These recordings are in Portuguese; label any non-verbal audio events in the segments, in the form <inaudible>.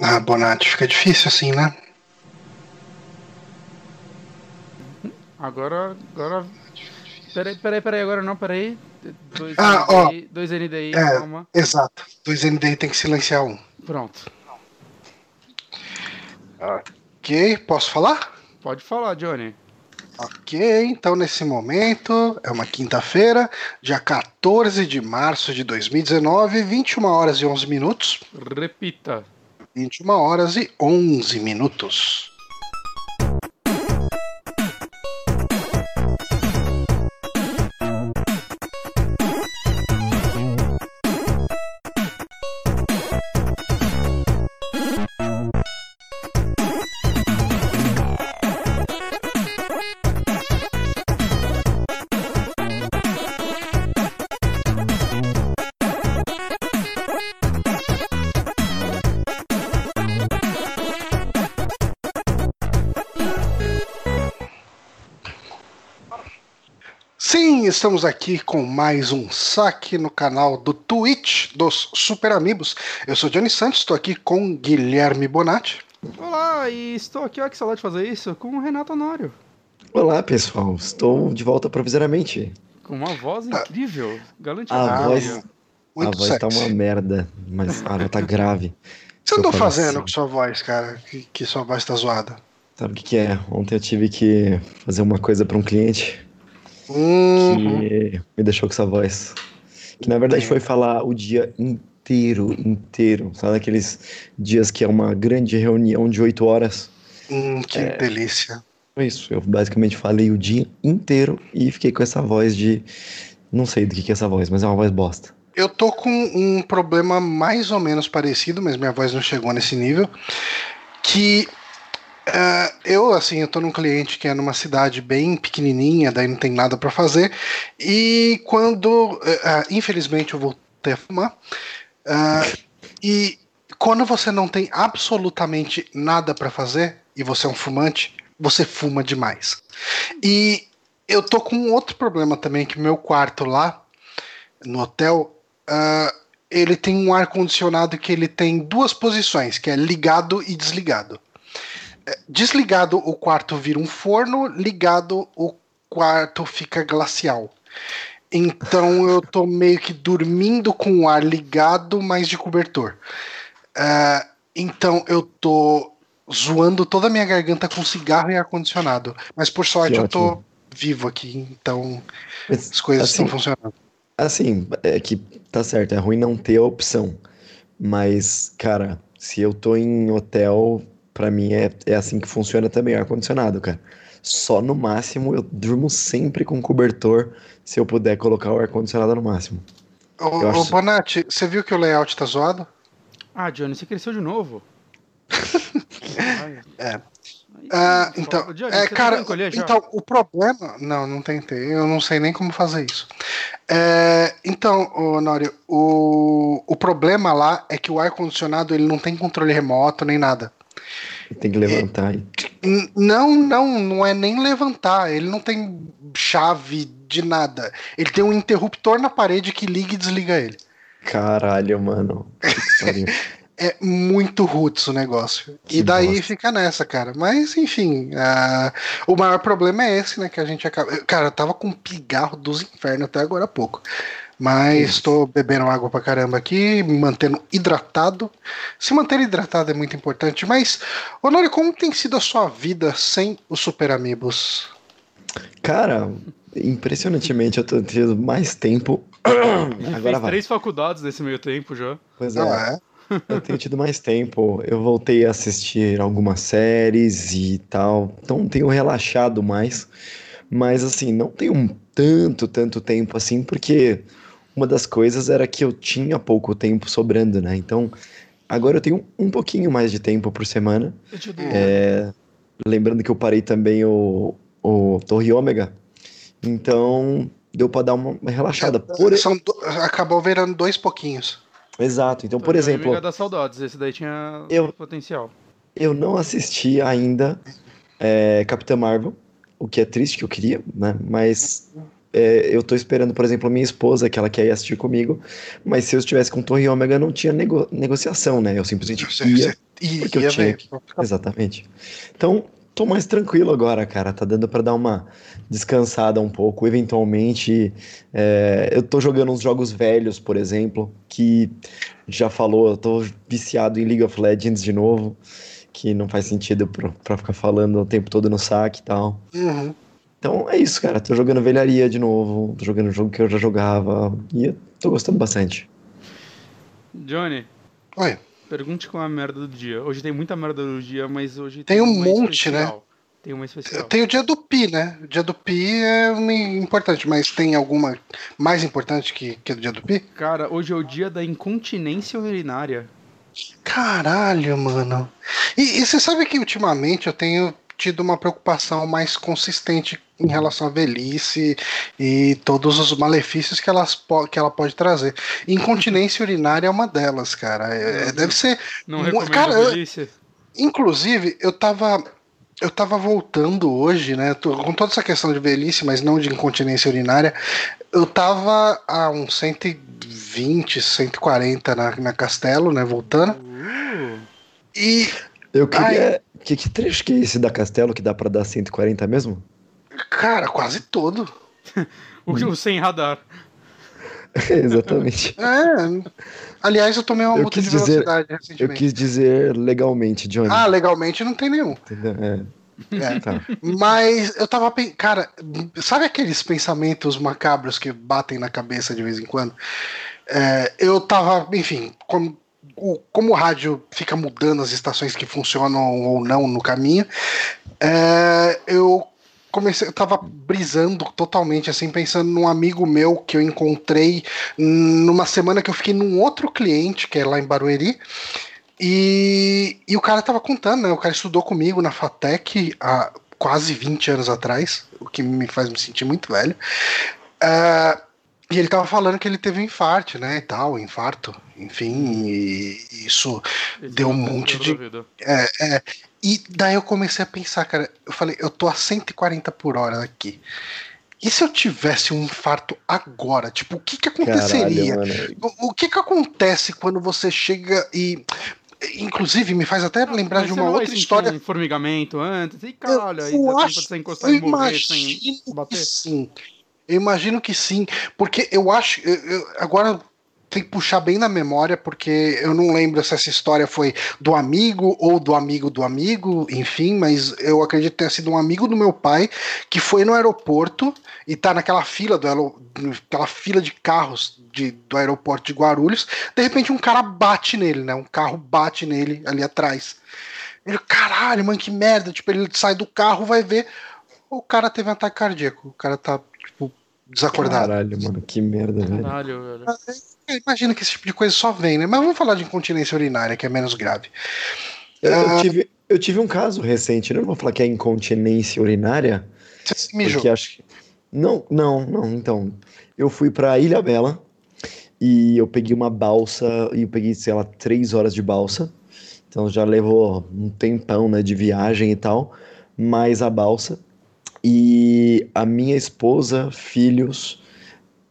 Ah, Bonatti, fica difícil assim, né? Agora. agora... Peraí, peraí, peraí, agora não, peraí. Dois Ah, NDI, dois NDI, É, calma. exato. Dois NDI tem que silenciar um. Pronto. Ok, posso falar? Pode falar, Johnny. Ok, então nesse momento é uma quinta-feira, dia 14 de março de 2019, 21 horas e 11 minutos. Repita. 21 horas e 11 minutos. Estamos aqui com mais um saque no canal do Twitch dos Super Amigos. Eu sou Johnny Santos, estou aqui com Guilherme Bonatti. Olá, e estou aqui, olha que saudade de fazer isso, com o Renato Honório. Olá, pessoal. Estou de volta provisoriamente. Com uma voz incrível, galante. A voz, a voz sexy. tá uma merda, mas ela tá grave. O que você andou fazendo assim. com sua voz, cara? Que, que sua voz tá zoada? Sabe o que, que é? Ontem eu tive que fazer uma coisa para um cliente Uhum. que me deixou com essa voz. Que na verdade foi falar o dia inteiro, inteiro. Sabe aqueles dias que é uma grande reunião de oito horas? Hum, que É. delícia. Foi isso. Eu basicamente falei o dia inteiro e fiquei com essa voz de. Não sei do que, que é essa voz, mas é uma voz bosta. Eu tô com um problema mais ou menos parecido, mas minha voz não chegou nesse nível. Que ah, eu, assim, eu tô num cliente que é numa cidade bem pequenininha, daí não tem nada pra fazer. E quando, ah, infelizmente, eu voltei a fumar. e quando você não tem absolutamente nada pra fazer e você é um fumante, você fuma demais. E eu tô com outro problema também, que meu quarto lá no hotel, ele tem um ar condicionado que ele tem duas posições, que é ligado e desligado. Desligado o quarto vira um forno, ligado o quarto fica glacial. Então eu tô meio que dormindo com o ar ligado, mas de cobertor. Ah, então eu tô zoando toda a minha garganta com cigarro e ar condicionado. Mas por sorte eu tô vivo aqui, então Mas, as coisas assim, estão funcionando. Assim, é que tá certo, é ruim não ter a opção. Mas, cara, se eu tô em hotel, pra mim é, é assim que funciona também, ar-condicionado, cara. Só no máximo eu durmo sempre com cobertor, se eu puder colocar o ar-condicionado no máximo. Ô, acho- Bonatti, você viu que o layout tá zoado? Ah, Johnny, você cresceu de novo. <laughs> É. Ah, então, Johnny, é, cara, então o problema. Não, não tentei. Eu não sei nem como fazer isso. É, então, ô, Nório, o, o problema lá é que o ar condicionado ele não tem controle remoto nem nada. Tem que levantar e. Não, não, não é nem levantar. Ele não tem chave de nada. Ele tem um interruptor na parede que liga e desliga ele. Caralho, mano. <laughs> É muito roots o negócio. Que e daí bosta. fica nessa, cara. Mas, enfim, ah, o maior problema é esse, né? Que a gente acaba. Cara, eu tava com um pigarro dos infernos até agora há pouco. Mas tô bebendo água pra caramba aqui, me mantendo hidratado. Se manter hidratado é muito importante. Mas, Honório, como tem sido a sua vida sem os Super Amigos? Cara, impressionantemente eu tô tendo mais tempo. <coughs> Agora fez vai. três faculdades nesse meio tempo já. Pois é. Não é? Eu tenho tido mais tempo. Eu voltei a assistir algumas séries e tal. Então tenho relaxado mais. Mas assim, não tenho um tanto, tanto tempo assim, porque uma das coisas era que eu tinha pouco tempo sobrando, né? Então agora eu tenho um pouquinho mais de tempo por semana. Eu te dou. É, lembrando que eu parei também o, o Torre Ômega. Então deu pra dar uma relaxada. Por... São do- Acabou virando dois pouquinhos. Exato. Então, por exemplo. Amiga das saudades, esse daí tinha Eu- potencial. Eu não assisti ainda é, Capitã Marvel, o que é triste que eu queria, né? Mas é, eu tô esperando, por exemplo, a minha esposa, que ela quer ir assistir comigo, mas se eu estivesse com Torre Ômega, não tinha nego negociação, né? Eu simplesmente ia, porque eu tinha que... Exatamente. Então, tô mais tranquilo agora, cara. Tá dando para dar uma descansada um pouco. Eventualmente, é, eu tô jogando uns jogos velhos, por exemplo, que já falou, eu tô viciado em League of Legends de novo, que não faz sentido pra, pra ficar falando o tempo todo no saque e tal. Uhum. Então é isso, cara. Tô jogando velharia de novo, tô jogando um jogo que eu já jogava e eu tô gostando bastante. Johnny. Oi. Pergunte qual é a merda do dia. Hoje tem muita merda do dia, mas hoje tem, tem um monte, né? especial. né? Tem uma especial. Tem o dia do Pi, né? O dia do Pi é importante, mas tem alguma mais importante que, que o dia do Pi? Cara, hoje é o dia da incontinência urinária. Caralho, mano. E, e você sabe que ultimamente eu tenho tido uma preocupação mais consistente em relação à velhice e todos os malefícios que, elas que ela pode trazer. Incontinência urinária é uma delas, cara. É, deve ser. Não recomendo cara, a velhice. Eu, inclusive, eu tava. Eu tava voltando hoje, né? Com toda essa questão de velhice, mas não de incontinência urinária. Eu tava a uns 120, 140 na, na Castelo, né? Voltando. Uh. E. Eu queria. Que, que trecho que é esse da Castelo que dá pra dar 140 mesmo? Cara, quase todo. <laughs> o, o sem radar. <laughs> Exatamente. É. Aliás, eu tomei uma Eu multa quis de dizer- velocidade Eu recentemente. quis dizer legalmente, Johnny. Ah, legalmente não tem nenhum. Entendeu? É, É. tá. Mas eu tava pensando, cara, sabe aqueles pensamentos macabros que batem na cabeça de vez em quando? É, eu tava, enfim, como o, como o rádio fica mudando as estações que funcionam ou não no caminho, é, eu comecei, eu tava brisando totalmente, assim, pensando num amigo meu que eu encontrei numa semana que eu fiquei num outro cliente, que é lá em Barueri, e, e o cara tava contando, né? O cara estudou comigo na FATEC há quase 20 anos atrás, o que me faz me sentir muito velho. Ah, e ele tava falando que ele teve um infarto, né? E tal, infarto, enfim, e isso Esse deu um monte de. É, é. E daí eu comecei a pensar, cara, eu falei, eu tô a 140 por hora aqui. E se eu tivesse um infarto agora? Tipo, o que que aconteceria? Caralho. O, o que que acontece quando você chega e. Inclusive, me faz até lembrar Mas de você uma outra história. Um formigamento antes. E caralho, aí eu tempo acho, você encostar eu e morrer sem imagino bater. sim. Eu imagino que sim. Porque eu acho. eu- eu- agora tem que puxar bem na memória, porque eu não lembro se essa história foi do amigo ou do amigo do amigo, enfim, mas eu acredito ter sido um amigo do meu pai que foi no aeroporto e tá naquela fila do aquela fila de carros de- do aeroporto de Guarulhos. De repente um cara bate nele, né? Um carro bate nele ali atrás. Ele, caralho, mano, que merda. Tipo, ele sai do carro, vai ver. O cara teve um ataque cardíaco. O cara tá, desacordado. Caralho, mano, que merda, velho. Caralho, velho. Eu imagino que esse tipo de coisa só vem, né? Mas vamos falar de incontinência urinária, que é menos grave. Eu, eu Ah. tive, eu tive um caso recente, né? eu não vou falar que é incontinência urinária, Você se mijou. porque acho que. Não, não, não. Então, eu fui pra Ilha Bela e eu peguei uma balsa e eu peguei, sei lá, três horas de balsa. Então já levou um tempão, né, de viagem e tal, mais a balsa. E a minha esposa, filhos,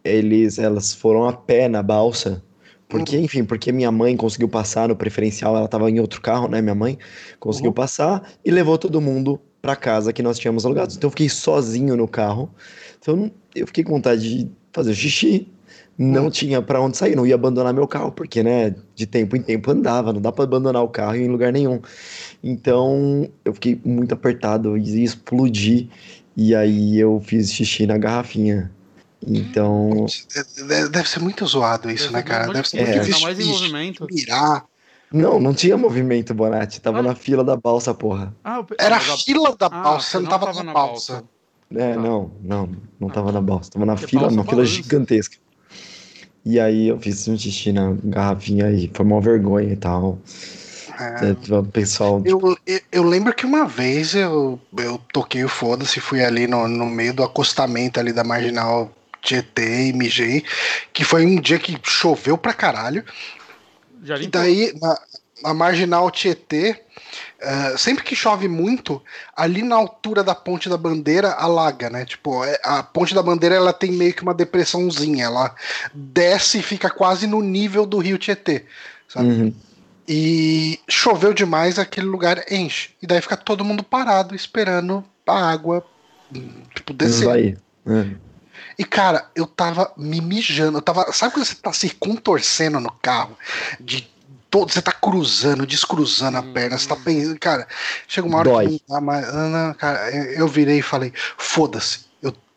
eles, elas foram a pé na balsa. Porque, enfim, porque minha mãe conseguiu passar no preferencial, ela tava em outro carro, né, minha mãe conseguiu Uhum. passar e levou todo mundo pra casa que nós tínhamos alugado. Então eu fiquei sozinho no carro. Então eu fiquei com vontade de fazer xixi. Não Hum. tinha pra onde sair, não ia abandonar meu carro, porque, né, de tempo em tempo andava, não dá pra abandonar o carro em lugar nenhum. Então eu fiquei muito apertado e ia explodir. E aí eu fiz xixi na garrafinha. Então, É, Deve ser muito zoado isso, né, cara? Deve ser muito É. difícil mais em movimento. mirar. não, não tinha movimento, Bonatti. Tava Ah. na fila da balsa, porra. Ah, pe- Era ah, a fila da Ah, balsa, você não tava, na balsa. É, Tá. não, não, não Ah. tava na balsa. Tava na Porque fila, balsa uma fila balança. gigantesca. E aí eu fiz um xixi na garrafinha e foi uma vergonha e tal. É. O pessoal. Eu, eu, eu lembro que uma vez eu, eu toquei o foda-se, fui ali no, no meio do acostamento ali da marginal Tietê e mijei, que foi um dia que choveu pra caralho. já E daí, na- a marginal Tietê, uh, sempre que chove muito, ali na altura da ponte da bandeira alaga, né? Tipo, é, a ponte da bandeira ela tem meio que uma depressãozinha, ela desce e fica quase no nível do rio Tietê, sabe? Uhum. E choveu demais, aquele lugar enche. E daí fica todo mundo parado esperando a água tipo, descer. Vai. É. E, cara, eu tava me mijando. Eu tava. Sabe quando você tá se contorcendo no carro? De todo, você tá cruzando, descruzando a perna, você tá hum. pensando, cara, chega uma hora Dói. que não dá mais. Ah, não, cara, eu virei e falei, foda-se.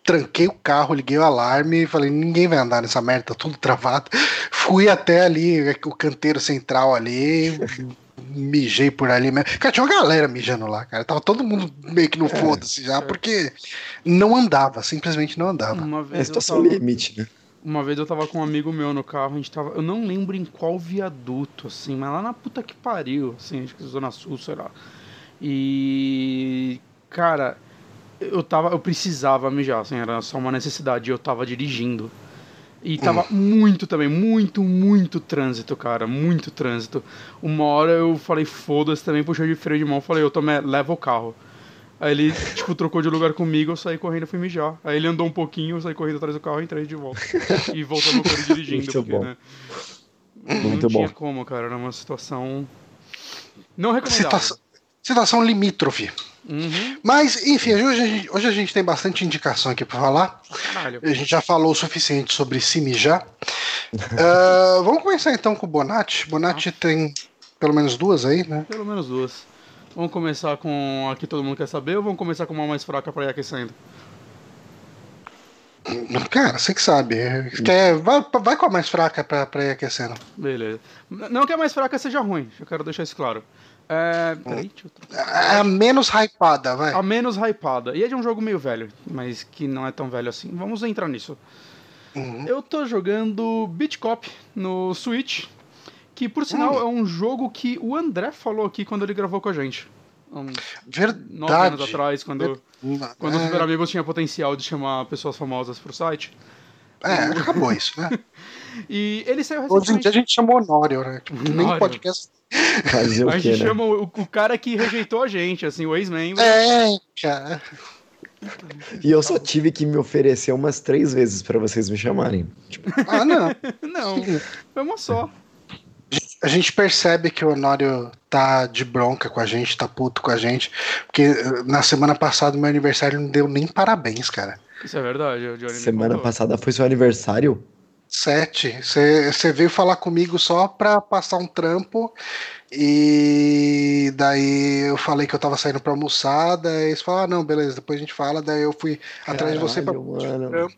Tranquei o carro, liguei o alarme e falei, ninguém vai andar nessa merda, tá tudo travado. Fui até ali, o canteiro central ali, mijei por ali mesmo. Cara, tinha uma galera mijando lá, cara. Tava todo mundo meio que no é, foda-se já, é. porque não andava, simplesmente não andava. Uma vez é situação tava... limite, né? Uma vez eu tava com um amigo meu no carro, a gente tava. Eu não lembro em qual viaduto, assim, mas lá na puta que pariu, assim, acho que Zona Sul, sei lá. E. Cara, eu tava. Eu precisava mijar, assim, era só uma necessidade. Eu tava dirigindo. E tava hum. muito também, muito, muito trânsito, cara, muito trânsito. Uma hora eu falei, foda-se também, puxei de freio de mão, falei, eu tomei, leva o carro. Aí ele, tipo, trocou de lugar comigo, eu saí correndo e fui mijar. Aí ele andou um pouquinho, eu saí correndo atrás do carro e entrei de volta. E voltou no carro dirigindo, Muito porque, bom. né? Muito não tinha bom. como, cara, era uma situação. Não recomendável. Situação, situação limítrofe. Uhum. Mas, enfim, hoje a, gente, hoje a gente tem bastante indicação aqui para falar. Caralho. A gente já falou o suficiente sobre se mijar. <laughs> uh, vamos começar então com o Bonatti. Bonatti ah. tem pelo menos duas aí, né? Pelo menos duas. Vamos começar com a que todo mundo quer saber ou vamos começar com uma mais fraca para ir aquecendo? Cara, você que sabe. Quer, vai, vai com a mais fraca pra, pra ir aquecendo. Beleza. Não que a mais fraca seja ruim, eu quero deixar isso claro. É, peraí, deixa eu... é a menos hypada, vai. A menos hypada. E é de um jogo meio velho, mas que não é tão velho assim. Vamos entrar nisso. Uhum. Eu tô jogando Beat Cop no Switch. Que, por sinal, hum. é um jogo que o André falou aqui quando ele gravou com a gente. Um, Verdade. Nove anos atrás, quando, Ver... quando é... o Super Amigos tinha potencial de chamar pessoas famosas pro site. É, acabou isso, né? <laughs> e ele saiu recentemente... Hoje em dia a gente chama Honório, né? Tipo, Honório. nem podcast... Fazer a gente né? chama o, o, cara que rejeitou a gente, assim, o ex-membro. É, cara. E eu só tive que me oferecer umas três vezes para vocês me chamarem. Tipo... Ah, não. <laughs> não, foi uma só. A gente percebe que o Honório tá de bronca com a gente, tá puto com a gente, porque eh, na semana passada meu aniversário não deu nem parabéns, cara. Isso é verdade, o Johnny Semana passada foi seu aniversário? Sete. Você veio falar comigo só pra passar um trampo e daí eu falei que eu tava saindo pra almoçar, daí você falou, ah, não, beleza, depois a gente fala, daí eu fui Caralho, atrás de você pra mano. trampo.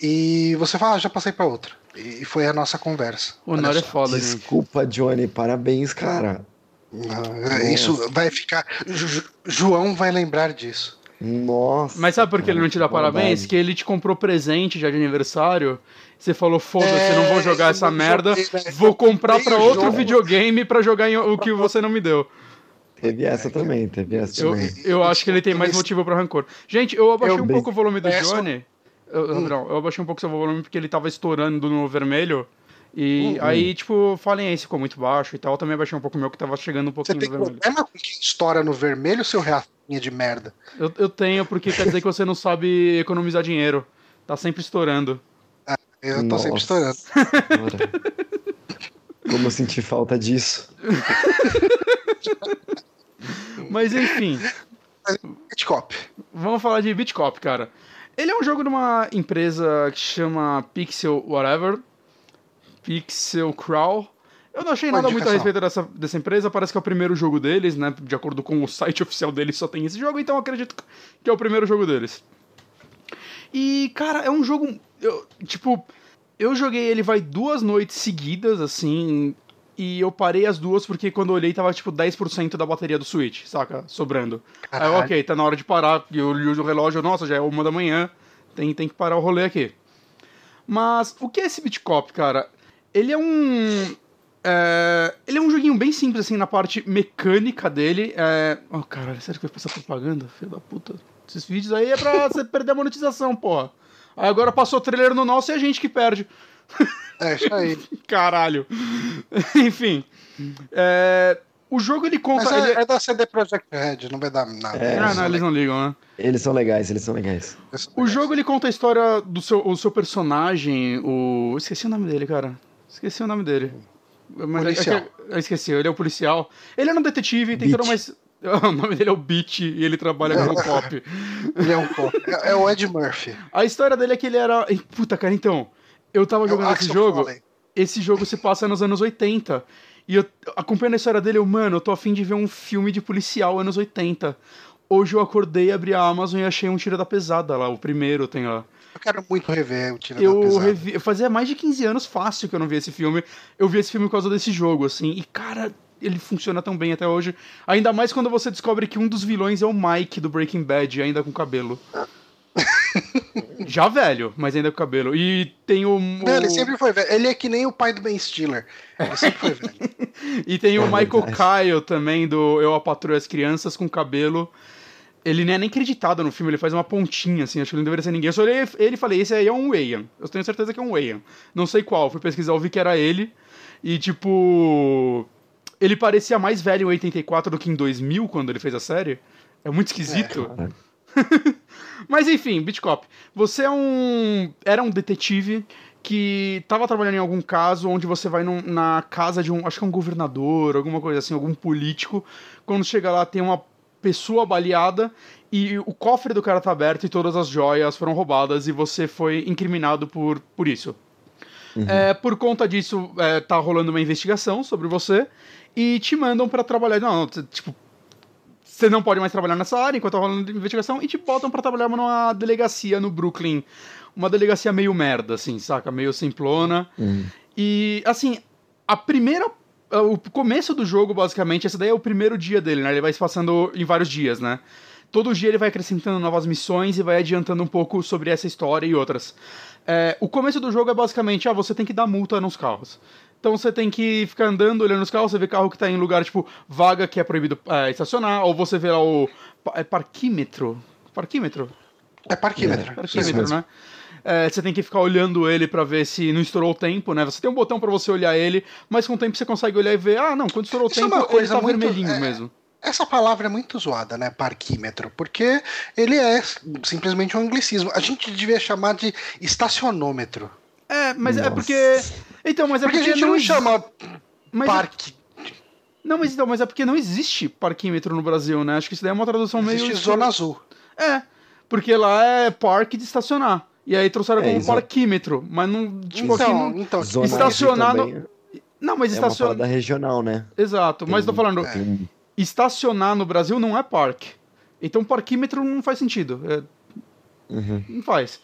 E você fala, ah, já passei pra outra. E foi a nossa conversa. O Nora é foda, Desculpa, gente. Johnny. Parabéns, cara. Não, isso vai ficar. João vai lembrar disso. Nossa. Mas sabe por que ele não te dá parabéns? Que ele te comprou presente já de aniversário. Você falou, foda-se, é, não vou jogar essa merda. Joguei, né? Vou comprar para outro jogo. videogame para jogar em, o que <laughs> você não me deu. Teve essa também, teve essa eu, também. Eu acho que ele tem mais motivo para rancor. Gente, eu abaixei eu um pouco o volume do Johnny. Eu, hum. Não, eu abaixei um pouco seu volume porque ele tava estourando no vermelho. E hum, aí, tipo, falem aí se ficou muito baixo e tal. Eu também abaixei um pouco o meu que tava chegando um pouquinho Você tem no vermelho. problema com quem estoura no vermelho, seu reacinha de merda? Eu, eu tenho, porque quer dizer que você não sabe economizar dinheiro. Tá sempre estourando. Ah, eu tô Nossa. sempre estourando. Como eu senti falta disso. Mas enfim. Bitcop. Vamos falar de Bitcop, cara. Ele é um jogo de uma empresa que chama Pixel Whatever. Pixel Crawl. Eu não achei nada muito a respeito dessa, dessa empresa, parece que é o primeiro jogo deles, né? De acordo com o site <laughs> oficial deles, só tem esse jogo, então acredito que é o primeiro jogo deles. E, cara, é um jogo. Eu, tipo, eu joguei ele vai duas noites seguidas, assim, e eu parei as duas porque quando eu olhei tava tipo 10% da bateria do Switch, saca? Sobrando. Caralho. Aí, ok, tá na hora de parar. E eu li o relógio, nossa, já é uma da manhã, tem, tem que parar o rolê aqui. Mas o que é esse Bitcop, cara? Ele é um. É, ele é um joguinho bem simples, assim, na parte mecânica dele. É... Oh, caralho, sério que vai passar propaganda? Filho da puta. Esses vídeos aí é pra <laughs> você perder a monetização, porra. Aí agora passou o trailer no nosso e é a gente que perde. É, isso aí. <laughs> Caralho. <laughs> Enfim. É, o jogo ele conta. É, ele... é da CD Projekt Red, não vai dar nada. É, Ah, não, eles não ligam, né? Eles são legais, eles são legais. O jogo ele conta a história do seu, o seu personagem, o. Esqueci o nome dele, cara. Esqueci o nome dele. Mas é- Policial. é eu esqueci, ele é o policial. Ele era um detetive, tem toda uma. <laughs> O nome dele é o Beat e ele trabalha como cop. <laughs> Ele é um cop. É, é o Ed Murphy. A história dele é que ele era. Puta, cara, então. Eu tava É jogando esse Axel jogo. Esse jogo se passa nos anos 80. E eu acompanhando a história dele, eu, mano, eu tô afim de ver um filme de policial anos 80. Hoje eu acordei, abri a Amazon e achei um Tira da Pesada lá, o primeiro tem lá. Eu quero muito rever o Tira da Eu Pesada. revi, eu fazia mais de 15 anos fácil que eu não via esse filme. Eu vi esse filme por causa desse jogo, assim. E, cara, ele funciona tão bem até hoje. Ainda mais quando você descobre que um dos vilões é o Mike do Breaking Bad, ainda com cabelo. <laughs> Já velho, mas ainda com cabelo. E tem o. Não, ele o- sempre foi velho. Ele é que nem o pai do Ben Stiller. Ele sempre foi velho. <laughs> E tem o É Michael verdade. Kyle também, do Eu, a Patrulha as Crianças, com cabelo. Ele nem é nem acreditado no filme, ele faz uma pontinha, assim, acho que ele não deveria ser ninguém. Eu só olhei ele e falei, esse aí é um Wayne. Eu tenho certeza que é um Wayne. Não sei qual, fui pesquisar, eu vi que era ele. E, tipo... Ele parecia mais velho em 84 do que em 2000, quando ele fez a série. É muito esquisito. Cara, <laughs> Mas enfim, Bitcop, você é um. Era um detetive que estava trabalhando em algum caso onde você vai num- na casa de um. Acho que é um governador, alguma coisa assim, algum político. Quando chega lá, tem uma pessoa baleada e o cofre do cara tá aberto e todas as joias foram roubadas e você foi incriminado por, por isso. É, por conta disso, é, tá rolando uma investigação sobre você e te mandam pra trabalhar. Não, não, tipo, você não pode mais trabalhar nessa área enquanto tá rolando a investigação e te botam pra trabalhar numa delegacia no Brooklyn. Uma delegacia meio merda, assim, saca? Meio simplona. hum. E, assim, a primeira. O começo do jogo, basicamente, esse daí é o primeiro dia dele, né? Ele vai se passando em vários dias, né? Todo dia ele vai acrescentando novas missões e vai adiantando um pouco sobre essa história e outras. É, o começo do jogo é basicamente, ah, você tem que dar multa nos carros. Então você tem que ficar andando, olhando os carros, você vê carro que tá em lugar, tipo, vaga que é proibido é, estacionar, ou você vê lá o é parquímetro. Parquímetro? É parquímetro. Isso Parquímetro, né? É, você tem que ficar olhando ele pra ver se não estourou o tempo, né? Você tem um botão pra você olhar ele, mas com o tempo você consegue olhar e ver, ah, não, quando estourou o Isso é tempo, uma coisa ele tá muito- vermelhinho é- mesmo. Essa palavra é muito zoada, né? Parquímetro. Porque ele é simplesmente um anglicismo. A gente devia chamar de estacionômetro. É, mas é Nossa. porque. Então, mas é Porque porque, a gente não exi- chama mas é- parque. Não, mas então, mas é porque não existe parquímetro no Brasil, né? Acho que isso daí é uma tradução meio. Existe zona azul. É, porque lá é parque de estacionar. E aí trouxeram É, como parquímetro, mas não. Tipo, aqui Então, não. então Zona Estacionar também Não, mas É uma regional, né? Exato, mas tô Tem- falando, tem um- estacionar no Brasil não é parque. Então parquímetro não faz sentido. É, Uhum. não faz.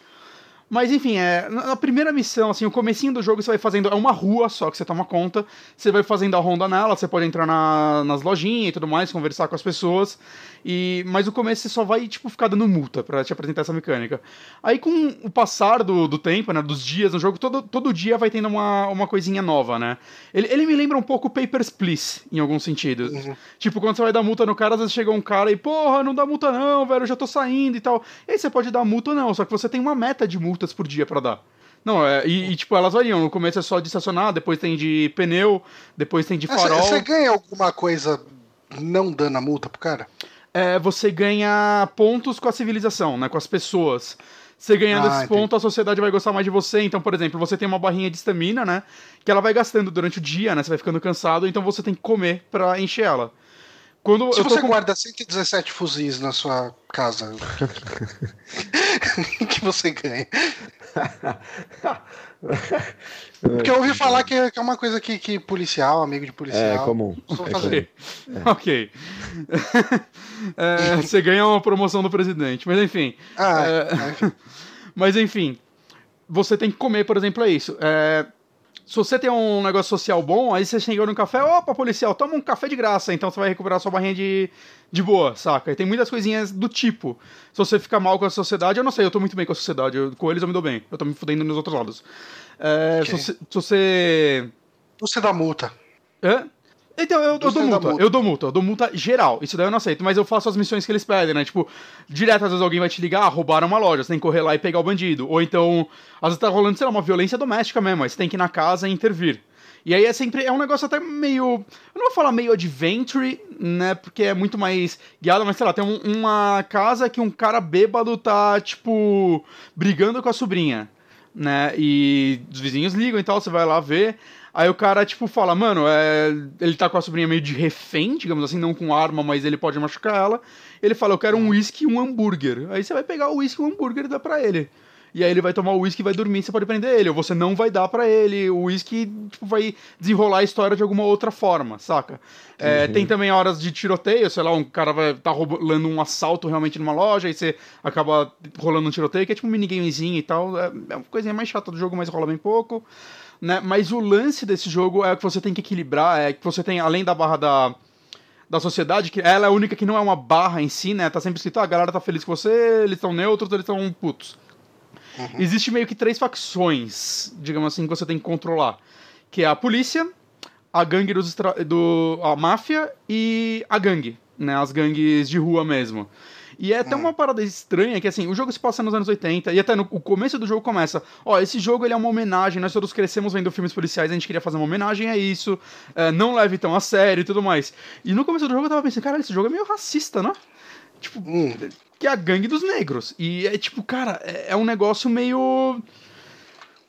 Mas enfim, é, na primeira missão, assim, o comecinho do jogo você vai fazendo. É uma rua só que você toma conta. Você vai fazendo a ronda nela, você pode entrar na- nas lojinhas e tudo mais, conversar com as pessoas. E, mas o começo você só vai, tipo, ficar dando multa pra te apresentar essa mecânica. Aí com o passar do, do tempo, né, dos dias no jogo, todo, todo dia vai tendo uma, uma coisinha nova, né? Ele, ele me lembra um pouco Papers, Please, em alguns sentidos. Uhum. Tipo, quando você vai dar multa no cara, às vezes chega um cara e, porra, não dá multa não, velho, eu já tô saindo e tal. E aí você pode dar multa não, só que você tem uma meta de por dia pra dar. Não, é, e, e, tipo, elas variam. No começo é só de estacionar, depois tem de pneu, depois tem de farol. você ganha alguma coisa não dando a multa pro cara? É, você ganha pontos com a civilização, né? Com as pessoas. Você ganhando Ah, esses entendi. pontos, a sociedade vai gostar mais de você. Então, por exemplo, você tem uma barrinha de estamina, né? Que ela vai gastando durante o dia, né? Você vai ficando cansado, então você tem que comer pra encher ela. Quando Se você com- guarda 117 fuzis na sua casa, <laughs> <laughs> que você ganha? <laughs> Porque eu ouvi falar que é que é uma coisa que, que policial, amigo de policial. É comum. Só É fazer. <laughs> Ok. É, você ganha uma promoção do presidente, mas enfim. Ah, É. enfim. Mas enfim, você tem que comer, por exemplo, é isso. É, se você tem um negócio social bom, aí você chega no café, opa, policial, toma um café de graça, então você vai recuperar sua barrinha de, de boa, saca? E tem muitas coisinhas do tipo. Se você fica mal com a sociedade, eu não sei, eu tô muito bem com a sociedade, eu- com eles eu me dou bem, eu tô me fudendo nos outros lados. É, Ok. se, você, se você Você dá multa. Hã? Então, eu, eu dou multa, multa. eu dou multa, eu dou multa geral. Isso daí eu não aceito, mas eu faço as missões que eles pedem, né? Tipo, direto, às vezes alguém vai te ligar, ah, roubaram uma loja, você tem que correr lá e pegar o bandido. Ou então, às vezes tá rolando, sei lá, uma violência doméstica mesmo, aí você tem que ir na casa e intervir. E aí é sempre. É um negócio até meio. Eu não vou falar meio adventure, né? Porque é muito mais guiado, mas sei lá, tem um, uma casa que um cara bêbado tá, tipo, brigando com a sobrinha, né? E os vizinhos ligam e tal, você vai lá ver. Aí o cara, tipo, fala, mano, é... ele tá com a sobrinha meio de refém, digamos assim, não com arma, mas ele pode machucar ela. Ele fala, eu quero um whisky e um hambúrguer. Aí você vai pegar o whisky e o hambúrguer e dá pra ele. E aí ele vai tomar o uísque e vai dormir, você pode prender ele. Ou você não vai dar para ele. O uísque tipo, vai desenrolar a história de alguma outra forma, saca? É, uhum. Tem também horas de tiroteio, sei lá, um cara vai tá rolando um assalto realmente numa loja, e você acaba rolando um tiroteio, que é tipo um minigamezinho e tal. É, é uma coisinha mais chata do jogo, mas rola bem pouco. Né? Mas o lance desse jogo é que você tem que equilibrar, é que você tem, além da barra da da sociedade, que ela é a única que não é uma barra em si, né? Tá sempre escrito, ah, a galera tá feliz com você, eles estão neutros, eles estão putos. Uhum. Existe meio que três facções, digamos assim, que você tem que controlar. Que é a polícia, a gangue dos do a máfia e a gangue, né? As gangues de rua mesmo. E é até uhum. uma parada estranha que, assim, o jogo se passa nos anos 80 e até no o começo do jogo começa, ó, esse jogo ele é uma homenagem, nós todos crescemos vendo filmes policiais, a gente queria fazer uma homenagem a isso, é, não leve tão a sério e tudo mais. E no começo do jogo eu tava pensando, cara, esse jogo é meio racista, né? Tipo, hum. que é a gangue dos negros. E é tipo, cara, é, é um negócio meio.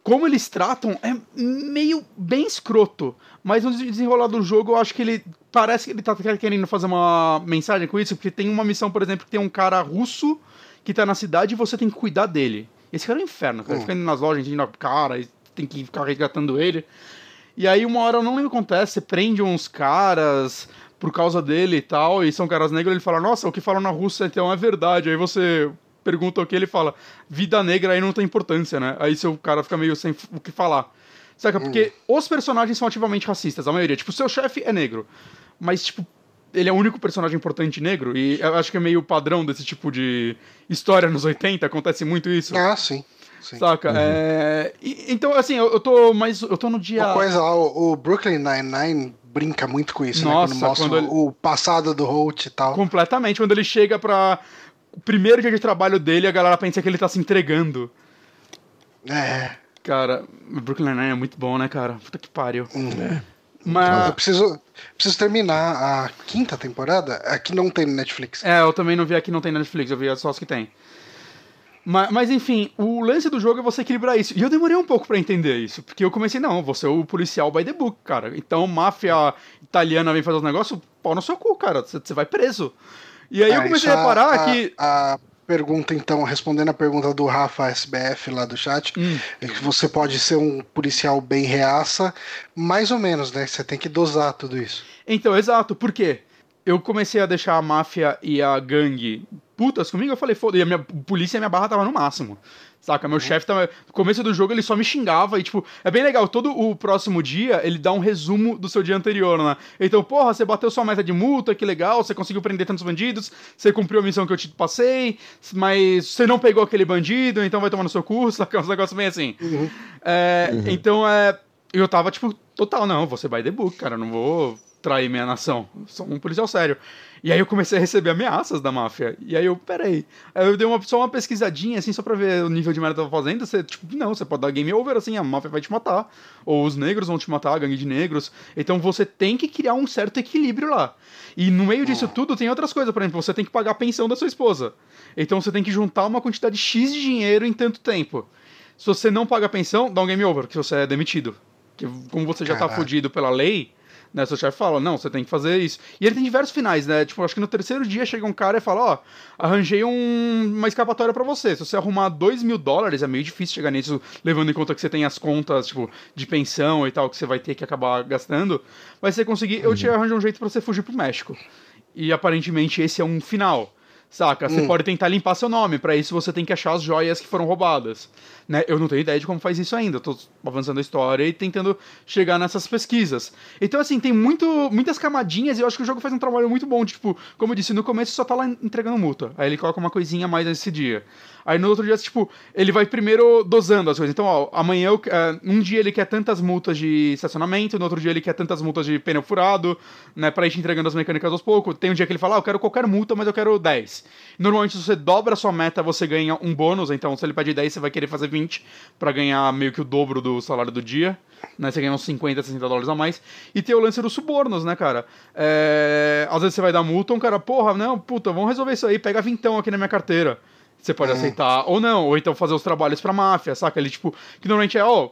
Como eles tratam é meio bem escroto. Mas no desenrolar do jogo, eu acho que ele. Parece que ele tá querendo fazer uma mensagem com isso, porque tem uma missão, por exemplo, que tem um cara russo que tá na cidade e você tem que cuidar dele. Esse cara é um inferno, cara. Hum. Fica indo nas lojas, indo na cara, e tem que ficar resgatando ele. E aí, uma hora, eu não lembro o que acontece, você prende uns caras, por causa dele e tal, e são caras negros, ele fala, nossa, o que falam na Rússia então é verdade. Aí você pergunta o que ele fala, vida negra aí não tem importância, né? Aí seu cara fica meio sem o que falar. Saca? Porque hum. os personagens são ativamente racistas, a maioria. Tipo, seu chefe é negro. Mas, tipo, ele é o único personagem importante negro, e eu acho que é meio padrão desse tipo de história nos 80, acontece muito isso. Ah, sim. Sim. Saca? Uhum. É... E, então, assim, eu, eu tô mais. Eu tô no dia. Uma coisa lá, o, o Brooklyn Nine-Nine brinca muito com isso, Nossa, né? Quando mostra quando ele... o passado do Holt e tal. Completamente. Quando ele chega pra. O primeiro dia de trabalho dele, a galera pensa que ele tá se entregando. É. Cara, Brooklyn Nine-Nine é muito bom, né, cara? Puta que pariu. Hum, é. Mas... Eu preciso, preciso terminar a quinta temporada. Aqui não tem Netflix. É, eu também não vi aqui não tem Netflix, eu vi só os que tem. Mas, mas, enfim, o lance do jogo é você equilibrar isso. E eu demorei um pouco para entender isso, porque eu comecei, não, você é o policial by the book, cara. Então, máfia italiana vem fazer os negócios, pau no seu cu, cara. Você vai preso. E aí é, eu comecei a reparar a, que. A pergunta, então, respondendo a pergunta do Rafa SBF lá do chat, hum. é que você pode ser um policial bem reaça, mais ou menos, né? Você tem que dosar tudo isso. Então, exato, por quê? Eu comecei a deixar a máfia e a gangue putas comigo, eu falei, foda, e a minha polícia e a minha barra tava no máximo. Saca? Meu uhum. chefe tava. No começo do jogo ele só me xingava e, tipo, é bem legal. Todo o próximo dia ele dá um resumo do seu dia anterior, né? Então, porra, você bateu sua meta de multa, que legal, você conseguiu prender tantos bandidos, você cumpriu a missão que eu te passei, mas você não pegou aquele bandido, então vai tomar no seu curso, <laughs> saca? Uns negócios bem assim. Uhum. É, uhum. Então, é. Eu tava, tipo, total, não, você by the book, cara, não vou trair minha nação. Sou um policial sério. E aí eu comecei a receber ameaças da máfia. E aí eu, peraí. Aí eu dei uma, só uma pesquisadinha, assim, só pra ver o nível de merda que eu tava fazendo. Você, tipo, não, você pode dar game over, assim, a máfia vai te matar. Ou os negros vão te matar, a gangue de negros. Então você tem que criar um certo equilíbrio lá. E no meio disso tudo tem outras coisas. Por exemplo, você tem que pagar a pensão da sua esposa. Então você tem que juntar uma quantidade X de dinheiro em tanto tempo. Se você não paga a pensão, dá um game over, que você é demitido. Que, como você já tá Caraca. tá fudido pela lei, né? Seu chefe fala, não, você tem que fazer isso. E ele tem diversos finais, né? Tipo, acho que no terceiro dia chega um cara e fala, ó, oh, arranjei um, uma escapatória para você. Se você arrumar 2 mil dólares, é meio difícil chegar nisso, levando em conta que você tem as contas, tipo, de pensão e tal, que você vai ter que acabar gastando. Mas se você conseguir, uhum. eu te arranjo um jeito para você fugir pro México. E aparentemente esse é um final. Saca? Você hum. pode tentar limpar seu nome, para isso você tem que achar as joias que foram roubadas. Né? Eu não tenho ideia de como faz isso ainda, eu tô avançando a história e tentando chegar nessas pesquisas. Então, assim, tem muito, muitas camadinhas e eu acho que o jogo faz um trabalho muito bom. tipo, como eu disse, no começo só tá lá entregando multa. Aí ele coloca uma coisinha a mais nesse dia. Aí no outro dia, tipo, ele vai primeiro dosando as coisas. Então, ó, amanhã, eu, uh, um dia ele quer tantas multas de estacionamento, no outro dia ele quer tantas multas de pneu furado, né, pra ir te entregando as mecânicas aos poucos. Tem um dia que ele fala, ah, eu quero qualquer multa, mas eu quero 10. Normalmente, se você dobra a sua meta, você ganha um bônus. Então, se ele pede 10, você vai querer fazer 20 para ganhar meio que o dobro do salário do dia. Né, você ganha uns 50, 60 dólares a mais. E tem o lance dos subornos, né, cara? É... Às vezes você vai dar multa, um cara, porra, não, puta, vamos resolver isso aí, pega vintão aqui na minha carteira. Você pode é. aceitar ou não, ou então fazer os trabalhos pra máfia, saca? Ele, tipo, que normalmente é, ó.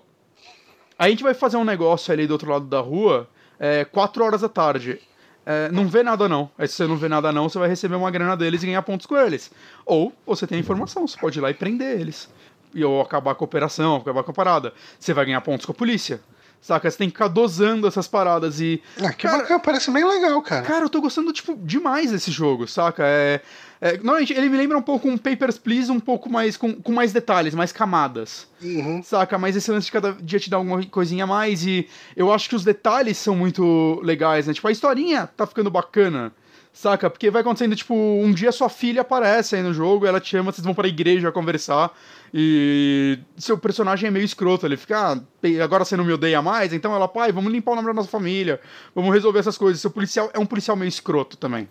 a gente vai fazer um negócio ali do outro lado da rua, é, 4 horas da tarde. É, não vê nada não. Aí se você não vê nada não, você vai receber uma grana deles e ganhar pontos com eles. Ou você tem informação, você pode ir lá e prender eles. E ou acabar com a operação, acabar com a parada. Você vai ganhar pontos com a polícia. Saca? Você tem que ficar dosando essas paradas e. Ah, que cara, bacana, parece bem legal, cara. Cara, eu tô gostando, tipo, demais desse jogo, saca? É. É, normalmente ele me lembra um pouco um Papers, Please, um pouco mais com, com mais detalhes, mais camadas. Uhum. Saca? Mas esse lance de cada dia te dar alguma coisinha a mais e eu acho que os detalhes são muito legais, né? Tipo, a historinha tá ficando bacana. Saca? Porque vai acontecendo, tipo, um dia sua filha aparece aí no jogo, ela te chama, vocês vão pra igreja conversar. E seu personagem é meio escroto, ele fica, ah, agora você não me odeia mais, então ela, pai, vamos limpar o nome da nossa família, vamos resolver essas coisas. Seu policial é um policial meio escroto também.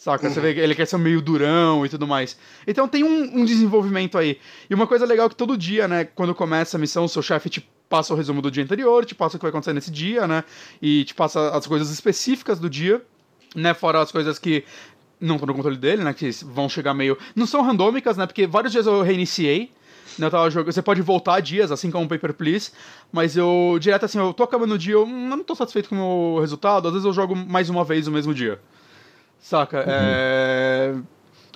Saca? Uhum. Você vê que ele quer ser meio durão e tudo mais. Então tem um, um, desenvolvimento aí. E uma coisa legal é que todo dia, né, quando começa a missão, o seu chefe te passa o resumo do dia anterior, te passa o que vai acontecer nesse dia, né? E te passa as coisas específicas do dia, né? Fora as coisas que não estão no controle dele, né? Que vão chegar meio. Não são randômicas, né? Porque vários dias eu reiniciei. Né, eu tava jogando, você pode voltar dias, assim como o Paper Please, mas eu, direto assim, eu tô acabando o dia, eu não tô satisfeito com o meu resultado, às vezes eu jogo mais uma vez no mesmo dia. Saca? Uhum. É...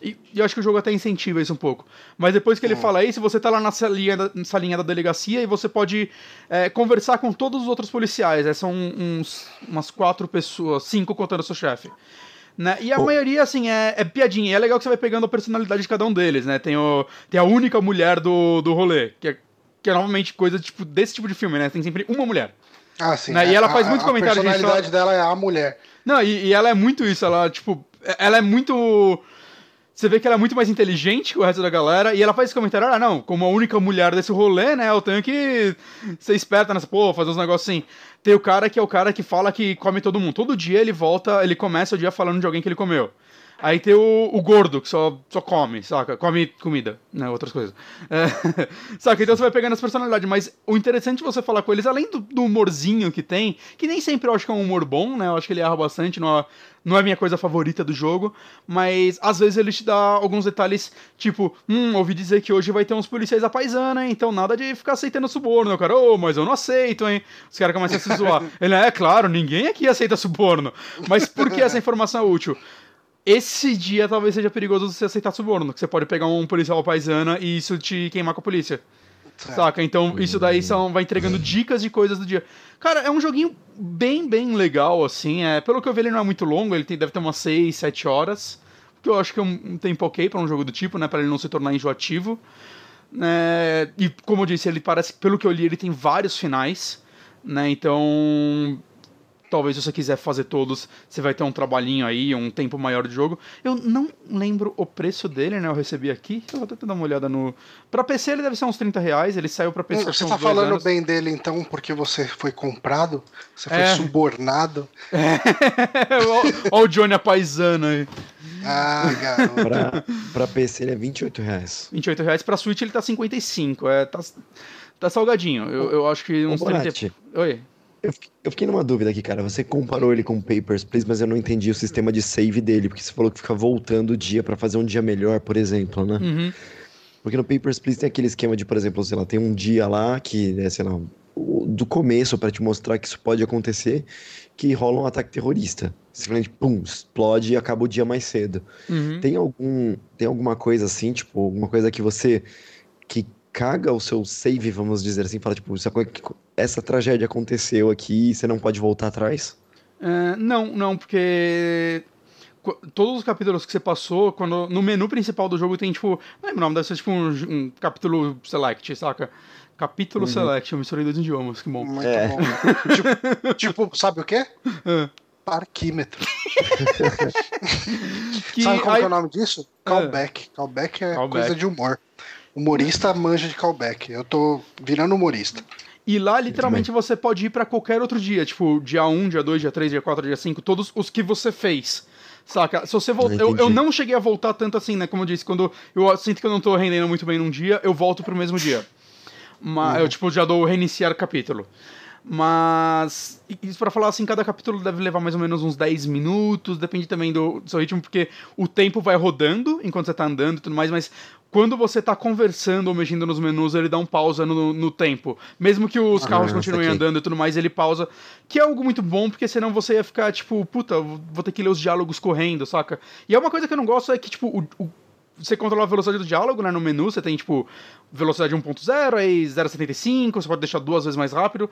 E, e, eu acho que o jogo até incentiva isso um pouco. Mas depois que ele uhum. fala isso, você tá lá na salinha da, salinha da delegacia e você pode é, conversar com todos os outros policiais. É, são uns, umas quatro pessoas, cinco contando o seu chefe. Né? E a maioria, assim, é, é piadinha. E é legal que você vai pegando a personalidade de cada um deles, né? Tem, o, tem a única mulher do, do rolê, que é, que é normalmente coisa tipo, desse tipo de filme, né? Tem sempre uma mulher. Ah, sim. Né? É, e ela faz muitos comentários. A personalidade dela é a mulher. Não, e, e, ela é muito isso, ela, tipo, ela é muito. Você vê que ela é muito mais inteligente que o resto da galera, e ela faz esse comentário, ah, não, como a única mulher desse rolê, né, eu tenho que ser esperta nessa porra, fazer uns negócios assim. Tem o cara que é o cara que fala que come todo mundo. Todo dia ele volta, ele começa o dia falando de alguém que ele comeu. Aí tem o, o, gordo, que só, só come, saca? Come comida, né? Outras coisas. É, <laughs> saca? Então você vai pegando as personalidades. Mas o interessante de você falar com eles, além do, do, humorzinho que tem, que nem sempre eu acho que é um humor bom, né? Eu acho que ele erra bastante, não é, não é a minha coisa favorita do jogo. Mas às vezes ele te dá alguns detalhes, tipo, hum, ouvi dizer que hoje vai ter uns policiais a paisana, hein? Então nada de ficar aceitando suborno. O cara, ô, oh, mas eu não aceito, hein? Os caras começam a se zoar. <laughs> Ele, é claro, ninguém aqui aceita suborno. Mas por que essa informação é útil? Esse dia talvez seja perigoso você aceitar suborno, que você pode pegar um policial paisana e isso te queimar com a polícia. É. Saca? Então isso daí são, vai entregando dicas de coisas do dia. Cara, é um joguinho bem, bem legal, assim. É, pelo que eu vi, ele não é muito longo, ele tem, deve ter umas 6, 7 horas. Que eu acho que é um, um tempo ok pra um jogo do tipo, né? Pra ele não se tornar enjoativo. É, e como eu disse, ele parece, pelo que eu li, ele tem vários finais. Né? Então Talvez se você quiser fazer todos, você vai ter um trabalhinho aí, um tempo maior de jogo. Eu não lembro o preço dele, né? Eu recebi aqui. Eu vou até dar uma olhada no. Pra PC ele deve ser uns 30 reais. Ele saiu pra PC. Você tá falando anos. bem dele então porque você foi comprado? Você foi é. subornado? <laughs> É. Olha o Johnny a paisana aí. Ah, garoto. pra, pra PC ele é 28 reais. 28 reais. Pra Switch ele tá 55. É, tá, tá salgadinho. Eu, eu acho que uns Ô, 30. Oi. Eu fiquei, numa dúvida aqui, cara. Você comparou ele com Papers, Please, mas eu não entendi o sistema de save dele, porque você falou que fica voltando o dia para fazer um dia melhor, por exemplo, né? Uhum. Porque no Papers, Please tem aquele esquema de, por exemplo, sei lá, tem um dia lá que, é, sei lá, do começo para te mostrar que isso pode acontecer, que rola um ataque terrorista. Simplesmente, pum, explode e acaba o dia mais cedo. Uhum. Tem algum, tem alguma coisa assim, tipo, alguma coisa que você que caga o seu save, vamos dizer assim, fala, tipo, essa tragédia aconteceu aqui e você não pode voltar atrás? Uh, não, não, porque todos os capítulos que você passou, quando no menu principal do jogo tem, tipo, não lembro o nome, deve ser tipo um, um capítulo select, saca? Capítulo uhum. select, eu misturei dois idiomas, que bom. Muito é. bom. <laughs> tipo, tipo, sabe o quê? Uh. Parquímetro. que, <laughs> sabe como aí... é o nome disso? Callback. Callback é Callback. coisa de humor. Humorista manja de callback. Eu tô virando humorista. E lá, literalmente, você pode ir para qualquer outro dia. Tipo, dia 1, dia 2, dia 3, dia 4, dia 5, todos os que você fez. Saca? Se você voltar. Eu, eu, não cheguei a voltar tanto assim, né? Como eu disse, quando eu sinto que eu não tô rendendo muito bem num dia, eu volto pro mesmo dia. Mas uhum. eu, tipo, já dou reiniciar o capítulo. Mas, isso para falar assim, cada capítulo deve levar mais ou menos uns 10 minutos, depende também do, do, seu ritmo, porque o tempo vai rodando enquanto você tá andando e tudo mais, mas quando você tá conversando ou mexendo nos menus, ele dá um pausa no, no tempo. Mesmo que os ah, carros continuem andando e tudo mais, ele pausa. Que é algo muito bom, porque senão você ia ficar, tipo, puta, vou ter que ler os diálogos correndo, saca? E é uma coisa que eu não gosto é que, tipo, o, o você controla a velocidade do diálogo, né? No menu você tem, tipo, velocidade 1.0, aí 0.75, você pode deixar duas vezes mais rápido.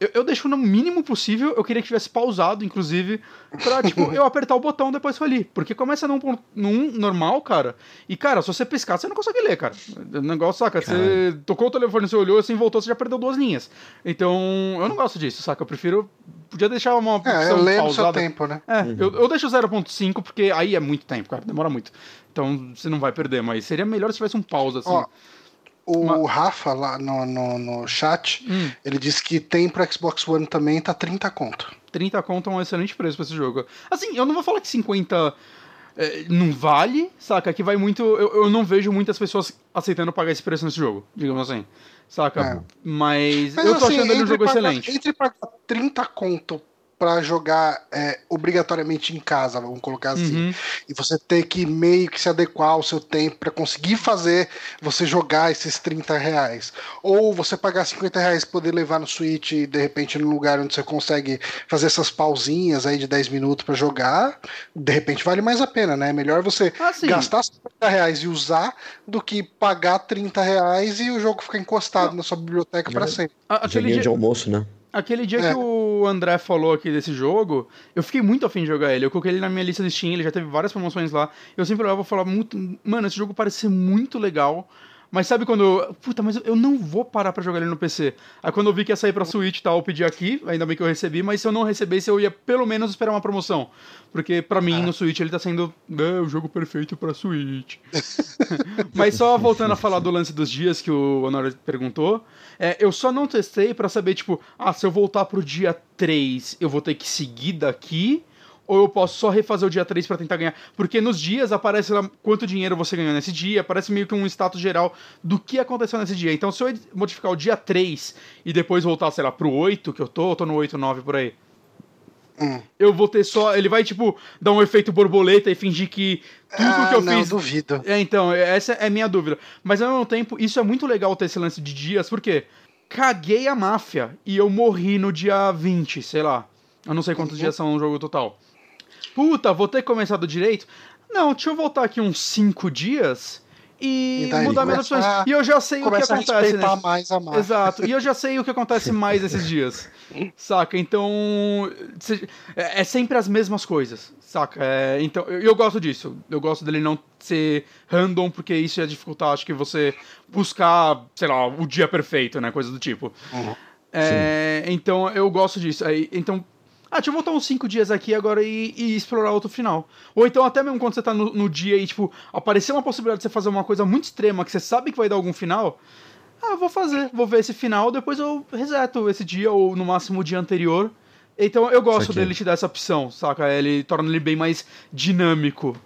Eu, eu, deixo no mínimo possível, eu queria que tivesse pausado, inclusive, pra, tipo, <laughs> eu apertar o botão depois foi ali. Porque começa num, num normal, cara, e, cara, se você piscar, você não consegue ler, cara. O negócio, saca? Caralho. Você tocou o telefone, você olhou, assim, voltou, você já perdeu duas linhas. Então, eu não gosto disso, saca? Eu prefiro. Podia deixar uma. É, eu leio no seu tempo, né? É, uhum. eu, eu deixo 0.5, porque aí é muito tempo, cara, demora muito. Então, você não vai perder, mas seria melhor se tivesse um pausa, assim. Ó, o Uma... Rafa lá no, no, no chat, hum. ele disse que tem pro Xbox One também, tá 30 conto. 30 conto é um excelente preço pra esse jogo. Assim, eu não vou falar que 50 é, não vale, saca? Que vai muito. Eu, eu não vejo muitas pessoas aceitando pagar esse preço nesse jogo, digamos assim. Saca? É. Mas, Mas, eu tô assim, achando ele um jogo pagar, excelente. Entre pagar 30 conto para jogar é, obrigatoriamente em casa, vamos colocar assim. Uhum. E você ter que meio que se adequar ao seu tempo para conseguir fazer você jogar esses 30 reais. Ou você pagar 50 reais poder levar no Switch e de repente no lugar onde você consegue fazer essas pausinhas aí de 10 minutos para jogar, de repente vale mais a pena, né? É melhor você ah, gastar 50 reais e usar do que pagar 30 reais e o jogo ficar encostado Não. na sua biblioteca para sempre. Aquele dia... de almoço, né? Aquele dia é. que o André falou aqui desse jogo, eu fiquei muito afim de jogar ele. Eu coloquei ele na minha lista de Steam, ele já teve várias promoções lá. Eu sempre olhava e falar muito. Mano, esse jogo parece ser muito legal. Mas sabe quando. Puta, mas eu não vou parar para jogar ele no PC. Aí quando eu vi que ia sair pra Switch e tal, eu pedi aqui, ainda bem que eu recebi, mas se eu não recebesse, eu ia pelo menos esperar uma promoção. Porque para mim, ah. no Switch, ele tá sendo é, o jogo perfeito pra Switch. <laughs> mas só voltando a falar do lance dos dias que o Honor perguntou, é, eu só não testei para saber, tipo, ah, se eu voltar pro dia 3, eu vou ter que seguir daqui ou eu posso só refazer o dia 3 para tentar ganhar? Porque nos dias aparece lá quanto dinheiro você ganhou nesse dia, aparece meio que um status geral do que aconteceu nesse dia. Então, se eu modificar o dia 3 e depois voltar, sei lá, pro 8 que eu tô, eu tô no 8, 9 por aí. Hum. Eu vou ter só. Ele vai, tipo, dar um efeito borboleta e fingir que tudo ah, que eu não, fiz. duvido. É, então, essa é a minha dúvida. Mas ao mesmo tempo, isso é muito legal ter esse lance de dias, porque caguei a máfia e eu morri no dia 20, sei lá. Eu não sei quantos uhum. dias são no jogo total puta, vou ter que começar do direito. Não, deixa eu voltar aqui uns 5 dias e, e mudar minhas opções. E eu já sei o que acontece. A mais a mais. Exato. E eu já sei o que acontece <laughs> mais esses dias. saca? Então. É, é sempre as mesmas coisas. Saca? É, então, eu, eu, gosto disso. Eu gosto dele não ser random, porque isso ia dificultar, acho que você buscar, sei lá, o dia perfeito, né? Coisa do tipo. Uhum. É, então eu gosto disso. Então, ah, deixa eu voltar uns 5 dias aqui agora e, e, explorar outro final. Ou então até mesmo quando você tá no, no, dia e, tipo, aparecer uma possibilidade de você fazer uma coisa muito extrema que você sabe que vai dar algum final. Ah, vou fazer, vou ver esse final, depois eu reseto esse dia ou no máximo o dia anterior. Então eu gosto dele te dar essa opção, saca? Ele torna ele bem mais dinâmico.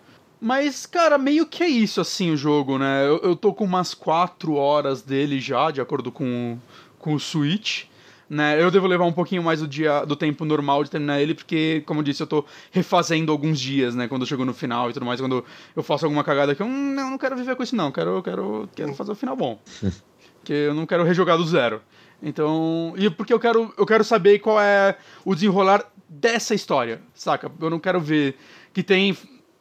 Mas, cara, meio que é isso, assim, o jogo, né? Eu, eu tô com umas 4 horas dele já, de acordo com, com o Switch. Né? Eu devo levar um pouquinho mais do dia do tempo normal de terminar ele, porque, como eu disse, eu tô refazendo alguns dias, né? Quando eu chego no final e tudo mais, quando eu faço alguma cagada que eu hum, não, não quero viver com isso, não. Quero, quero, quero fazer o final bom. <laughs> porque eu não quero rejogar do zero. Então. E porque eu quero, eu quero saber qual é o desenrolar dessa história, saca? Eu não quero ver que tem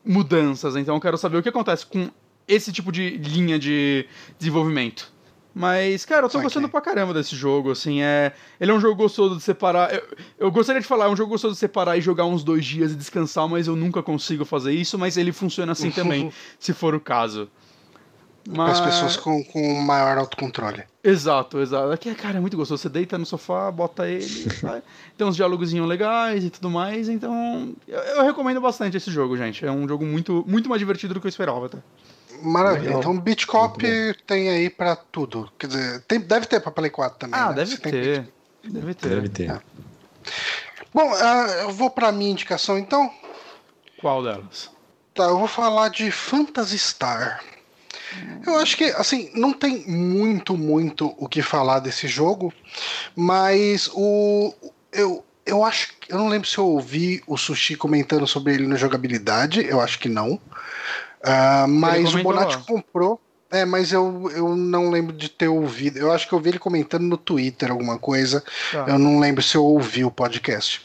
mudanças, então eu quero saber o que acontece com esse tipo de linha de desenvolvimento. Mas, cara, eu tô gostando pra caramba desse jogo, assim, é... Ele é um jogo gostoso de separar... Eu, eu, gostaria de falar, é um jogo gostoso de separar e jogar uns dois dias e descansar, mas eu nunca consigo fazer isso, mas ele funciona assim também, se for o caso. Mas... As pessoas com, com maior autocontrole. Exato, exato. Aqui, cara, é muito gostoso. Você deita no sofá, bota ele, <laughs> tem uns diálogozinhos legais e tudo mais, então... Eu, eu, recomendo bastante esse jogo, gente. É um jogo muito, muito mais divertido do que eu esperava, tá? Maravilha. Legal. Então, Bitcop tem aí pra tudo. Quer dizer, tem, deve ter pra Play 4 também. Ah, né? deve, ter. deve ter. Deve ter. É. Bom, uh, eu vou pra minha indicação então. Qual delas? Tá, eu vou falar de Phantasy Star. Eu acho que, assim, não tem muito, muito o que falar desse jogo, mas o. Eu, eu acho. Eu não lembro se eu ouvi o Sushi comentando sobre ele na jogabilidade, eu acho que não. Uh, mas o Bonatti comprou. É, mas eu, eu não lembro de ter ouvido. Eu acho que eu vi ele comentando no Twitter alguma coisa. Tá. Eu não lembro se eu ouvi o podcast.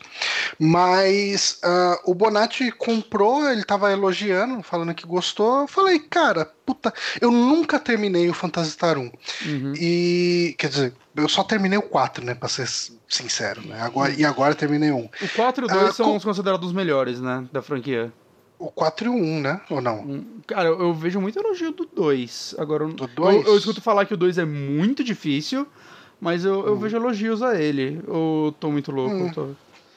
Mas uh, o Bonatti comprou, ele tava elogiando, falando que gostou. Eu falei, cara, puta, eu nunca terminei o Phantasy Star 1. Uhum. E, quer dizer, eu só terminei o 4, né, pra ser sincero. Né? Agora, e agora terminei um. O 4 e o 2 uh, são com... os considerados os melhores, né, da franquia. O 4 e o 1, né? Ou não? Hum, cara, eu, eu vejo muito elogio do 2. Agora, do 2? Eu, eu, escuto falar que o 2 é muito difícil, mas eu, eu hum. vejo elogios a ele. Eu tô muito louco. Hum. Tô...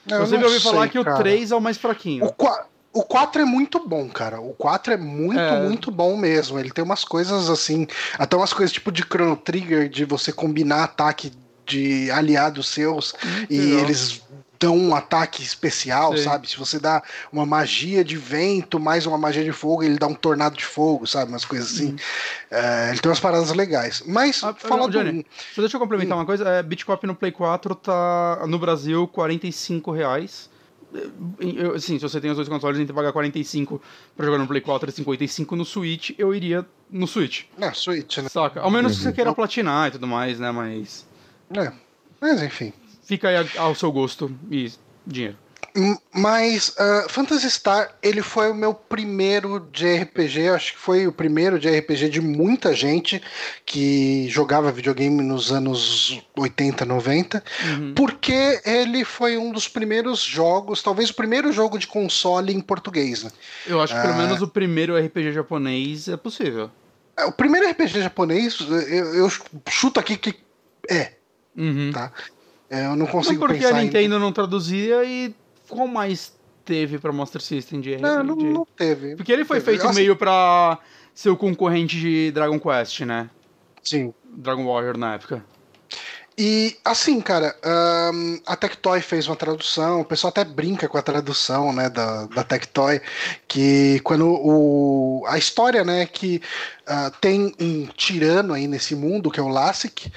Eu, eu sempre ouvi sei, falar que cara. o 3 é o mais fraquinho. O 4. O 4 é muito bom, cara. O 4 é muito, é. muito bom mesmo. Ele tem umas coisas assim, até umas coisas tipo de Chrono Trigger, de você combinar ataque de aliados seus hum, e eles dão um ataque especial, Sim. sabe? Se você dá uma magia de vento mais uma magia de fogo, ele dá um tornado de fogo, sabe? Umas coisas assim. Uhum. É, ele tem umas paradas legais. Mas, ah, fala do... Johnny, só deixa eu complementar hum. uma coisa. É, Bitcop no Play 4 tá no Brasil 45 reais. Eu, assim, se você tem os dois consoles, a gente pagar 45 pra jogar no Play 4 e 55 no Switch, eu iria no Switch. É, Switch, né? Saca? Ao menos uhum. se você queira platinar e tudo mais, né? Mas. É. Mas enfim. Fica aí ao seu gosto e dinheiro. Mas uh, Phantasy Star, ele foi o meu primeiro de RPG, acho que foi o primeiro de RPG de muita gente que jogava videogame nos anos 80, 90, uhum. porque ele foi um dos primeiros jogos, talvez o primeiro jogo de console em português. Né? Eu acho que pelo uh, menos o primeiro RPG japonês é possível. É, o primeiro RPG japonês, eu, eu chuto aqui que é. Uhum. Tá? É, eu não consigo não porque a Nintendo em... não traduzia e qual mais teve pra Master System de Não, não, não teve. Porque ele foi teve. feito meio pra ser o concorrente de Dragon Quest, né? Sim. Dragon Warrior na época. E assim, cara, um, a Tectoy fez uma tradução, o pessoal até brinca com a tradução, né, da, da Tectoy, que quando o, a história, né, que uh, tem um tirano aí nesse mundo, que é o Lassic,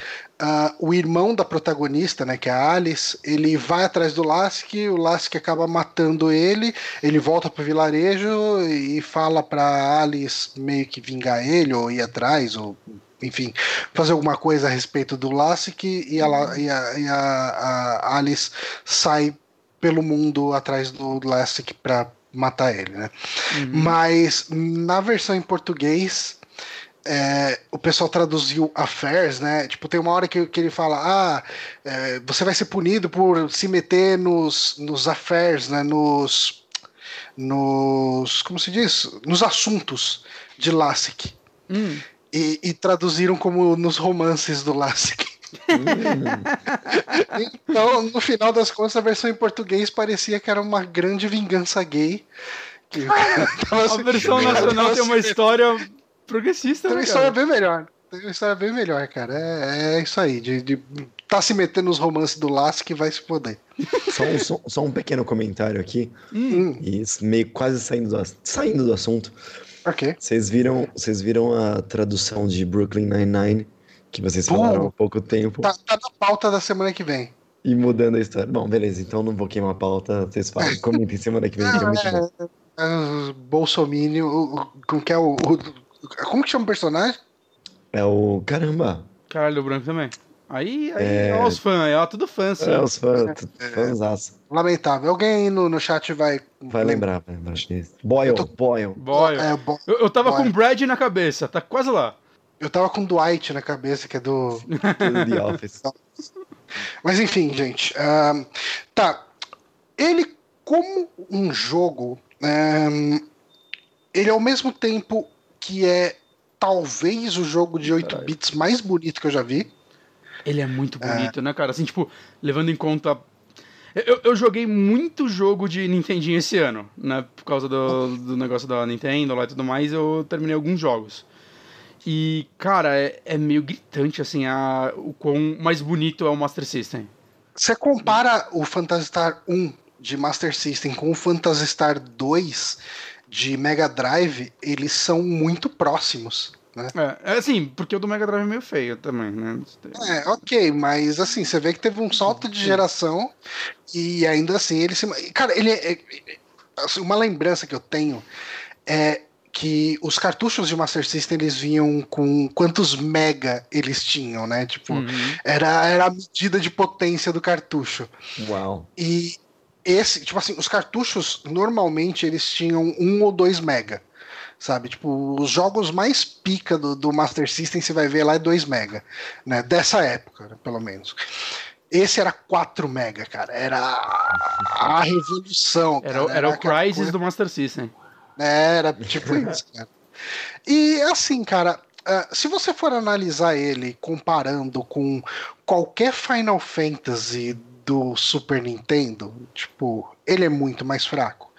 Uh, o irmão da protagonista, né, que é a Alice, ele vai atrás do Lask, o Lask acaba matando ele, ele volta pro vilarejo e fala pra Alice meio que vingar ele, ou ir atrás, ou enfim, fazer alguma coisa a respeito do Lask, e, a, e, a, e a, a Alice sai pelo mundo atrás do Lask pra matar ele, né? Uhum. Mas na versão em português é, o pessoal traduziu affairs, né? Tipo, tem uma hora que, que ele fala: ah, é, você vai ser punido por se meter nos, nos affairs, né? Nos. Nos. Como se diz? Nos assuntos de Lassic. Hum. E, e, traduziram como nos romances do Lassic. Hum. <laughs> então, no final das contas, a versão em português parecia que era uma grande vingança gay. <laughs> a versão nacional tem uma história progressista, Tem uma né, história bem melhor. Tem uma história bem melhor, cara. É, é isso aí. De, de tá se metendo nos romances do Laço que vai se poder. Só um, só, só um pequeno comentário aqui. Hum. E meio quase saindo do, saindo do assunto. Ok. Vocês viram, vocês viram a tradução de Brooklyn Nine-Nine? Que vocês falaram há pouco tempo. Tá, tá na pauta da semana que vem. E mudando a história. Bom, beleza, então não vou queimar a pauta. Vocês falam, <laughs> comentem semana que vem, que é muito bom. É, é, Bolsomínio, como que é o, o como que chama o personagem? É o. Caramba! Caralho, o branco também. Aí, aí, é... ó, os fãs, ó, tudo fã, sim. É, os fãs, é, fãs Lamentável. Alguém aí no, no chat vai. Vai lembrar, vai lembrar disso. Boyle, tô... Boyle. Boyle. É, bo... eu, eu tava Boyle. com Brad na cabeça, tá quase lá. Eu tava com Dwight na cabeça, que é do. The Office. <laughs> Mas enfim, gente. Um, tá. Ele, como um jogo. Um, ele ao mesmo tempo que é talvez o jogo de 8 Caralho. bits mais bonito que eu já vi. Ele é muito bonito, é. né, cara? Assim, tipo, levando em conta. Eu, eu joguei muito jogo de Nintendinho esse ano, né? Por causa do, do negócio da Nintendo lá e tudo mais, eu terminei alguns jogos. E, cara, é, é meio gritante, assim, a, o quão mais bonito é o Master System. Você compara o Phantasy Star 1 de Master System com o Phantasy Star 2 de Mega Drive, eles são muito próximos. Né? É, é assim, porque o do Mega Drive é meio feio também, né? É, ok, mas assim, você vê que teve um salto de geração e ainda assim ele se. Cara, ele é. é assim, uma lembrança que eu tenho é que os cartuchos de Master System eles vinham com quantos mega eles tinham, né? Tipo, uhum. era, era a medida de potência do cartucho. Uau. E esse, tipo assim, os cartuchos normalmente eles tinham um ou dois mega. Sabe, tipo, os jogos mais pica do, do Master System você vai ver lá é 2 mega, né? Dessa época, né, pelo menos. Esse era 4 mega, cara. Era a revolução. Era, era, era o Crysis coisa... do Master System. Era tipo <laughs> isso, cara. E assim, cara, uh, se você for analisar ele comparando com qualquer Final Fantasy do Super Nintendo, tipo, ele é muito mais fraco.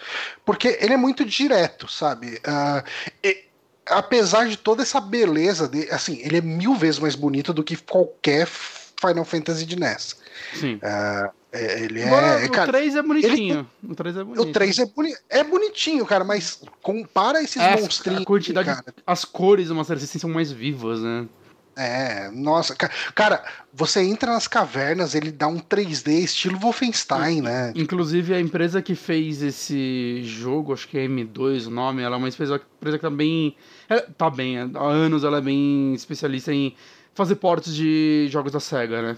Porque ele é muito direto, sabe? Uh, e, apesar de toda essa beleza, de, assim, ele é mil vezes mais bonito do que qualquer Final Fantasy de NES. Sim. Uh, ele é. o cara, 3 é bonitinho. Ele, o 3 é bonito. O 3 é, boni é bonitinho, cara, mas compara esses é, monstrinhos. A quantidade. Cara. As cores do Master System são mais vivas, né? É, nossa, cara, você entra nas cavernas, ele dá um 3D estilo Wolfenstein, né? Inclusive a empresa que fez esse jogo, acho que é M2 o nome, ela é uma empresa, que tá bem. É, tá bem, há anos ela é bem especialista em fazer portes de jogos da SEGA, né?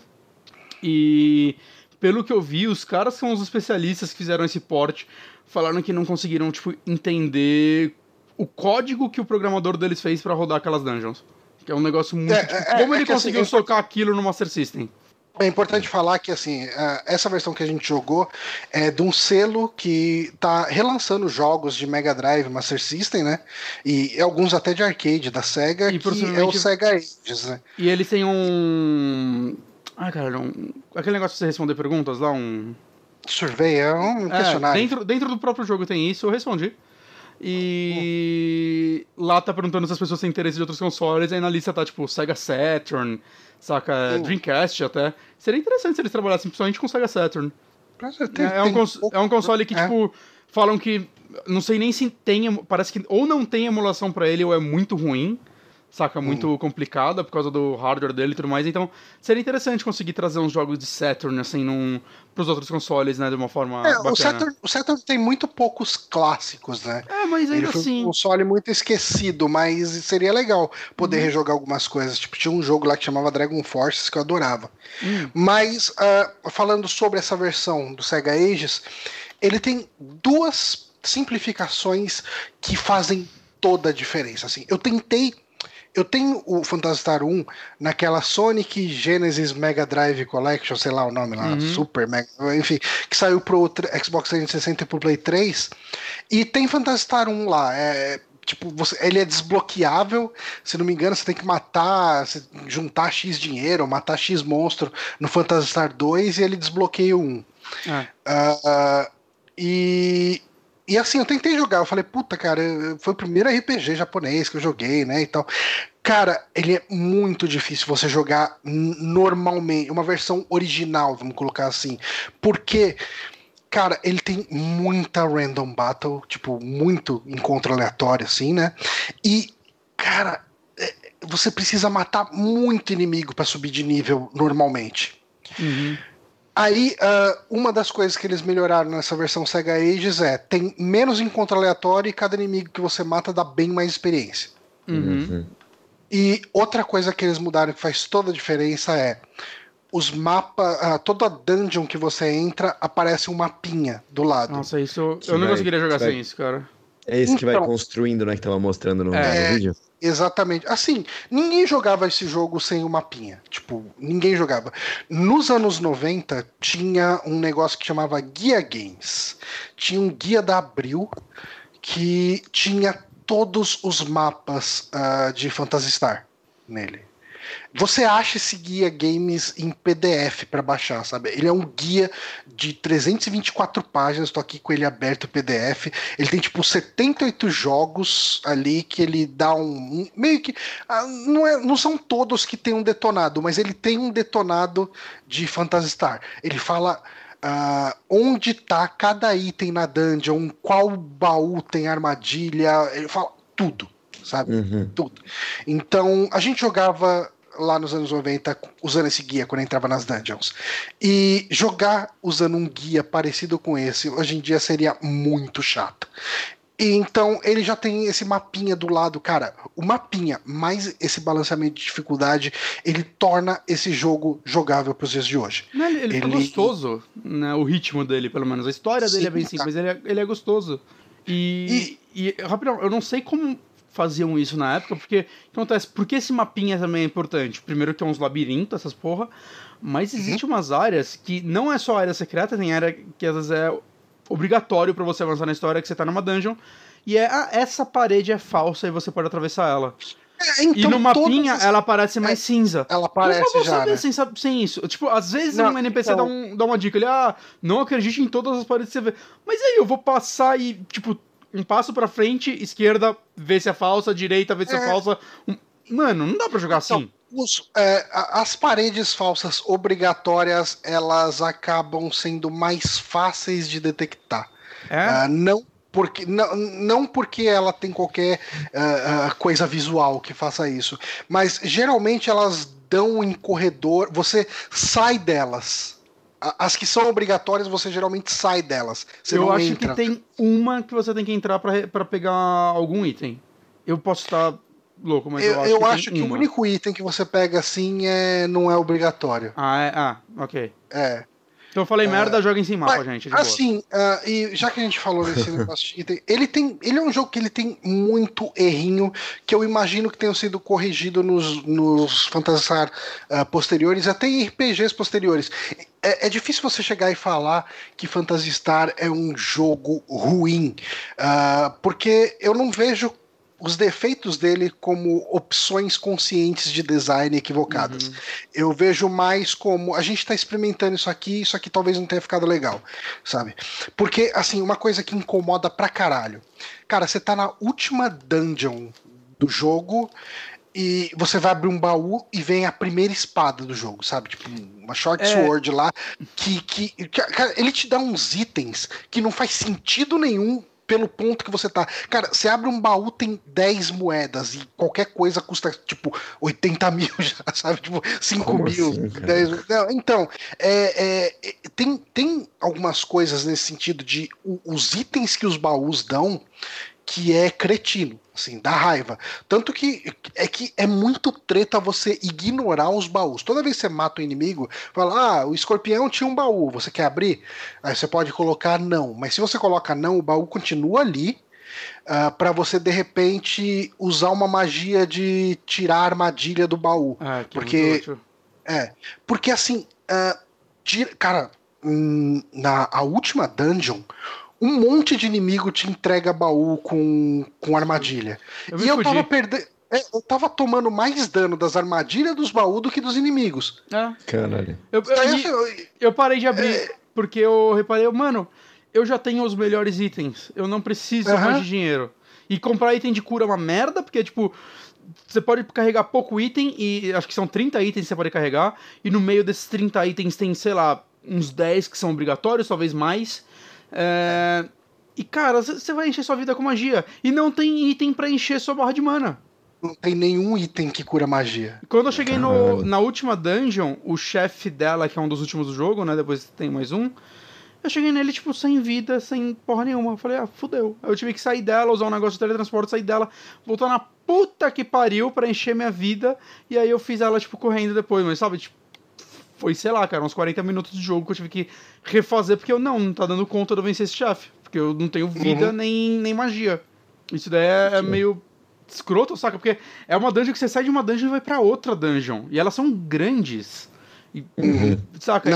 E pelo que eu vi, os caras que são os especialistas que fizeram esse porte falaram que não conseguiram, tipo, entender o código que o programador deles fez para rodar aquelas dungeons. Que é um negócio muito. É, é, como é ele conseguiu assim, socar aquilo no Master System? É importante falar que assim, é, essa versão que a gente jogou é de um selo que tá relançando jogos de Mega Drive, Master System, né? E alguns até de arcade da Sega, e, que é o Sega Ages, né? E eles têm um ah, cara, um... aquele negócio de você responder perguntas lá, um. Survey, é um é, questionário. Dentro, dentro do próprio jogo tem isso, eu respondi. E lá tá perguntando se as pessoas têm interesse de outros consoles, aí na lista tá tipo Sega Saturn, saca? Dreamcast até. Seria interessante se eles trabalhassem principalmente com Sega Saturn. Tem, é, é, um cons é um console que, é. tipo, falam que. Não sei nem se tem. Parece que ou não tem emulação para ele ou é muito ruim saca? Muito hum. complicada por causa do hardware dele e tudo mais. Então, seria interessante conseguir trazer uns jogos de Saturn, assim, num, pros outros consoles, né? De uma forma. É, bacana. O, Saturn, o Saturn tem muito poucos clássicos, né? É, mas ainda Ele foi assim. um console muito esquecido, mas seria legal poder uhum. rejogar algumas coisas. Tipo, tinha um jogo lá que chamava Dragon Forces que eu adorava. Uhum. Mas, uh, falando sobre essa versão do Sega Ages, ele tem duas simplificações que fazem toda a diferença. Assim, eu tentei eu tenho o Phantasy Star 1 naquela Sonic Genesis Mega Drive Collection, sei lá o nome lá, uhum. Super Mega, enfim, que saiu pro Xbox 360 e pro Play 3. E tem Phantasy Star 1 lá, é, tipo, você, ele é desbloqueável, se não me engano, você tem que matar, juntar X dinheiro, matar X monstro no Phantasy Star 2 e ele desbloqueia um. É. Uh, e, e assim, eu tentei jogar, eu falei, puta, cara, foi o primeiro RPG japonês que eu joguei, né, e tal. Cara, ele é muito difícil você jogar normalmente, uma versão original, vamos colocar assim. Porque, cara, ele tem muita random battle, tipo, muito encontro aleatório, assim, né? E, cara, é, você precisa matar muito inimigo para subir de nível normalmente. Uhum. Aí, uh, uma das coisas que eles melhoraram nessa versão Sega Ages é tem menos encontro aleatório e cada inimigo que você mata dá bem mais experiência. Uhum. uhum. E outra coisa que eles mudaram que faz toda a diferença é os mapas, uh, toda dungeon que você entra aparece um mapinha do lado. Nossa, isso eu não conseguiria jogar sem isso, cara. É isso então, que vai então. construindo, né? Que tava mostrando no, é, no vídeo. Exatamente. Assim, ninguém jogava esse jogo sem o mapinha. Tipo, ninguém jogava. Nos anos 90, tinha um negócio que chamava Guia Games. Tinha um guia da Abril que tinha todos os mapas uh, de Phantasy Star nele. Você acha esse guia games em PDF para baixar, sabe? Ele é um guia de 324 páginas, tô aqui com ele aberto PDF. Ele tem tipo 78 jogos ali que ele dá um, meio que ah, não, é, não são todos que tem um detonado, mas ele tem um detonado de Phantasy Star. Ele fala Uh, onde tá cada item na dungeon, qual baú tem armadilha, ele fala tudo, sabe? Uhum. Tudo. Então, a gente jogava lá nos anos 90 usando esse guia quando entrava nas dungeons. E jogar usando um guia parecido com esse, hoje em dia seria muito chato. E então ele já tem esse mapinha do lado, cara. O mapinha mais esse balanceamento de dificuldade, ele torna esse jogo jogável para os dias de hoje. Não, ele, ele, ele gostoso, né? O ritmo dele, pelo menos. A história dele Sim, é bem simples, tá. ele é, ele é gostoso. E, e, e rapidão, eu não sei como faziam isso na época, porque acontece, porque esse mapinha também é importante. Primeiro que tem uns labirintos, essas porra, mas existe uhum. umas áreas que não é só área secreta, tem área que às vezes é obrigatório para você avançar na história que você tá numa dungeon. E é, ah, essa parede é falsa e você pode atravessar ela. É, então, e no mapinha todos... ela parece mais é, cinza. Ela parece já, saber né? sem, sem isso? Tipo, às vezes não, um NPC então... dá, um, dá uma dica, ele, ah, não acredite em todas as paredes que você vê. Mas aí, eu vou passar e, tipo, um passo pra frente, esquerda, ver se é falsa, direita, ver se é, é falsa. Mano, não dá pra jogar então, assim. Os, é, as paredes falsas obrigatórias elas acabam sendo mais fáceis de detectar. É? Uh, não porque não, não porque ela tem qualquer uh, uh, coisa visual que faça isso, mas geralmente elas dão em corredor, você sai delas. As que são obrigatórias, você geralmente sai delas. Eu acho entra. que tem uma que você tem que entrar para pegar algum item. Eu posso estar louco, mas eu, eu acho eu que, acho que o único item que você pega assim é, não é obrigatório. Ah, é? Ah, ok. É. Então eu falei merda, uh, joga em cima mas, gente. Assim, uh, e já que a gente falou desse <laughs> negócio de item, ele tem. Ele é um jogo que ele tem muito errinho que eu imagino que tenham sido corrigido nos, nos Phantasar uh, posteriores, até em RPGs posteriores. É, é, difícil você chegar e falar que Phantasy Star é um jogo ruim, porque eu não vejo os defeitos dele como opções conscientes de design equivocadas. Uhum. Eu vejo mais como a gente está experimentando isso aqui, isso aqui talvez não tenha ficado legal, sabe? Porque, assim, uma coisa que incomoda pra caralho. Cara, você tá na última dungeon do jogo e você vai abrir um baú e vem a primeira espada do jogo, sabe? Tipo, uma short é... sword lá que, que, que. Cara, ele te dá uns itens que não faz sentido nenhum pelo ponto que você tá. Cara, você abre um baú, tem 10 moedas e qualquer coisa custa, tipo, 80 mil <laughs> já, sabe? Tipo, 5 Como mil. Assim, 10... então, é, é, tem, tem algumas coisas nesse sentido de os itens que os baús dão que é cretino, assim, dá raiva. Tanto que é que é muito treta você ignorar os baús. Toda vez que você mata o um inimigo, fala: "Ah, o escorpião tinha um baú, você quer abrir?" Aí você pode colocar não, mas se você coloca não, o baú continua ali. Uh, ah, para você de repente usar uma magia de tirar a armadilha do baú. Ah, porque é, porque assim, uh, tira, cara, hum, na a última dungeon, um monte de inimigo te entrega baú com, com armadilha. Eu e eu tava perdendo. É, eu tava tomando mais dano das armadilhas dos baús do que dos inimigos. É. Caralho. Eu, eu, eu, parei de abrir, é... porque eu reparei, mano, eu já tenho os melhores itens. Eu não preciso uhum. mais de dinheiro. E comprar item de cura é uma merda, porque, tipo, você pode carregar pouco item, e acho que são 30 itens que você pode carregar, e no meio desses 30 itens tem, sei lá, uns 10 que são obrigatórios, talvez mais. É... E, cara, você vai encher sua vida com magia. E não tem item para encher sua barra de mana. Não tem nenhum item que cura magia. Quando eu cheguei no, na última dungeon, o chefe dela, que é um dos últimos do jogo, né? Depois tem mais um. Eu cheguei nele, tipo, sem vida, sem porra nenhuma. Eu falei, ah, fudeu. Eu tive que sair dela, usar um negócio de teletransporte, sair dela, voltar na puta que pariu pra encher minha vida. E aí eu fiz ela, tipo, correndo depois. Mas, sabe, tipo, foi, sei lá, cara, uns 40 minutos de jogo que eu tive que refazer, porque eu não, não tá dando conta de eu vencer esse chefe. Porque eu não tenho vida uhum. nem, nem magia. Isso daí é, é, meio escroto, saca? Porque é uma dungeon que você sai de uma dungeon e vai para outra dungeon. E elas são grandes. E, uhum. Saca?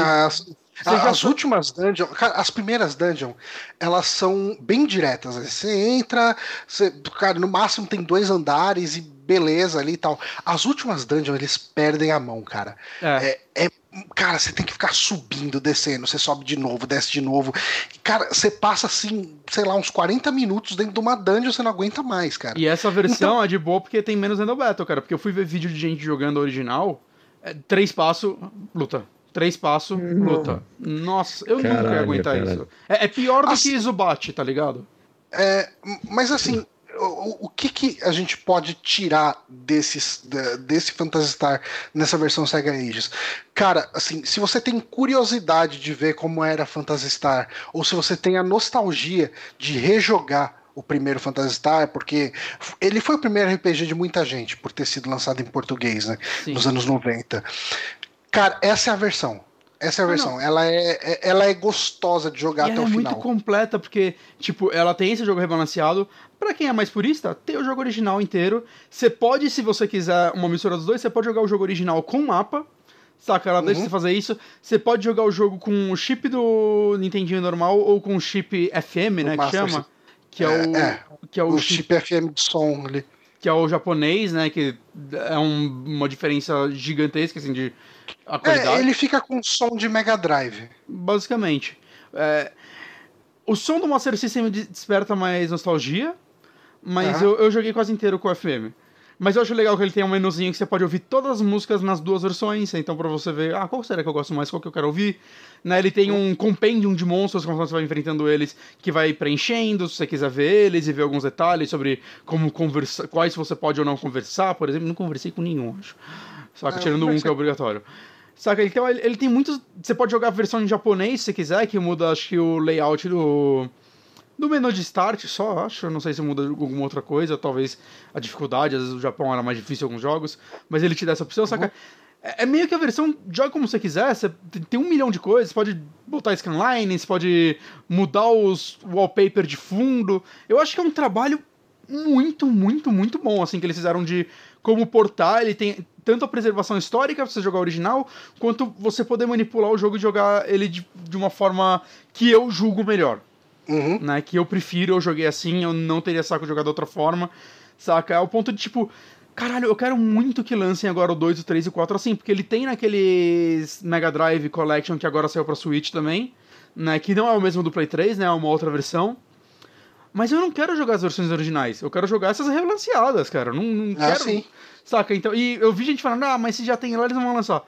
As últimas dungeons, cara, as primeiras dungeons, elas são bem diretas. Né? Você entra, você, cara, no máximo tem dois andares e beleza ali e tal. As últimas dungeons, eles perdem a mão, cara. É. é, é cara, você tem que ficar subindo, descendo, você sobe de novo, desce de novo. E, cara, você passa assim, sei lá, uns 40 minutos dentro de uma dungeon, você não aguenta mais, cara. E essa versão então... é de boa porque tem menos Endo Battle, cara. Porque eu fui ver vídeo de gente jogando original, é, três passos, luta. Três passos, luta. Nossa, eu caralho, nunca ia aguentar caralho. isso. É, é pior do assim, que Zubat, tá ligado? É, mas assim, o, o, que, que a gente pode tirar desses, desse Phantasy Star nessa versão Sega Ages? Cara, assim, se você tem curiosidade de ver como era Phantasy Star, ou se você tem a nostalgia de rejogar o primeiro Phantasy Star, porque ele foi o primeiro RPG de muita gente, por ter sido lançado em português, né? Sim. Nos anos 90. Cara, essa é a versão. Essa é a versão. Ela é, é, ela é gostosa de jogar e até o final. Ela é muito completa, porque, tipo, ela tem esse jogo rebalanceado. Para quem é mais purista, tem o jogo original inteiro. Você pode, se você quiser uma mistura dos dois, você pode jogar o jogo original com mapa. Saca? Ela uhum. deixa você fazer isso. Você pode jogar o jogo com o chip do Nintendinho normal ou com o chip FM, né? que chama. Que é, é, o. É, que é o, o chip, chip FM de som ali. Que é o japonês, né? Que é um, uma diferença gigantesca, assim, de a qualidade. É, ele fica com som de Mega Drive. Basicamente. É, o som do Master System desperta mais nostalgia, mas uhum. eu, eu joguei quase inteiro com o FM. Mas eu acho legal que ele tem um menuzinho que você pode ouvir todas as músicas nas duas versões, então para você ver, ah, qual será que eu gosto mais, qual que eu quero ouvir. Né, ele tem um compêndio de monstros conforme você vai enfrentando eles, que vai preenchendo, se você quiser ver eles e ver alguns detalhes sobre como conversar, quais você pode ou não conversar, por exemplo, não conversei com nenhum, acho. Que é, tirando um que é obrigatório. Saca? Então ele, ele tem muitos. Você pode jogar a versão em japonês se quiser, que muda acho que o layout do. Do menu de start só, acho. Não sei se muda alguma outra coisa. Talvez a dificuldade, às vezes o Japão era mais difícil em alguns jogos. Mas ele te dá essa opção, uhum. saca? É, é meio que a versão, joga como você quiser, você tem um milhão de coisas, você pode botar scanline, você pode mudar os wallpaper de fundo. Eu acho que é um trabalho muito, muito, muito bom, assim, que eles fizeram de como portar, ele tem tanto a preservação histórica pra você jogar original, quanto você poder manipular o jogo e jogar ele de, de uma forma que eu julgo melhor. Uhum. Né? Que eu prefiro, eu joguei assim, eu não teria saco de jogar de outra forma. Saca? É o ponto de tipo. Caralho, eu quero muito que lancem agora o 2, o 3 e o 4 assim, porque ele tem naqueles Mega Drive Collection que agora saiu pra Switch também, né? Que não é o mesmo do Play 3, né? É uma outra versão. Mas eu não quero jogar as versões originais. Eu quero jogar essas relanceadas, cara. não, não ah, quero. Sim. Saca? Então, e eu vi gente falando, ah, mas se já tem lá, eles não vão lançar.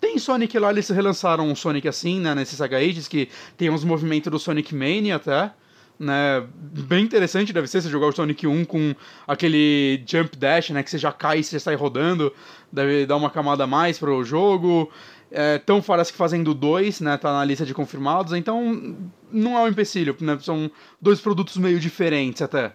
Tem Sonic lá, eles relançaram um Sonic assim, né, nesses Saga Ages, que tem uns movimentos do Sonic Mania até, né, bem interessante deve ser você jogar o Sonic 1 com aquele jump dash, né, que você já cai e você sai rodando, deve dar uma camada a mais pro jogo. É, tão parece que fazendo dois, né? Tá na lista de confirmados, então não é um empecilho, né? São dois produtos meio diferentes até.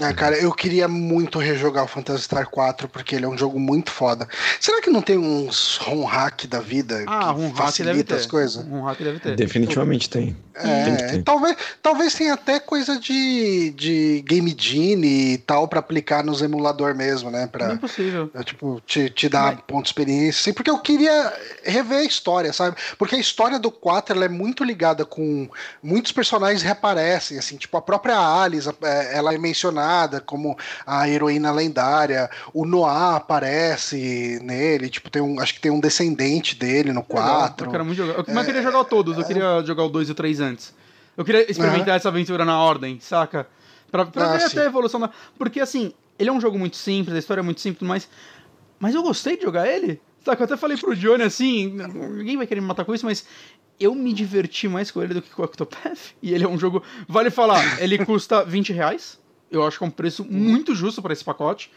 Ah, cara, eu queria muito rejogar o Phantasy Star 4 porque ele é um jogo muito foda. Será que não tem uns ROM hack da vida ah, que facilita as coisas? Um hack deve ter. Definitivamente tem. É, tem talvez, talvez tenha até coisa de, de Game Genie e tal para aplicar nos emulador mesmo, né? Pra, não é possível. Pra, tipo, te, te dar Mas... ponto de experiência. Assim, porque eu queria rever a história, sabe? Porque a história do 4 ela é muito ligada com. Muitos personagens reaparecem, assim, tipo a própria Alice, ela é mencionada como a heroína lendária. O Noah aparece nele, tipo, tem um. Acho que tem um descendente dele no 4. Eu, quero muito jogar. Eu, eu queria jogar todos, eu queria jogar o 2 e o 3 antes. Eu queria experimentar uhum. essa aventura na ordem, saca? Pra, pra ah, ver sim. até a evolução da. Porque assim, ele é um jogo muito simples, a história é muito simples, mas. Mas eu gostei de jogar ele. Saca? Eu até falei pro Johnny assim, ninguém vai querer me matar com isso, mas eu me diverti mais com ele do que com o Octopath. <laughs> E ele é um jogo. Vale falar, ele custa 20 reais. Eu acho que é um preço muito justo para esse pacote.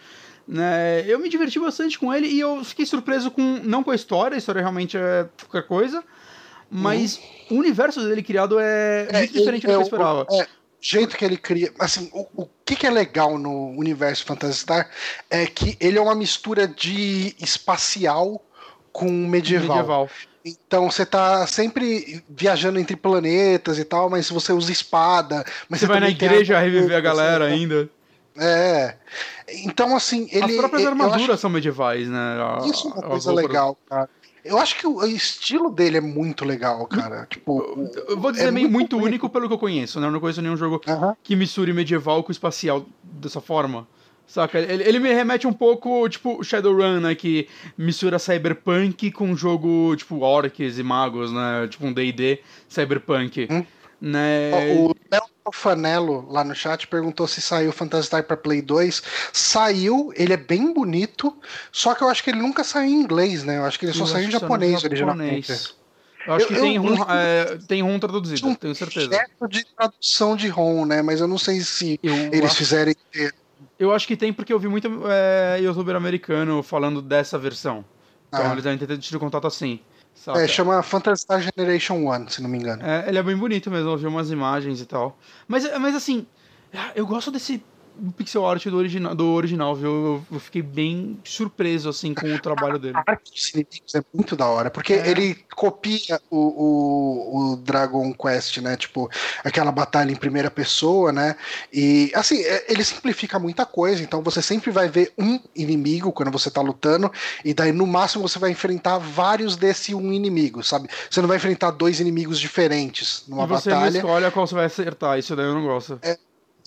Né? Eu me diverti bastante com ele e eu fiquei surpreso com. Não com a história, a história realmente é qualquer coisa. Mas uhum. o universo dele criado é, é muito diferente do que eu esperava. É, o jeito que ele cria. Assim, o, o que, que é legal no universo Phantasy Star é que ele é uma mistura de espacial com medieval. medieval. Então você tá sempre viajando entre planetas e tal, mas você usa espada. Mas você, você vai na igreja a reviver a galera assim, ainda. É. Então, assim, ele. As próprias armaduras acho... são medievais, né? Isso é uma coisa legal, cara. Eu acho que o estilo dele é muito legal, cara. Tipo, eu vou dizer é meio muito, muito único pelo que eu conheço, né? Eu não conheço nenhum jogo que misture medieval com espacial dessa forma. Saca? Ele, ele, me remete um pouco, tipo, Shadowrun, né? Que mistura cyberpunk com jogo, tipo, orcs e magos, né? Tipo um D&D cyberpunk. Hum? Né? O Léo Fanello lá no chat perguntou se saiu Phantasy Star para Play 2. Saiu, ele é bem bonito, só que eu acho que ele nunca saiu em inglês, né? Eu acho que ele só saiu em japonês originalmente. Eu acho eu, que tem, eu, rum, é, tem ROM traduzido, um tenho certeza. de tradução de ROM, né? Mas eu não sei se eles acho... fizerem. Eu acho que tem porque eu vi muito é, youtuber americano falando dessa versão. Então ah. eles devem ter tido contato assim. Saca? É, chama Phantasy Star Generation 1, se não me engano. É, ele é bem bonito mesmo, eu vi umas imagens e tal. Mas, mas assim, eu gosto desse do pixel art do original, do original viu? Eu, eu, fiquei bem surpreso, assim, com o trabalho dele. A arte dos inimigos é muito da hora, porque é. ele copia o, o, o, Dragon Quest, né? Tipo, aquela batalha em primeira pessoa, né? E, assim, é, ele simplifica muita coisa, então você sempre vai ver um inimigo quando você tá lutando, e daí no máximo você vai enfrentar vários desse um inimigo, sabe? Você não vai enfrentar dois inimigos diferentes numa e você batalha. Você escolhe qual você vai acertar, isso daí eu não gosto. É,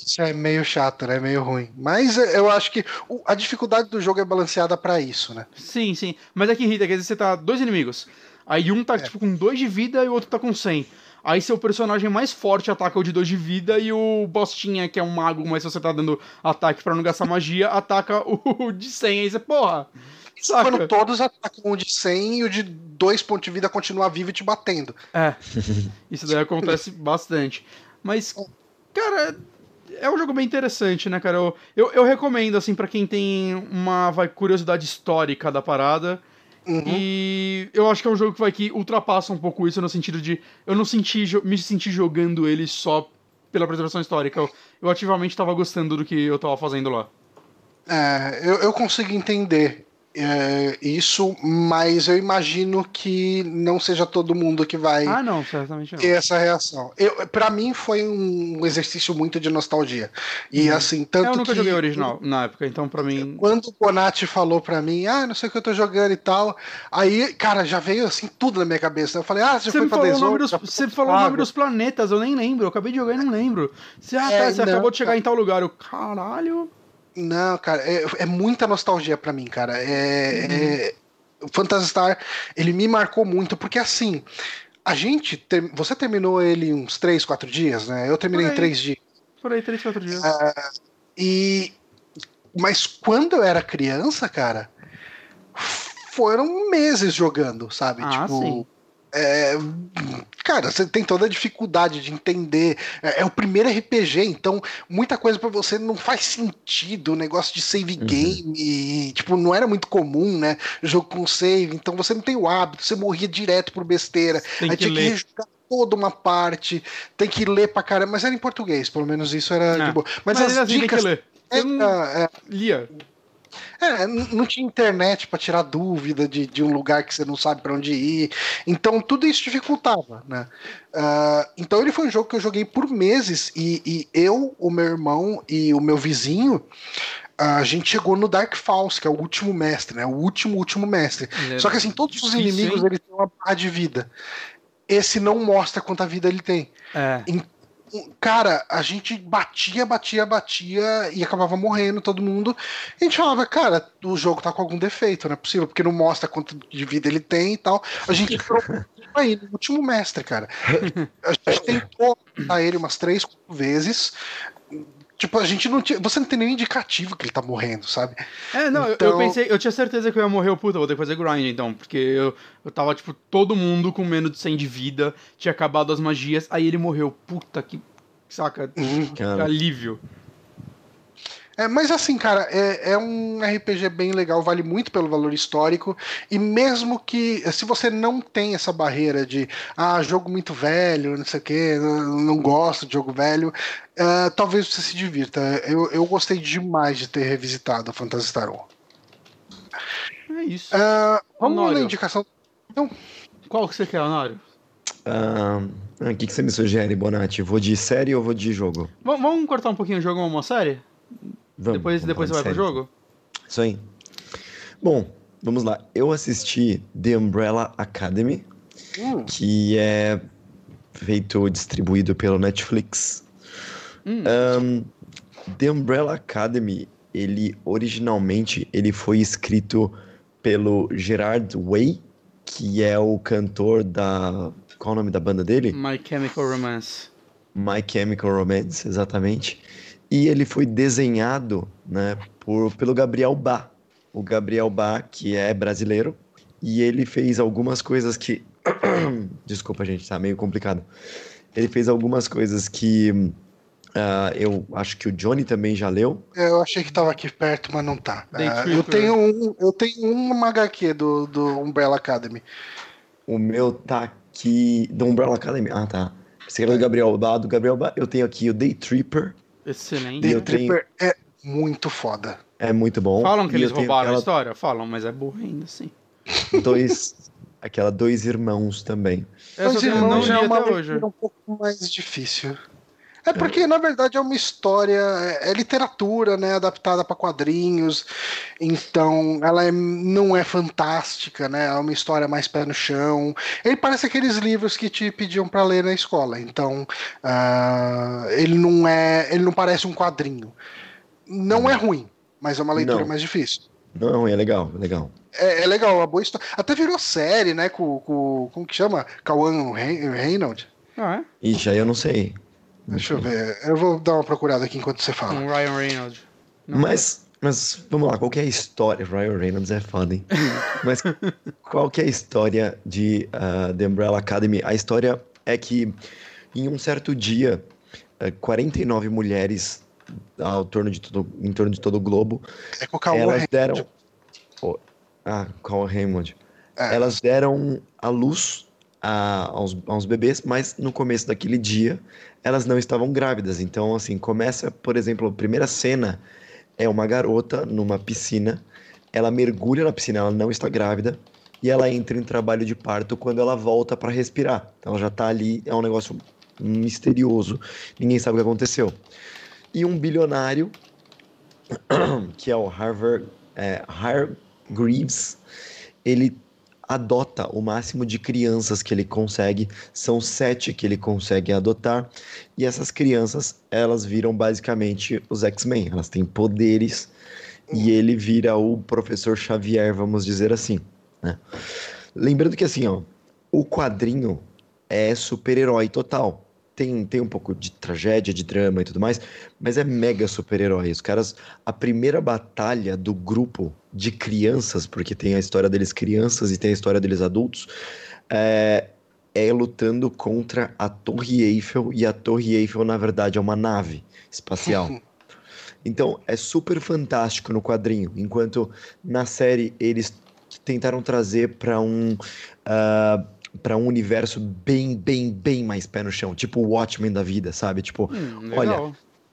isso é meio chato, né? Meio ruim. Mas eu acho que a dificuldade do jogo é balanceada para isso, né? Sim, sim. Mas é que irrita, quer dizer, você tá dois inimigos. Aí um tá é. tipo com dois de vida e o outro tá com 100. Aí seu personagem mais forte ataca o de dois de vida e o Bostinha, que é um mago, mas você tá dando ataque para não gastar magia, ataca o <laughs> de 100. Aí você, porra. Saca? Quando todos atacam o de 100 e o de dois pontos de vida continua vivo e te batendo. É. Isso daí acontece bastante. Mas, cara, é um jogo bem interessante, né, cara? Eu, eu, eu recomendo, assim, para quem tem uma vai, curiosidade histórica da parada. Uhum. E eu acho que é um jogo que vai que ultrapassa um pouco isso no sentido de eu não senti, me senti jogando ele só pela preservação histórica. Eu, eu ativamente estava gostando do que eu estava fazendo lá. É, eu, eu consigo entender é, isso, mas eu imagino que não seja todo mundo que vai ah, não, certamente não. ter essa reação. Para mim foi um exercício muito de nostalgia. E uhum. assim, tanto Eu nunca que, joguei original na época, então para mim. Quando o Bonatti falou para mim, ah, não sei o que eu tô jogando e tal, aí, cara, já veio assim tudo na minha cabeça. Eu falei, ah, você, você foi pra Desordem, dos, Você falou o nome dos planetas, eu nem lembro. Eu acabei de jogar e não lembro. Você, ah, é, tá, você não, acabou de chegar em tal lugar. Eu, caralho. Não, cara, é, é muita nostalgia para mim, cara. É, uhum. é, Phantasy Star, ele me marcou muito, porque assim, a gente, ter, você terminou ele uns 3, 4 dias, né? Eu terminei em 3 dias. Por aí, 3, 4 dias. Uh, e, mas quando eu era criança, cara, foram meses jogando, sabe? Ah, tipo, sim. É, cara, você tem toda a dificuldade de entender. É, é o primeiro RPG, então muita coisa para você não faz sentido. O negócio de save uhum. game, tipo, não era muito comum, né? Jogo com save, então você não tem o hábito, você morria direto por besteira. Tem aí que tinha ler. que toda uma parte, tem que ler pra caramba, mas era em português, pelo menos isso era não. de boa. Mas, mas as dicas. Tem que ler. É, é, lia. É, não tinha internet para tirar dúvida de, de um lugar que você não sabe para onde ir. Então tudo isso dificultava, né? Uh, então ele foi um jogo que eu joguei por meses e, e eu, o meu irmão e o meu vizinho a gente chegou no Dark Falls, que é o último mestre, né? O último, último mestre. É Só que assim, todos os inimigos eles têm uma barra de vida. Esse não mostra quanta vida ele tem. É. Então, cara, a gente batia, batia, batia e acabava morrendo todo mundo. A gente falava, cara, o jogo tá com algum defeito, não é possível, porque não mostra quanto de vida ele tem e tal. A gente <laughs> aí no último mestre, cara. A gente <laughs> tentou matar ele umas três, quatro vezes. Tipo, a gente não tinha. Você não tem nenhum indicativo que ele tá morrendo, sabe? É, não, então... eu, pensei, eu tinha certeza que eu ia morrer, o puta, vou ter que fazer grind então. Porque eu, eu tava, tipo, todo mundo com menos de 100 de vida, tinha acabado as magias, aí ele morreu. Puta que. Saca? Uhum. Que alívio. É, mas assim, cara, é, é, um RPG bem legal, vale muito pelo valor histórico. E mesmo que, se você não tem essa barreira de, ah, jogo muito velho, não sei o que, não, não gosto de jogo velho, uh, talvez você se divirta. Eu, eu gostei demais de ter revisitado a Phantasy Star 1. É isso. Uh, vamos Honório. na indicação. Então. Qual que você quer, Honório? Uh, o que, que você me sugere, Bonatti? Vou de série ou vou de jogo? V vamos cortar um pouquinho o jogo uma série? Vamos, depois vamos depois você vai pro jogo? Isso aí. Bom, vamos lá. Eu assisti The Umbrella Academy, hum. que é feito distribuído pelo Netflix. Hum. Um, The Umbrella Academy, ele originalmente ele foi escrito pelo Gerard Way, que é o cantor da qual o nome da banda dele? My Chemical Romance. My Chemical Romance, exatamente. E ele foi desenhado, né, por, pelo Gabriel Bá. O Gabriel Bá, que é brasileiro, e ele fez algumas coisas que <coughs> Desculpa, gente, tá meio complicado. Ele fez algumas coisas que uh, eu acho que o Johnny também já leu. Eu achei que tava aqui perto, mas não tá. Uh, eu, tenho um, eu tenho uma HQ do, do Umbrella Academy. O meu tá aqui. Do Umbrella Academy? Ah, tá. Você quer do Gabriel Bá, do Gabriel Bá. Eu tenho aqui o Day Tripper. Excelente. Day Tripper tenho... é muito foda. É muito bom. Falam que eles roubaram aquela... a história? Falam, mas é burro ainda, assim. Dois, aquela Dois Irmãos também. Dois Irmãos já é uma leitura um pouco mais difícil. É porque, na verdade, é uma história, é, é literatura, né, adaptada para quadrinhos, então ela é, não é fantástica, né, é uma história mais pé no chão. Ele parece aqueles livros que te pediam para ler na escola, então uh, ele não é, ele não parece um quadrinho. Não é ruim, mas é uma leitura não. mais difícil. Não, é legal, é legal. É, é legal, uma boa história. Até virou série, né? Com, com como que chama? Kawan Reynolds. Ah, é? Ixi, aí eu não sei. Deixa eu ver. Eu vou dar uma procurada aqui enquanto você fala. Com Ryan Reynolds. Não mas, mas vamos lá, qual que é a história? Ryan Reynolds é foda, hein? <laughs> mas qual que é a história de uh, The Umbrella Academy? A história é que em um certo dia, uh, 49 mulheres ao torno de todo, em torno de todo o globo. É com o elas deram. Oh, ah, Cal Raymond. É. Elas deram a luz a, aos, aos bebês, mas no começo daquele dia elas não estavam grávidas. Então, assim, começa, por exemplo, a primeira cena é uma garota numa piscina. Ela mergulha na piscina, ela não está grávida e ela entra em trabalho de parto quando ela volta para respirar. Então ela já está ali, é um negócio misterioso, ninguém sabe o que aconteceu e um bilionário, <clears throat> que é o Harvard, é, Hargreaves, ele adota o máximo de crianças que ele consegue, são sete que ele consegue adotar, e essas crianças, elas viram basicamente os X-Men, elas têm poderes, e ele vira o professor Xavier, vamos dizer assim, né? Lembrando que assim, ó, o quadrinho é super-herói total tem, tem um pouco de tragédia, de drama e tudo mais, mas é mega super-herói. Os caras, a primeira batalha do grupo de crianças, porque tem a história deles crianças e tem a história deles adultos, é, é lutando contra a Torre Eiffel, e a Torre Eiffel, na verdade, é uma nave espacial. <laughs> Então, é super fantástico no quadrinho, enquanto na série eles tentaram trazer para um. Uh, para um universo bem, bem, bem mais pé no chão, tipo o Watchmen da vida, sabe? Tipo, hum, olha,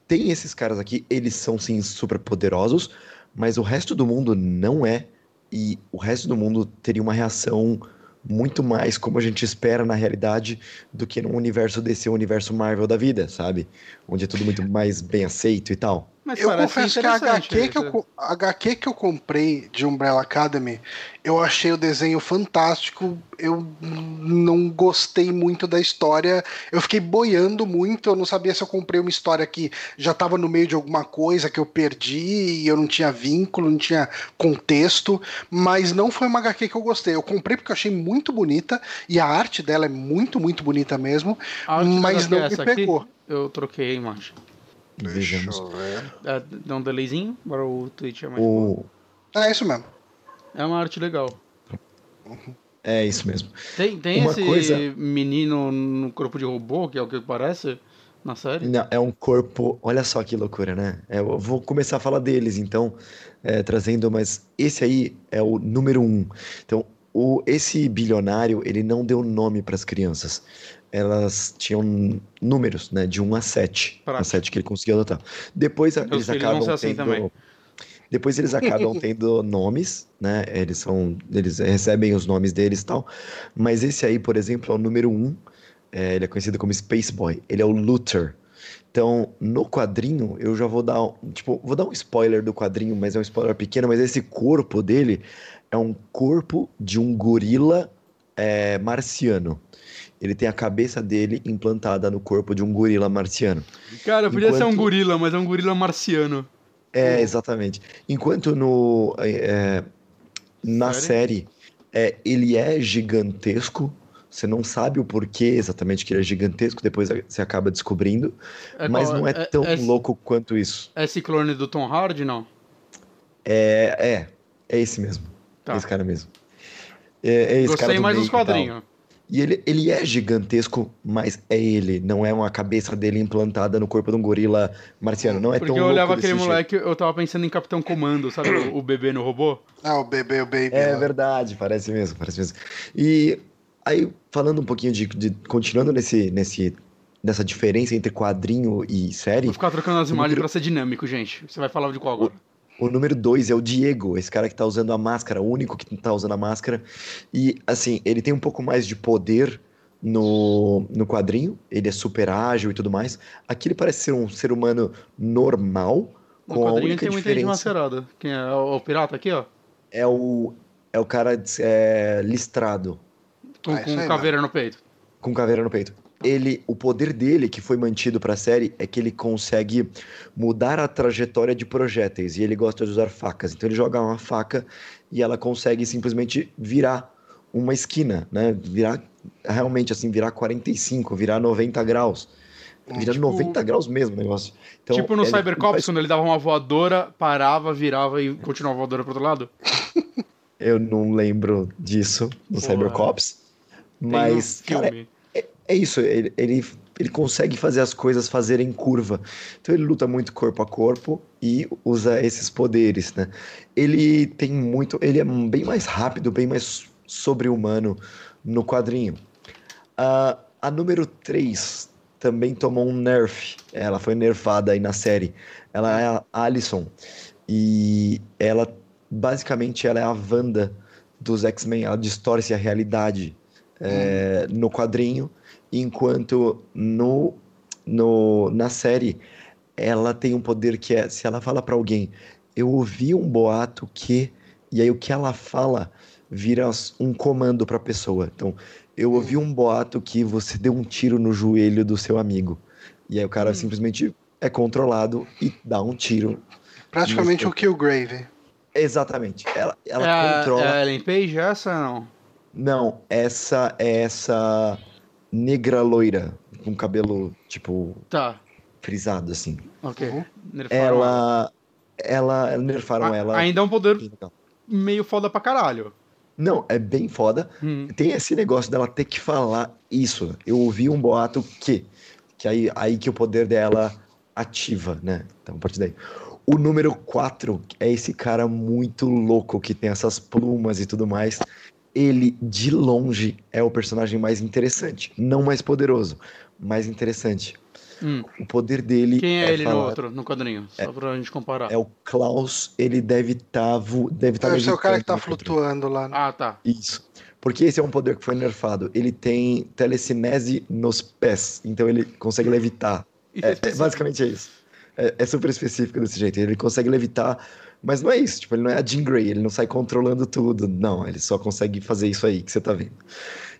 tem esses caras aqui, eles são sim super poderosos, mas o resto do mundo não é, e o resto do mundo teria uma reação muito mais como a gente espera na realidade do que num universo desse universo Marvel da vida, sabe? Onde é tudo muito mais bem aceito e tal. Mas eu confesso que a HQ que, eu, a HQ que eu comprei de Umbrella Academy, eu achei o desenho fantástico. Eu não gostei muito da história. Eu fiquei boiando muito. Eu não sabia se eu comprei uma história que já estava no meio de alguma coisa que eu perdi e eu não tinha vínculo, não tinha contexto. Mas não foi uma HQ que eu gostei. Eu comprei porque eu achei muito bonita e a arte dela é muito, muito bonita mesmo. Mas não me pegou. Aqui, eu troquei a imagem. Vejamos. Deixa eu ver. É, dá um delayzinho para o Twitch é mais o... É isso mesmo. É uma arte legal. É isso mesmo. Tem, tem esse coisa... menino no corpo de robô, que é o que parece na série? Não, é um corpo. Olha só que loucura, né? É, eu vou começar a falar deles, então, é, trazendo, mas esse aí é o número um. Então, o, esse bilionário, ele não deu nome para as crianças elas tinham números, né? De 1 a 7. Prático. A 7 que ele conseguia adotar. Depois Meus eles acabam assim tendo. Também. Depois eles acabam <laughs> tendo nomes, né? Eles são. Eles recebem os nomes deles e tal. Mas esse aí, por exemplo, é o número 1. É, ele é conhecido como Space Boy. Ele é o Luther. Então, no quadrinho, eu já vou dar, tipo, vou dar um spoiler do quadrinho, mas é um spoiler pequeno, mas esse corpo dele é um corpo de um gorila é, marciano. Ele tem a cabeça dele implantada no corpo de um gorila marciano. Cara, podia Enquanto... ser um gorila, mas é um gorila marciano. É, exatamente. Enquanto no é, na série, série é, ele é gigantesco, você não sabe o porquê exatamente que ele é gigantesco, depois você acaba descobrindo. É mas qual? não é, é tão é, louco quanto isso. É esse clone do Tom Hardy, não? É, é. É esse mesmo. Tá. Esse cara mesmo. É, é esse Gostei mais dos quadrinhos. E ele, ele é gigantesco, mas é ele, não é uma cabeça dele implantada no corpo de um gorila marciano. Não é Porque tão eu olhava aquele moleque, eu tava pensando em Capitão Comando, sabe? o, o, bebê no robô. Ah, o bebê, o baby. É lá. verdade, parece mesmo, parece mesmo. E aí, falando um pouquinho de. de continuando nesse, nesse, nessa diferença entre quadrinho e série. Vou ficar trocando as imagens número... pra ser dinâmico, gente. Você vai falar de qual agora? O número dois é o Diego, esse cara que tá usando a máscara, o único que tá usando a máscara. E, assim, ele tem um pouco mais de poder no, no quadrinho, ele é super ágil e tudo mais. Aqui ele parece ser um ser humano normal. No com quadrinho a única tem mascarada. Quem é? é? O, pirata aqui, ó? É o, é o cara é, listrado. Com, ah, com caveira no peito. Com caveira no peito ele, o poder dele que foi mantido para a série é que ele consegue mudar a trajetória de projéteis e ele gosta de usar facas. Então ele joga uma faca e ela consegue simplesmente virar uma esquina, né? Virar realmente assim, virar 45, virar 90 graus. Virar tipo, 90 graus mesmo o negócio. Então, tipo no Cybercops, faz... quando ele dava uma voadora, parava, virava e continuava voadora pro outro lado? <laughs> Eu não lembro disso no. Cybercops. Mas, um cara, é isso, ele, ele, ele consegue fazer as coisas fazerem curva. Então ele luta muito corpo a corpo e usa esses poderes, né? Ele tem muito, ele é bem mais rápido, bem mais sobre-humano no quadrinho. Uh, a número 3 também tomou um nerf. Ela foi nerfada aí na série. Ela é a Alison. E ela, basicamente, ela é a Wanda dos X-Men. Ela distorce a realidade é, no quadrinho enquanto no, no na série ela tem um poder que é se ela fala para alguém eu ouvi um boato que e aí o que ela fala vira um comando para a pessoa. Então eu ouvi um boato que você deu um tiro no joelho do seu amigo e aí o cara hum. simplesmente é controlado e dá um tiro praticamente o Killgrave exatamente. Ela, ela é controla a, é a Ellen Page essa não? Não essa é essa negra loira, com cabelo, tipo. Tá. Frisado, assim. Ok. Uhum. Ela. Ela. Nerfaram a, ela. Ainda é um poder meio foda pra caralho. Não, é bem foda. Hum. Tem esse negócio dela ter que falar isso. Eu ouvi um boato que. Que aí, aí que o poder dela ativa, né? Então, a partir daí. O número 4 é esse cara muito louco que tem essas plumas e tudo mais ele de longe é o personagem mais interessante, não mais poderoso, mais interessante. Hum. O poder dele. Quem é, é ele falar... no outro, no quadrinho? Só é, pra gente comparar. É o Klaus, ele deve estar. Tá, deve tá Esse é o cara que tá flutuando lá. Né? Ah, tá. Isso. Porque esse é um poder que foi nerfado. Ele tem telecinese nos pés, então ele consegue levitar. É, é, basicamente é isso. É, é super específico desse jeito. Ele consegue levitar mas não é isso, tipo, ele não é a Jean Grey, ele não sai controlando tudo. Não, ele só consegue fazer isso aí que você tá vendo.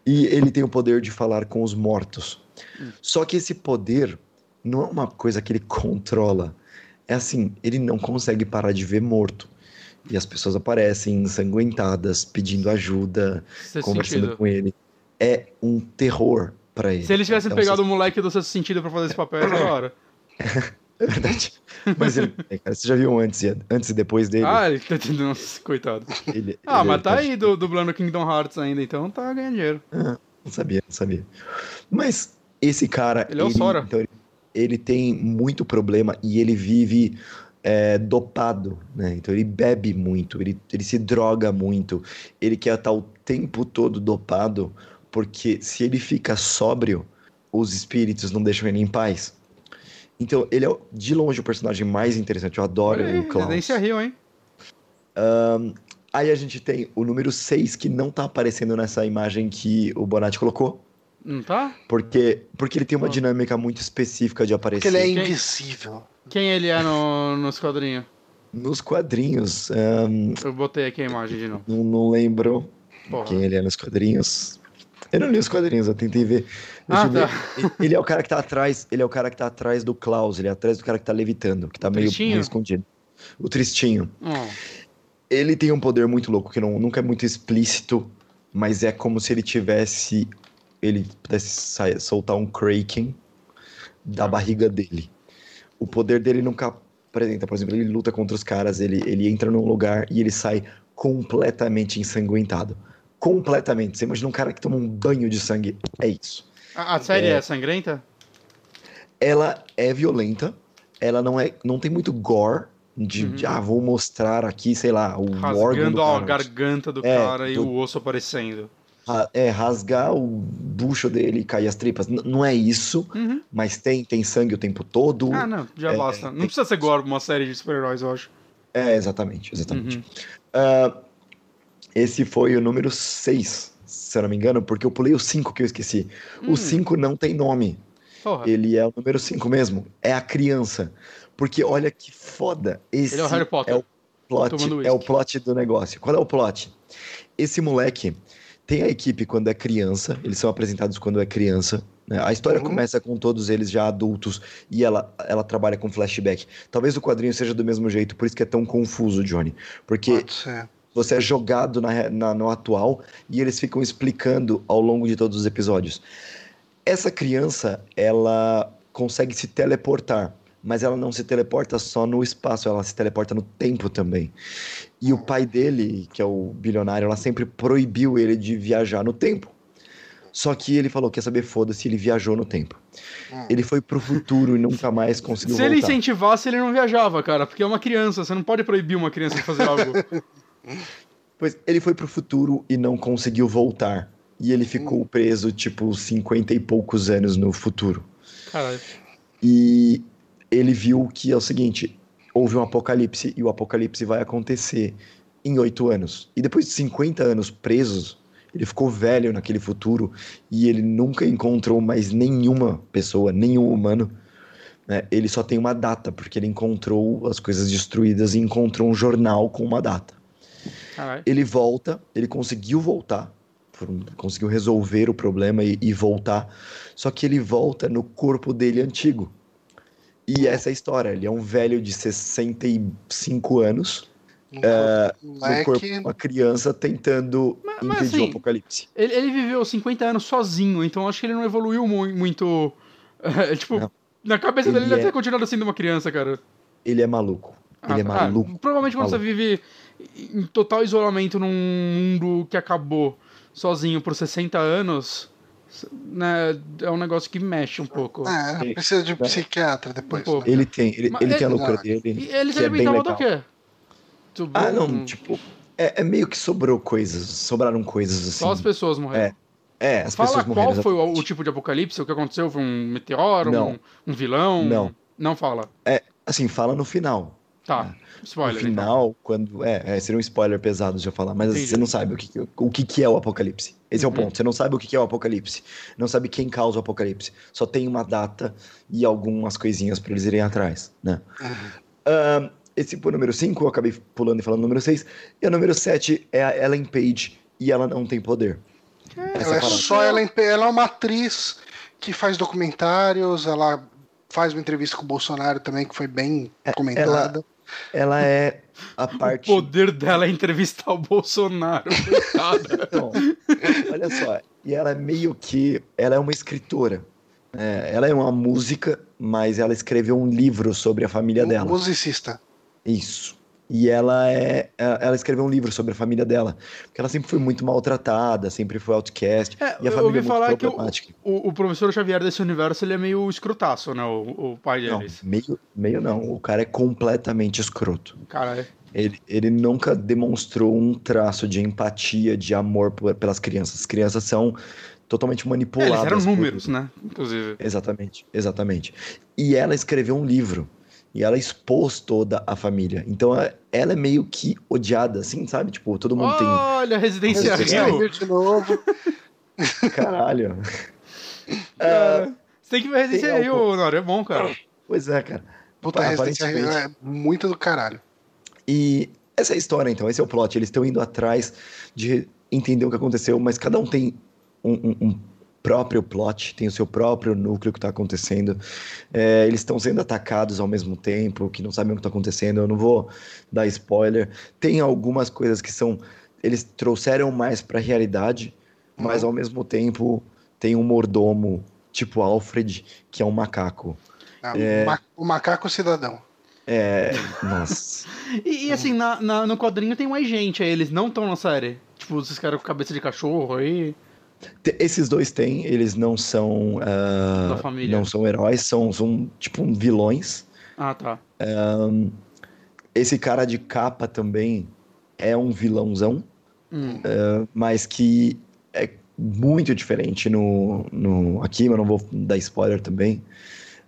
E ele tem o poder de falar com os mortos. Hum. Só que esse poder não é uma coisa que ele controla. É assim, ele não consegue parar de ver morto. E as pessoas aparecem ensanguentadas, pedindo ajuda, conversando sentido. com ele. É um terror para ele. Se eles tivessem então, pegado o moleque do sexto sentido para fazer esse papel, era hora. <laughs> É verdade. <laughs> Mas ele, é, cara, você já viu antes, antes e depois dele? Ah, ele tá tendo. Nossa, coitado. Ele, ah, ele mas tá, tá aí do, dublando Kingdom Hearts ainda, então tá ganhando dinheiro. Ah, não sabia, não sabia. Mas esse cara. Ele é o Sora. Então, ele, ele, tem muito problema e ele vive é, dopado, né? Então ele bebe muito, ele, ele se droga muito, ele quer estar o tempo todo dopado, porque se ele fica sóbrio, os espíritos não deixam ele em paz. Então, ele é de longe o personagem mais interessante. Eu adoro aí, o Klaus. Residência Rio, hein? Um, aí a gente tem o número 6, que não tá aparecendo nessa imagem que o Bonatti colocou. Não tá? Porque, porque ele tem uma dinâmica muito específica de aparecer. Porque ele é invisível. Quem ele é no, nos quadrinhos? Nos quadrinhos. Um, eu botei aqui a imagem de novo. Não, não lembro Porra. quem ele é nos quadrinhos. Eu não li os quadrinhos, eu tentei ver. Ah, tá. Ele é o cara que tá atrás. Ele é o cara que tá atrás do Klaus, ele é atrás do cara que tá levitando, que tá meio, meio, escondido. O tristinho. Oh. Ele tem um poder muito louco, que não, nunca é muito explícito, mas é como se ele tivesse. Ele pudesse soltar um Kraken da ah. barriga dele. O poder dele nunca apresenta. Por exemplo, ele luta contra os caras, ele, ele entra num lugar e ele sai completamente ensanguentado completamente. Você imagina um cara que toma um banho de sangue. É isso. A, a série é... é sangrenta? Ela é violenta. Ela não é, não tem muito gore. De, uhum. de ah, vou mostrar aqui, sei lá, o Rasgando a garganta do é, cara e o osso aparecendo. É, rasgar o bucho dele e cair as tripas. N não é isso, uhum. mas tem, tem sangue o tempo todo. Ah, não, já é, basta. Não tem... precisa ser gore uma série de super-heróis, eu acho. É, exatamente, exatamente. Uhum. Uh, esse foi o número 6, se eu não me engano, porque eu pulei o 5 que eu esqueci. Hum. O 5 não tem nome. Porra. Ele é o número 5 mesmo. É a criança. Porque olha que foda. Esse Ele é o Harry Potter. É o plot, é o plot do negócio. Qual é o plot? Esse moleque tem a equipe quando é criança, eles são apresentados quando é criança. Né? A história uhum. começa com todos eles já adultos e ela, ela trabalha com flashback. Talvez o quadrinho seja do mesmo jeito, por isso que é tão confuso, Johnny. Porque. Pode ser você é jogado na, na, no atual e eles ficam explicando ao longo de todos os episódios. Essa criança, ela consegue se teleportar, mas ela não se teleporta só no espaço, ela se teleporta no tempo também. E o pai dele, que é o bilionário, ela sempre proibiu ele de viajar no tempo. Só que ele falou: quer saber, foda-se, ele viajou no tempo. Hum. Ele foi pro futuro e nunca mais conseguiu Se voltar. ele incentivasse, ele não viajava, cara, porque é uma criança, você não pode proibir uma criança de fazer algo. <laughs> Pois ele foi pro futuro e não conseguiu voltar. E ele ficou hum. preso, tipo, cinquenta e poucos anos no futuro. Caralho. E ele viu que é o seguinte: houve um apocalipse e o apocalipse vai acontecer em oito anos. E depois de 50 anos presos, ele ficou velho naquele futuro e ele nunca encontrou mais nenhuma pessoa, nenhum humano. Né? Ele só tem uma data, porque ele encontrou as coisas destruídas e encontrou um jornal com uma data. Ele volta, ele conseguiu voltar, conseguiu resolver o problema e, e, voltar. Só que ele volta no corpo dele antigo. E essa é a história. Ele é um velho de 65 anos. Um uh, no corpo de uma criança tentando mas, impedir mas, assim, o apocalipse. Ele, ele, viveu 50 anos sozinho, então acho que ele não evoluiu muito. <laughs> tipo, não. na cabeça ele dele ele é... deve ter continuado sendo uma criança, cara. Ele é maluco. Ele é ah, é maluco. Ah, provavelmente quando maluco. você vive em total isolamento num mundo que acabou sozinho por 60 anos, né, é um negócio que mexe um pouco. É, precisa de um psiquiatra depois. Um ele tem, ele, ele tem a loucura dele. E ele se alimentava do quê? ah, não, tipo, é, é, meio que sobrou coisas, sobraram coisas assim. Só as pessoas morreram. É. É, as Fala pessoas qual foi o, o, tipo de apocalipse? O que aconteceu? Foi um meteoro? Um, um, vilão? Não. Não fala. É, assim, fala no final. Tá. Spoiler. No então. final, então. quando. É, é, seria um spoiler pesado de eu falar, mas assim, você não sabe o que, o que, que é o apocalipse. Esse uhum. é o uhum. ponto. Você não sabe o que é o apocalipse. Não sabe quem causa o apocalipse. Só tem uma data e algumas coisinhas para eles irem atrás, né? Uhum. Uh, esse foi o número 5, eu acabei pulando e falando o número 6. E o número 7 é a Ellen Page e ela não tem poder. É, ela é só Ellen Page, ela é uma atriz que faz documentários, ela faz uma entrevista com o Bolsonaro também, que foi bem é, comentada. Ela, ela é a parte. O poder dela é entrevistar o Bolsonaro. <laughs> então, olha só. E ela é meio que. Ela é uma escritora. É, ela é uma música, mas ela escreveu um livro sobre a família um dela. Musicista. Isso. E ela é. Ela escreveu um livro sobre a família dela. Porque ela sempre foi muito maltratada, sempre foi outcast. É, e a família eu ouvi é falar que o, o, professor Xavier desse universo ele é meio escrotaço, né? O, o pai deles. Não, meio, meio não. O cara é completamente escroto. Cara, é. Ele, ele nunca demonstrou um traço de empatia, de amor pelas crianças. As crianças são totalmente manipuladas. É, eles eram números, por... né? Inclusive. Exatamente, exatamente. E ela escreveu um livro e ela expôs toda a família. Então ela é meio que odiada, assim, sabe? Tipo, todo mundo Olha, tem. Olha, Residência Rio. de novo. <laughs> Caralho. Uh, você tem que ver Resistência aí, ô Nora, é bom, cara. Pois é, cara. Puta, Resistência é muito do caralho. E essa é a história, então, esse é o plot. Eles estão indo atrás de entender o que aconteceu, mas cada um tem um, um, um próprio plot, tem o seu próprio núcleo que está acontecendo. É, eles estão sendo atacados ao mesmo tempo, que não sabem o que está acontecendo. Eu não vou dar spoiler. Tem algumas coisas que são. Eles trouxeram mais para a realidade, mas ao mesmo tempo tem um mordomo tipo Alfred, que é um macaco. Ah, é... O macaco cidadão. É. Nossa. <laughs> e, e, assim, na, na, no quadrinho tem mais gente aí, eles não estão na série. Tipo, esses caras com cabeça de cachorro aí. Esses dois têm, eles não são. Uh, não são heróis, são, são tipo vilões. Ah, tá. Um, esse cara de capa também é um vilãozão, hum. uh, mas que é muito diferente no, no aqui, mas não vou dar spoiler também.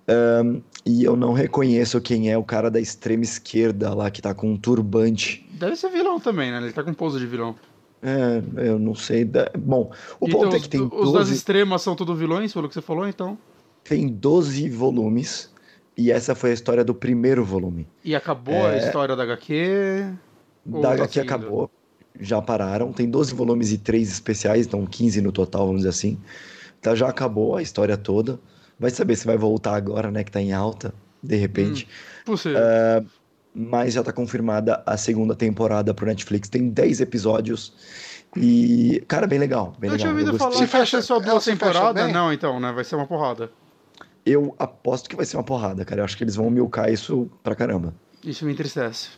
Um, e eu não reconheço quem é o cara da extrema esquerda lá que tá com um turbante. Deve ser vilão também, né? Ele tá com pose de vilão. É, eu não sei. Bom, o então, ponto é que tem. Os 12... das extremas são todos vilões, pelo que você falou, então? Tem 12 volumes. E essa foi a história do primeiro volume. E acabou é... a história da HQ? Da tá HQ acabou. Já pararam. Tem 12 volumes e 3 especiais, então 15 no total, vamos dizer assim. Então já acabou a história toda. Vai saber se vai voltar agora, né? Que tá em alta, de repente. Hum, possível. Uh, mas já está confirmada a segunda temporada pro Netflix. Tem 10 episódios. E, cara, bem legal. Bem eu legal. tinha ouvido falar que fecha só duas temporadas. Não, então, né? Vai ser uma porrada. Eu aposto que vai ser uma porrada, cara. Eu acho que eles vão milcar isso pra caramba. Isso me entristece.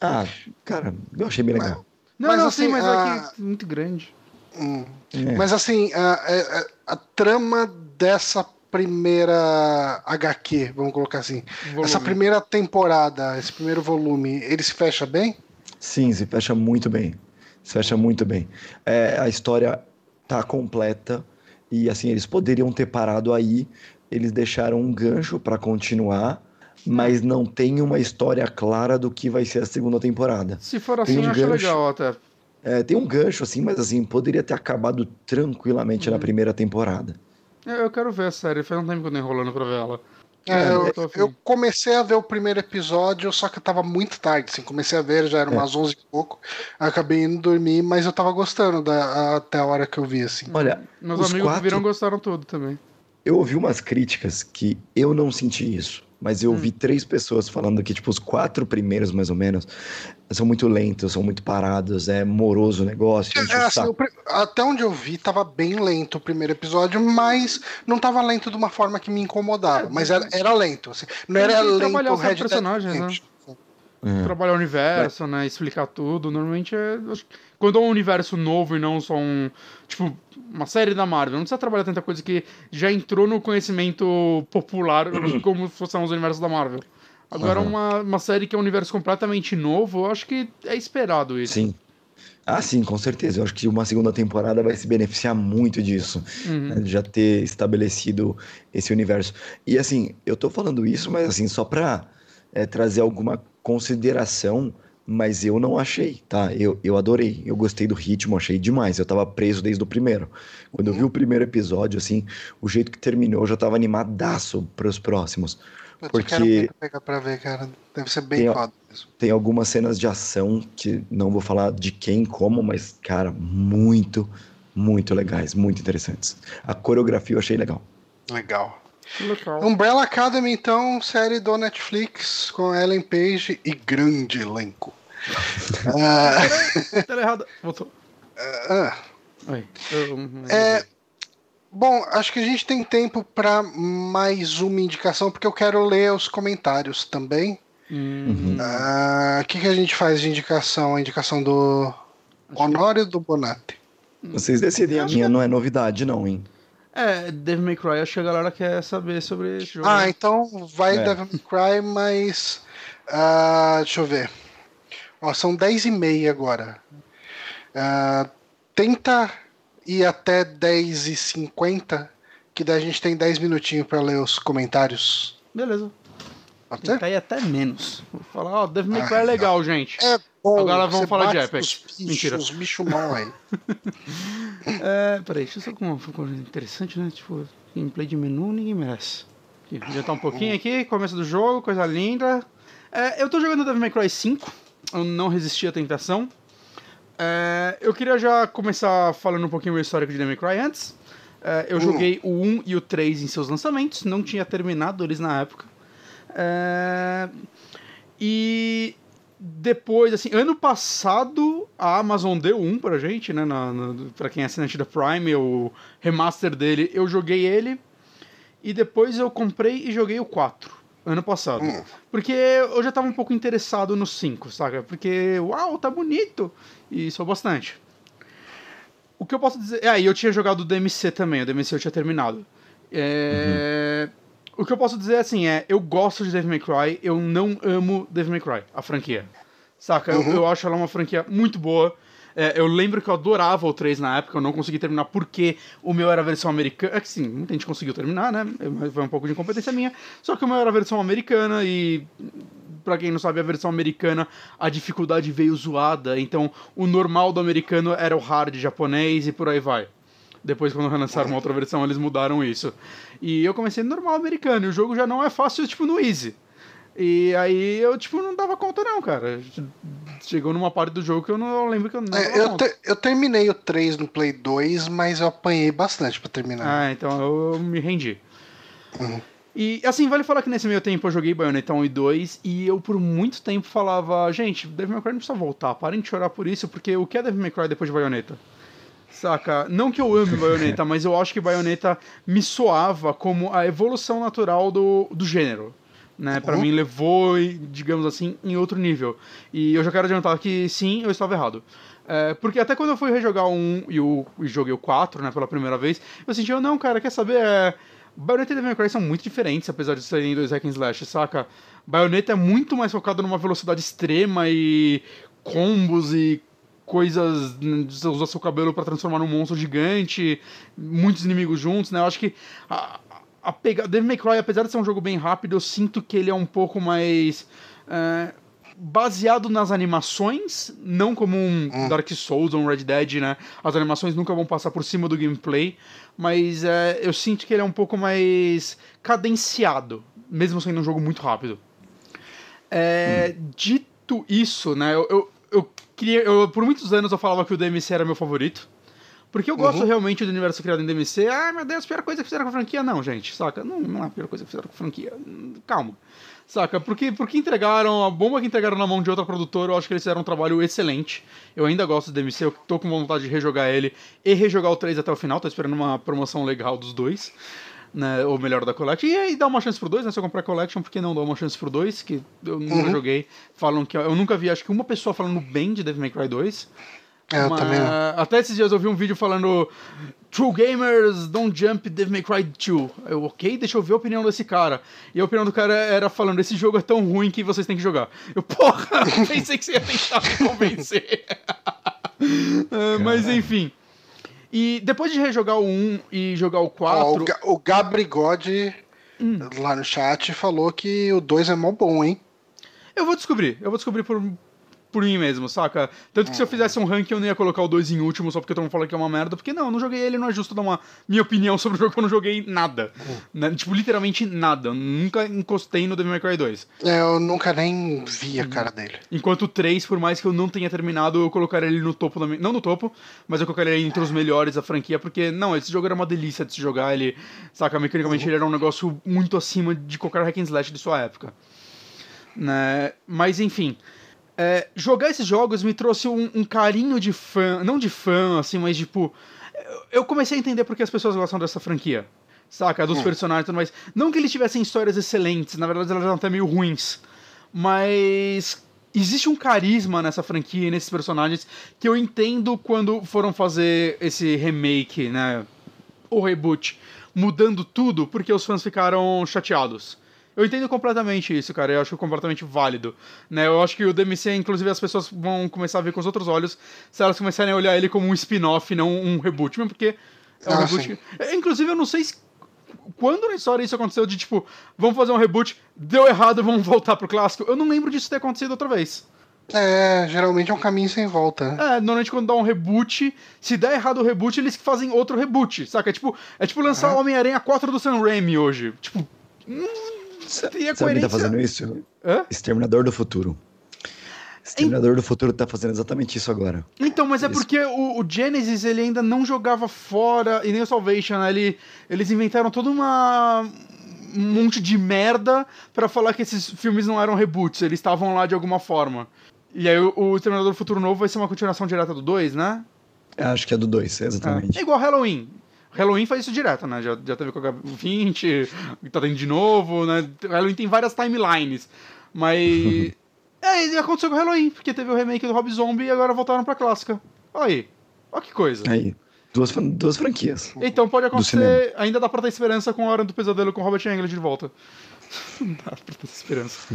Ah, cara, eu achei bem legal. Não, mas, não, assim, sim, mas a... é que é muito grande. Hum. É. Mas assim, a, a, a, trama dessa primeira HQ, vamos colocar assim, volume. essa primeira temporada, esse primeiro volume, ele se fecha bem? Sim, se fecha muito bem. Se fecha muito bem. É, a história tá completa e assim eles poderiam ter parado aí. Eles deixaram um gancho para continuar, mas não tem uma história clara do que vai ser a segunda temporada. Se for assim, um eu acho legal até. É, tem um gancho assim, mas assim poderia ter acabado tranquilamente uhum. na primeira temporada. Eu quero ver a série, faz um tempo que eu tô enrolando pra ver ela. É, eu, eu, comecei a ver o primeiro episódio, só que eu tava muito tarde, assim, comecei a ver, já era é. umas 11 e pouco, acabei indo dormir, mas eu tava gostando da, até a hora que eu vi, assim. Olha, meus amigos quatro... que viram gostaram tudo também. Eu ouvi umas críticas que eu não senti isso mas eu ouvi hum. três pessoas falando que, tipo, os quatro primeiros, mais ou menos, são muito lentos, são muito parados, é moroso o negócio. É, assim, até onde eu vi, tava bem lento o primeiro episódio, mas não tava lento de uma forma que me incomodava, é, mas era, era lento. Assim, não era lento o Red personagens, né? É. Trabalhar o universo, né? Explicar tudo. Normalmente é. Quando é um universo novo e não só um. Tipo, uma série da Marvel. Não precisa trabalhar tanta coisa que já entrou no conhecimento popular <clears throat> como se fossem os universos da Marvel. Agora, uhum. uma, uma série que é um universo completamente novo, eu acho que é esperado isso. Sim. Ah, sim, com certeza. Eu acho que uma segunda temporada vai se beneficiar muito disso, uhum. né, já ter estabelecido esse universo. E assim, eu tô falando isso, mas assim, só pra é, trazer alguma consideração, mas eu não achei, tá? Eu, eu adorei, eu gostei do ritmo, achei demais. Eu tava preso desde o primeiro. Quando eu vi o primeiro episódio, assim, o jeito que terminou, eu já tava animadaço pros próximos. Eu porque quero pegar pra ver, cara. Deve ser bem tem, foda mesmo. Tem algumas cenas de ação que não vou falar de quem, como, mas, cara, muito, muito legais, muito interessantes. A coreografia eu achei legal. Legal. Legal. Umbrella Academy, então, série do Netflix com Ellen Page e grande elenco. <laughs> Peraí, errado. Voltou. Oi. É... Bom, acho que a gente tem tempo para mais uma indicação, porque eu quero ler os comentários também. Uhum. Uh, o que, que a gente faz de indicação? A indicação do Honório do Bonatti? Vocês decidem, a minha não é novidade, não, hein? É, Devil May Cry, acho que a galera quer saber sobre esse jogo. Ah, então vai é. Devil May Cry, mas. Uh, deixa eu ver. Ó, são 10 e meia agora. Uh, tenta ir até 10 e 50 que daí a gente tem 10 minutinhos para ler os comentários. Beleza. Pode ser? Cair até menos. Vou falar, ó, Devil May Cry é legal, gente. É bom. Agora vamos falar de Apex. Bichos, Mentira. Os bichos morrem. <laughs> é, peraí, deixa eu só com uma coisa interessante, né? Tipo, gameplay de menu ninguém merece. Aqui, já tá um pouquinho aqui, começo do jogo, coisa linda. É, eu tô jogando Devil May Cry 5, eu não resisti à tentação. É, eu queria já começar falando um pouquinho do histórico de Devil May Cry antes. É, eu uh. joguei o 1 e o 3 em seus lançamentos, não tinha terminado eles na época. É, e depois, assim, ano passado a Amazon deu um pra gente, né? Na, na, pra quem é assinante da Prime, o remaster dele, eu joguei ele. E depois eu comprei e joguei o 4, ano passado. Hum. Porque eu já tava um pouco interessado no 5, saca? Porque, uau, tá bonito! E sou bastante. O que eu posso dizer. É, e eu tinha jogado o DMC também, o DMC eu tinha terminado. É. Uhum. O que eu posso dizer assim é, eu gosto de Devil May Cry, eu não amo Devil May Cry, a franquia. Saca? Uhum. Eu, eu, acho ela uma franquia muito boa. É, eu lembro que eu adorava o 3 na época, eu não consegui terminar porque o meu era a versão americana. É que sim, muita gente conseguiu terminar, né? Foi um pouco de incompetência minha. Só que o meu era a versão americana e. Pra quem não sabe, a versão americana, a dificuldade veio zoada. Então, o normal do americano era o hard japonês e por aí vai. Depois, quando relançaram uma outra versão, eles mudaram isso. E eu comecei no normal americano, e o jogo já não é fácil, tipo, no easy. E aí eu, tipo, não dava conta não, cara. Chegou numa parte do jogo que eu não lembro que eu não é, eu, te, eu terminei o 3 no Play 2, mas eu apanhei bastante para terminar. Ah, então eu me rendi. Uhum. E assim, vale falar que nesse meio tempo eu joguei Bayonetta 1 e 2 e eu por muito tempo falava, gente, Devil May Cry não precisa voltar, parem de chorar por isso, porque o que é Devil May Cry depois de Bayonetta? Saca? Não que eu ame Bayonetta, <laughs> mas eu acho que Bayonetta me soava como a evolução natural do, do gênero. Né, para uhum. mim levou, digamos assim, em outro nível. E eu já quero adiantar que sim, eu estava errado. É, porque até quando eu fui rejogar um e, o, e joguei o 4, né, pela primeira vez, eu senti, oh, não, cara, quer saber? É, Bayonetta e Devil May Cry são muito diferentes, apesar de serem dois hack and slash, saca? Bayonetta é muito mais focado numa velocidade extrema e combos e coisas, né, usar seu cabelo para transformar num monstro gigante, muitos inimigos juntos, né? Eu acho que a, a pegada Devil May Cry, apesar de ser um jogo bem rápido, eu sinto que ele é um pouco mais é, baseado nas animações, não como um hum. Dark Souls ou um Red Dead, né? As animações nunca vão passar por cima do gameplay, mas é, eu sinto que ele é um pouco mais cadenciado, mesmo sendo um jogo muito rápido. É, hum. Dito isso, né? Eu, eu, eu queria. Eu, por muitos anos eu falava que o DMC era meu favorito. Porque eu gosto uhum. realmente do universo criado em DMC. Ah, meu Deus, a pior coisa que fizeram com a franquia. Não, gente, saca? Não, não é a pior coisa que fizeram com a franquia. Calma. Saca? Porque, porque entregaram, a bomba que entregaram na mão de outra produtora, eu acho que eles fizeram um trabalho excelente. Eu ainda gosto do DMC, eu tô com vontade de rejogar ele e rejogar o 3 até o final, tô esperando uma promoção legal dos dois né, ou melhor da Collection. E aí dá uma chance pro 2, né? Se eu comprar Collection, por que não dar uma chance pro 2? Que eu nunca uhum. joguei. Falam que. Eu nunca vi, acho que uma pessoa falando bem de Devil May Cry 2. É, eu também. Até esses dias eu vi um vídeo falando True Gamers Don't Jump Devil May Cry 2. Eu, ok, deixa eu ver a opinião desse cara. E a opinião do cara era falando: esse jogo é tão ruim que vocês têm que jogar. Eu, porra, <laughs> pensei que você ia tentar me convencer. uh, <laughs> mas enfim. E depois de rejogar o 1 e jogar o 4. o, Gabri God hum. lá no chat falou que o 2 é mó bom, hein? Eu vou descobrir. Eu vou descobrir por, por mim mesmo, saca? Tanto que se eu fizesse um ranking eu não ia colocar o 2 em último só porque todo mundo fala que é uma merda, porque não, eu não joguei ele, não é justo dar uma minha opinião <laughs> sobre o jogo, eu não joguei nada. Uhum. Né? Tipo, literalmente nada. Eu nunca encostei no Devil May Cry 2. É, eu nunca nem vi a cara dele. Enquanto o 3, por mais que eu não tenha terminado, eu colocaria ele no topo da Não no topo, mas eu colocaria ele entre os melhores da franquia, porque, não, esse jogo era uma delícia de se jogar, ele, saca, mecanicamente uhum. ele era um negócio muito acima de qualquer hack and slash de sua época. Né? Mas enfim, é, jogar esses jogos me trouxe um, um, carinho de fã, não de fã, assim, mas tipo. Eu comecei a entender porque as pessoas gostam dessa franquia. Saca? Dos hum. personagens e tudo mais. Não que eles tivessem histórias excelentes, na verdade elas eram até meio ruins. Mas existe um carisma nessa franquia e nesses personagens que eu entendo quando foram fazer esse remake, né? O reboot, mudando tudo porque os fãs ficaram chateados. Eu entendo completamente isso, cara. Eu acho completamente válido. Né? Eu acho que o DMC, inclusive, as pessoas vão começar a ver com os outros olhos se elas começarem a olhar ele como um spin-off, não um reboot, mesmo porque é um ah, reboot. Que... É, inclusive, eu não sei se... quando na história isso aconteceu de tipo, vamos fazer um reboot, deu errado, vamos voltar pro clássico? Eu não lembro disso ter acontecido outra vez. É, geralmente é um caminho sem volta. É, normalmente quando dá um reboot, se der errado o reboot, eles fazem outro reboot, saca? É tipo, é tipo lançar o Homem-Aranha 4 do Sam Raimi hoje. Tipo, Sabe quem tá fazendo isso? Hã? Exterminador do Futuro. Exterminador do Futuro tá fazendo exatamente isso agora. Então, mas é é porque o, o, Genesis ele ainda não jogava fora, e nem o Salvation, né? Ele, eles inventaram toda uma um monte de merda para falar que esses filmes não eram reboots, eles estavam lá de alguma forma. E aí o, o Exterminador do Futuro Novo vai ser uma continuação direta do 2, né? Acho que é do 2, exatamente. É. é igual Halloween. Halloween faz isso direto, né? Já, já teve com o 20, tá tendo de novo, né? Halloween tem várias timelines. Mas. <laughs> é, e aconteceu com o Halloween, porque teve o remake do Rob Zombie e agora voltaram pra clássica. Olha aí. Olha que coisa. Aí. Duas, duas franquias. Então pode acontecer. Ainda dá pra ter esperança com a Hora do Pesadelo com Robert Englund de volta. <laughs> Não dá pra ter esperança.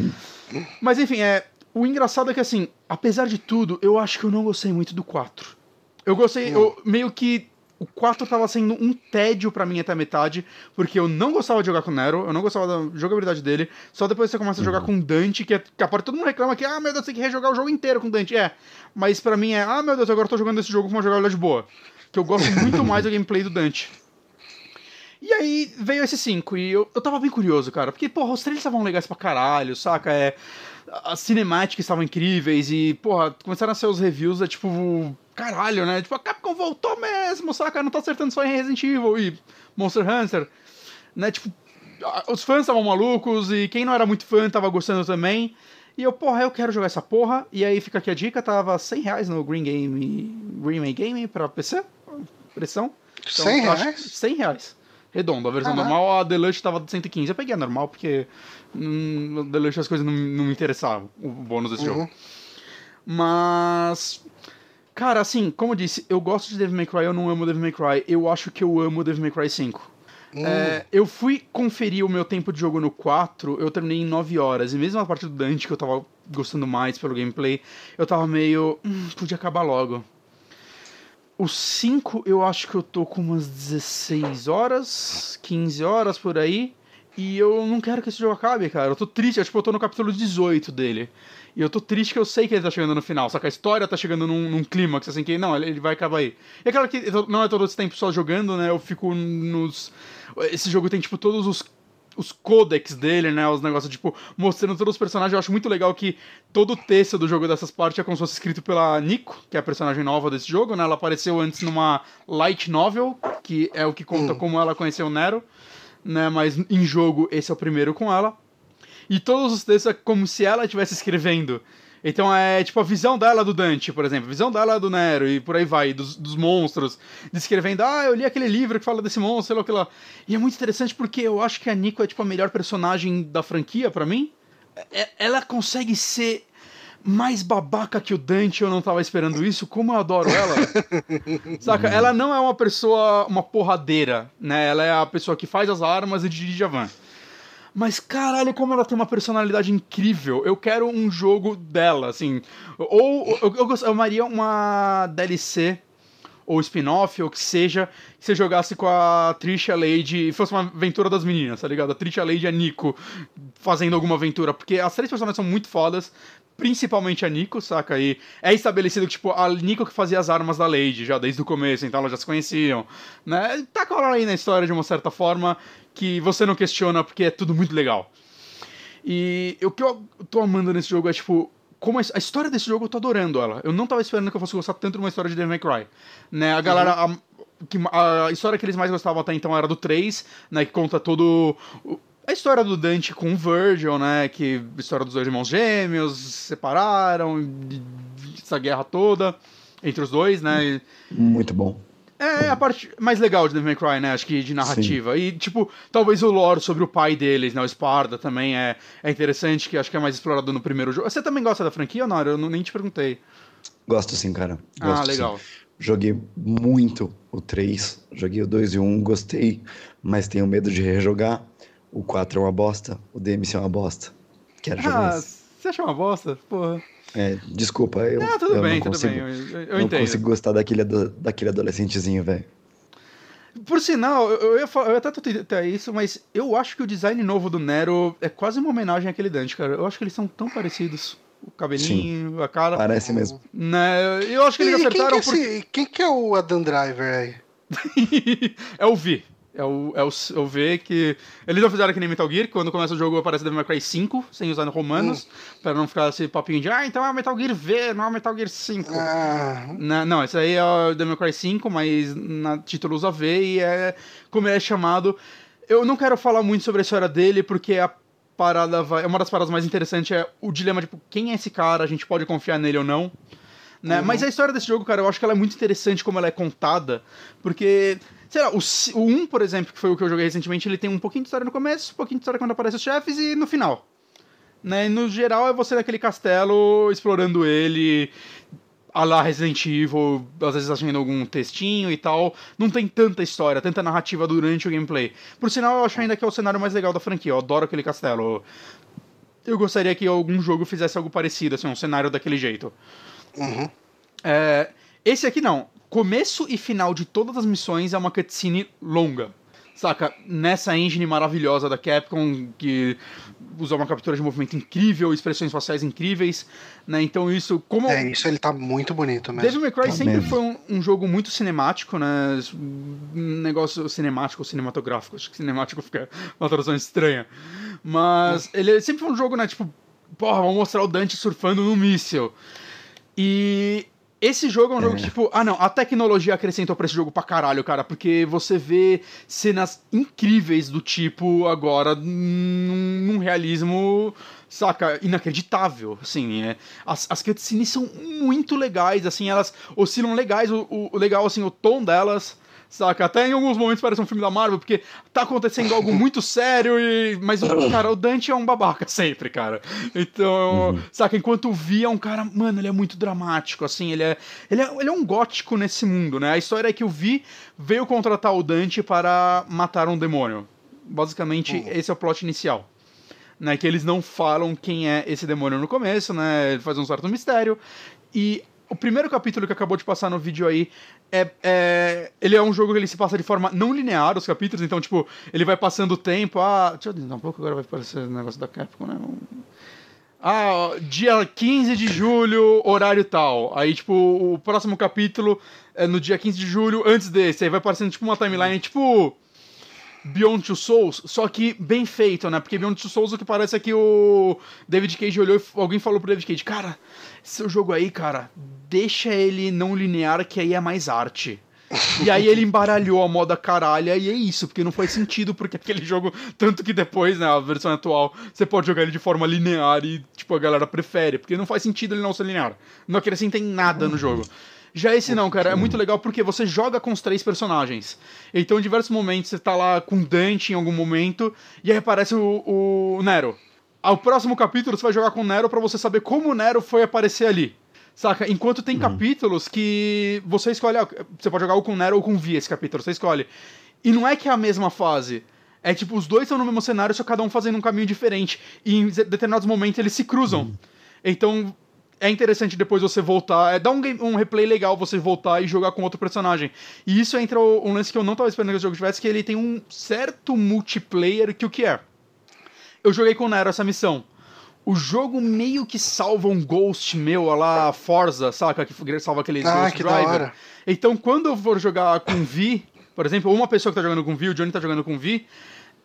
Mas enfim, é. O engraçado é que, assim, apesar de tudo, eu acho que eu não gostei muito do 4. Eu gostei, eu, meio que o 4 tava sendo um tédio para mim até a metade, porque eu não gostava de jogar com o Nero, eu não gostava da jogabilidade dele, só depois você começa a jogar uhum. com Dante, que, é, que a parte todo mundo reclama que, ah, meu Deus, tem que rejogar o jogo inteiro com Dante. É, mas para mim é, ah, meu Deus, agora eu tô jogando esse jogo com uma jogabilidade boa. Que eu gosto muito mais do gameplay do Dante. E aí veio esse 5, e eu, eu tava bem curioso, cara, porque, porra, os trailers estavam legais pra caralho, saca? É as cinemáticas estavam incríveis e, porra, começaram a ser os reviews, é tipo, caralho, né? Tipo, a Capcom voltou mesmo, saca? Não tá acertando só em Resident Evil e Monster Hunter, né? Tipo, os fãs estavam malucos e quem não era muito fã tava gostando também. E eu, porra, eu quero jogar essa porra. E aí fica aqui a dica, tava 100 reais no Green Game, Green Game pra PC, pressão. Então, 100 reais? 100 reais. Redondo, a versão normal, a Deluxe tava de 115. Eu peguei a normal porque Deluxe as coisas não, não me interessavam, o bônus desse uhum. jogo. Mas. Cara, assim, como eu disse, eu gosto de Devil May Cry, eu não amo Devil May Cry. Eu acho que eu amo Devil May Cry 5. Hum. É, eu fui conferir o meu tempo de jogo no 4, eu terminei em 9 horas. E mesmo a parte do Dante, que eu tava gostando mais pelo gameplay, eu tava meio. Hum, podia acabar logo. O 5, eu acho que eu tô com umas 16 horas, 15 horas por aí. E eu não quero que esse jogo acabe, cara. Eu tô triste, eu, tipo, eu tô no capítulo 18 dele. E eu tô triste que eu sei que ele tá chegando no final, só que a história tá chegando num, num clímax, assim, que não, ele vai acabar aí. E é claro que não é todo esse tempo só jogando, né? Eu fico nos. Esse jogo tem, tipo, todos os os codex dele, né? Os negócios, tipo, mostrando todos os personagens. Eu acho muito legal que todo o texto do jogo dessas partes é como se fosse escrito pela Nico, que é a personagem nova desse jogo, né? Ela apareceu antes numa light novel, que é o que conta hum. como ela conheceu o Nero né? Mas em jogo esse é o primeiro com ela. E todos os textos é como se ela estivesse escrevendo. Então é tipo a visão dela do Dante, por exemplo, a visão dela do Nero e por aí vai, dos, dos monstros, descrevendo, ah, eu li aquele livro que fala desse monstro, sei lá o que lá. E é muito interessante porque eu acho que a Nico é tipo a melhor personagem da franquia para mim. É, ela consegue ser mais babaca que o Dante, eu não tava esperando isso, como eu adoro ela. <laughs> Saca? Ela não é uma pessoa, uma porradeira, né? Ela é a pessoa que faz as armas e dirige a van. Mas caralho, como ela tem uma personalidade incrível. Eu quero um jogo dela, assim. Ou eu, eu, eu amaria uma DLC ou spin-off, ou que seja, que você jogasse com a Trisha Lady e fosse uma aventura das meninas, tá ligado? A Trisha Lady e a Nico fazendo alguma aventura, porque as três personagens são muito fodas, principalmente a Nico, saca? E é estabelecido que, tipo, a Nico que fazia as armas da Lady já desde o começo, então elas já se conheciam, né? Tá com ela aí na história de uma certa forma que você não questiona porque é tudo muito legal. E o que eu tô amando nesse jogo é, tipo, como a, a, história desse jogo eu tô adorando ela. Eu não tava esperando que eu fosse gostar tanto de uma história de Devil May Cry. Né? A galera. Uhum. A, que, a história que eles mais gostavam até então era do 3, né? Que conta todo. A história do Dante com o Virgil, né? Que a história dos dois irmãos gêmeos, se separaram, essa guerra toda entre os dois, né? Muito bom. É, a parte mais legal de Devil May Cry, né? Acho que de narrativa. Sim. E, tipo, talvez o lore sobre o pai deles, né? O Sparda também é, é interessante, que acho que é mais explorado no primeiro jogo. Você também gosta da franquia ou não? Eu nem te perguntei. Gosto sim, cara. Ah, Gosto, ah, legal. Sim. Joguei muito o 3, joguei o 2 e o 1, gostei, mas tenho medo de rejogar. O 4 é uma bosta, o DMC é uma bosta. Quero jogar ah, você acha uma bosta? Porra. É, desculpa, eu, não, tudo eu bem, não tudo consigo, bem, eu, eu não entendo. consigo gostar daquele, daquele adolescentezinho, velho. Por sinal, eu, ia, falar, eu até até isso, mas eu acho que o design novo do Nero é quase uma homenagem àquele Dante, cara. Eu acho que eles são tão parecidos. O cabelinho, Sim, a cara. Parece mesmo. Né? Eu acho que eles e acertaram. Quem que, é esse, por... quem que é o Adam Driver aí? <laughs> é o V. É o, é o, é o V que. Eles não fizeram que nem Metal Gear, quando começa o jogo aparece Devil May Cry 5, sem usar romanos, hum. pra não ficar esse papinho de, ah, então é o Metal Gear V, não é o Metal Gear 5. Ah. Na, não, esse aí é o Devil May Cry 5, mas na título usa V e é como ele é chamado. Eu não quero falar muito sobre a história dele, porque a parada vai. Uma das paradas mais interessantes é o dilema, tipo, quem é esse cara? A gente pode confiar nele ou não? Né? Uhum. Mas a história desse jogo, cara, eu acho que ela é muito interessante como ela é contada, porque Sei lá, o, o 1, por exemplo, que foi o que eu joguei recentemente, ele tem um pouquinho de história no começo, um pouquinho de história quando aparecem os chefes e no final. Né? E no geral é você naquele castelo explorando ele, a lá Resident Evil, às vezes achando algum textinho e tal. Não tem tanta história, tanta narrativa durante o gameplay. Por sinal, eu acho ainda que é o cenário mais legal da franquia. Eu adoro aquele castelo. Eu gostaria que algum jogo fizesse algo parecido, assim, um cenário daquele jeito. Uhum. É, esse aqui não começo e final de todas as missões é uma cutscene longa. Saca? Nessa engine maravilhosa da Capcom, que usa uma captura de movimento incrível, expressões faciais incríveis, né? Então isso, como... É, isso ele tá muito bonito mesmo. Devil May Cry tá sempre mesmo. foi um, um, jogo muito cinemático, né? Um negócio cinemático, cinematográfico. Acho que cinemático fica uma tradução estranha. Mas hum. ele sempre foi um jogo, né? Tipo, porra, vamos mostrar o Dante surfando no míssil. E esse jogo é um jogo é. tipo, ah não, a tecnologia acrescentou pra esse jogo pra caralho, cara, porque você vê cenas incríveis do tipo agora num, num realismo, saca, inacreditável, assim, é, as, as cutscenes são muito legais, assim, elas oscilam legais, o, o legal, assim, o tom delas saca? Até em alguns momentos parece um filme da Marvel, porque tá acontecendo algo <laughs> muito sério e... Mas, <clears throat> cara, o Dante é um babaca sempre, cara. Então, uhum. saca? Enquanto o Vi é um cara, mano, ele é muito dramático, assim, ele é, ele é... Ele é um gótico nesse mundo, né? A história é que o Vi veio contratar o Dante para matar um demônio. Basicamente, uhum. esse é o plot inicial. Né, que eles não falam quem é esse demônio no começo, né? Ele faz um certo mistério. E o primeiro capítulo que acabou de passar no vídeo aí é, é, ele é um jogo que ele se passa de forma não linear os capítulos, então tipo, ele vai passando o tempo, ah, deixa eu dizer um pouco agora vai aparecer o negócio da Capcom, né? Ah, dia 15 de julho, horário tal. Aí, tipo, o próximo capítulo é no dia 15 de julho, antes desse. Aí vai aparecendo, tipo, uma timeline, tipo. Beyond Two Souls, só que bem feito, né? Porque Beyond Two Souls o que parece é que o David Cage olhou e alguém falou pro David Cage, cara, seu jogo aí, cara, deixa ele não linear que aí é mais arte. e aí ele embaralhou a moda caralha e é isso, porque não faz sentido, porque aquele jogo, tanto que depois, né, a versão atual, você pode jogar ele de forma linear e, tipo, a galera prefere, porque não faz sentido ele não ser linear. Não acrescenta em nada no jogo. Já esse não, cara, é muito legal porque você joga com os três personagens. Então, em diversos momentos, você tá lá com Dante em algum momento, e aí aparece o, o Nero. Ao próximo capítulo, você vai jogar com o Nero para você saber como o Nero foi aparecer ali. Saca? Enquanto tem uhum. capítulos que você escolhe. Você pode jogar ou com Nero ou com Vi esse capítulo, você escolhe. E não é que é a mesma fase. É tipo, os dois estão no mesmo cenário, só cada um fazendo um caminho diferente. E em determinados momentos eles se cruzam. Uhum. Então, é interessante depois você voltar. É dar um, game, um replay legal você voltar e jogar com outro personagem. E isso entra um lance que eu não estava esperando que o jogo tivesse, que ele tem um certo multiplayer que o que é? Eu joguei com o Nero essa missão. O jogo meio que salva um ghost meu lá, Forza, saca? Que salva aquele ah, Ghost que Driver. Então, quando eu for jogar com Vi, por exemplo, uma pessoa que tá jogando com Vi, o Johnny tá jogando com Vi,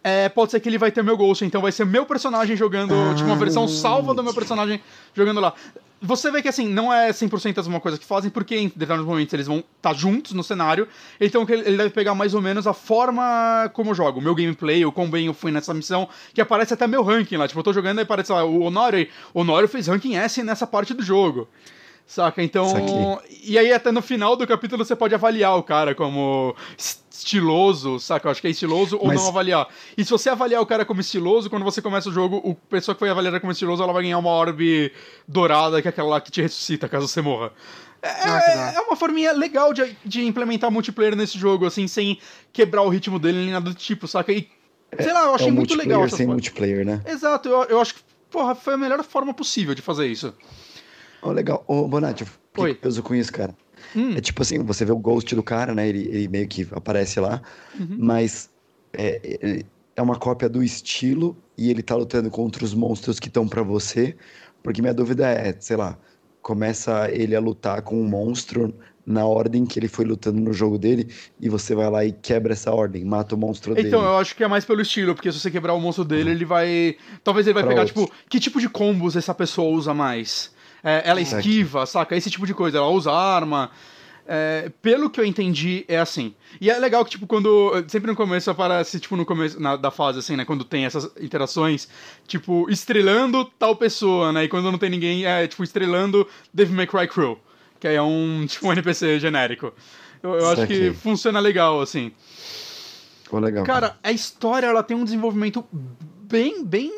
é, pode ser que ele vai ter meu Ghost, então vai ser meu personagem jogando, ah, tipo, uma versão salva do meu personagem jogando lá. Você vê que, assim, não é 100% a mesma coisa que fazem, porque em determinados momentos eles vão estar tá juntos no cenário, então ele deve pegar mais ou menos a forma como eu jogo, o meu gameplay, o quão bem eu fui nessa missão, que aparece até meu ranking lá. Tipo, eu tô jogando e aparece lá, o Honório, Honório fez ranking S nessa parte do jogo. Saca? Então. E aí, até no final do capítulo, você pode avaliar o cara como estiloso, saca? Eu acho que é estiloso ou Mas... não avaliar. E se você avaliar o cara como estiloso, quando você começa o jogo, a pessoa que foi avaliada como estiloso, ela vai ganhar uma orbe dourada, que é aquela lá que te ressuscita caso você morra. É, ah, é uma forminha legal de, de implementar multiplayer nesse jogo, assim, sem quebrar o ritmo dele nem nada do tipo, saca? E, sei lá, eu achei é um muito legal sem multiplayer, né? Exato, eu, eu acho que, porra, foi a melhor forma possível de fazer isso. Oh, legal. Ô, oh, Bonatti, eu uso com isso, cara. Hum. É tipo assim, você vê o ghost do cara, né? Ele, ele meio que aparece lá, uhum. mas é, é uma cópia do estilo e ele tá lutando contra os monstros que estão para você. Porque minha dúvida é, sei lá, começa ele a lutar com um monstro na ordem que ele foi lutando no jogo dele e você vai lá e quebra essa ordem, mata o monstro então, dele. Então, eu acho que é mais pelo estilo, porque se você quebrar o monstro dele, ele vai. Talvez ele vai pra pegar, outros. tipo, que tipo de combos essa pessoa usa mais? É, ela esquiva, saca? Esse tipo de coisa. Ela usa arma. É, pelo que eu entendi, é assim. E é legal que, tipo, quando. Sempre no começo aparece, tipo, no começo na, da fase, assim, né? Quando tem essas interações, tipo, estrelando tal pessoa, né? E quando não tem ninguém, é, tipo, estrelando Devil May Cry Crew. Que aí é um, <laughs> tipo, um NPC genérico. Eu, eu acho que funciona legal, assim. Ficou legal. Cara, a história, ela tem um desenvolvimento bem, bem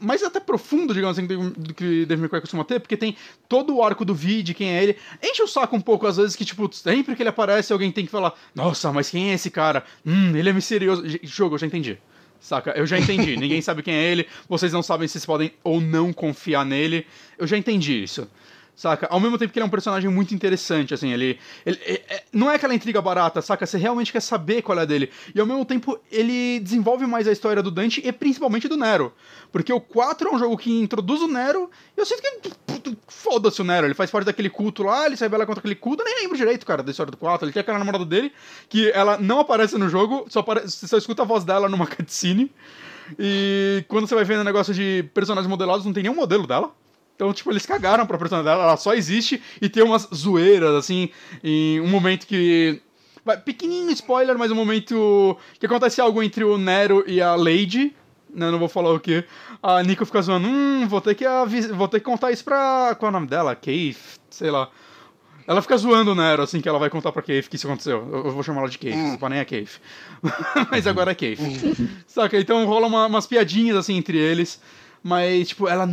mais até profundo, digamos assim, do que Devil May Cry costuma ter, porque tem todo o arco do Vid, quem é ele. Enche o saco um pouco, às vezes, que, tipo, sempre que ele aparece, alguém tem que falar, nossa, mas quem é esse cara? Hum, ele é misterioso. Jogo, eu já entendi. Saca? Eu já entendi. <laughs> Ninguém sabe quem é ele, vocês não sabem se vocês podem ou não confiar nele. Eu já entendi isso saca? Ao mesmo tempo que ele é um personagem muito interessante, assim, ele. ele é, é, não é aquela intriga barata, saca? Você realmente quer saber qual é dele. E ao mesmo tempo, ele desenvolve mais a história do Dante e principalmente do Nero. Porque o 4 é um jogo que introduz o Nero, e eu sinto que. Foda-se o Nero, ele faz parte daquele culto lá, ele se rebela contra aquele culto, eu nem lembro direito, cara, da história do 4. Ele tem aquela namorada dele, que ela não aparece no jogo, só apare... você só escuta a voz dela numa <laughs> cutscene. E quando você vai vendo o negócio de personagens modelados, não tem nenhum modelo dela. Então, tipo, eles cagaram pra personalidade dela, ela só existe e tem umas zoeiras, assim, em um momento que. Pequenininho spoiler, mas um momento que acontece algo entre o Nero e a Lady, né, não vou falar o que. A Nico fica zoando, hum, vou ter que, avis... vou ter que contar isso pra. Qual é o nome dela? Cave? Sei lá. Ela fica zoando o Nero, assim, que ela vai contar pra Cave que isso aconteceu. Eu, vou chamar ela de Cave, hum. nem é Cave. <laughs> mas agora é Cave. Hum. Saca? Então rola uma, umas piadinhas, assim, entre eles. Mas, tipo, ela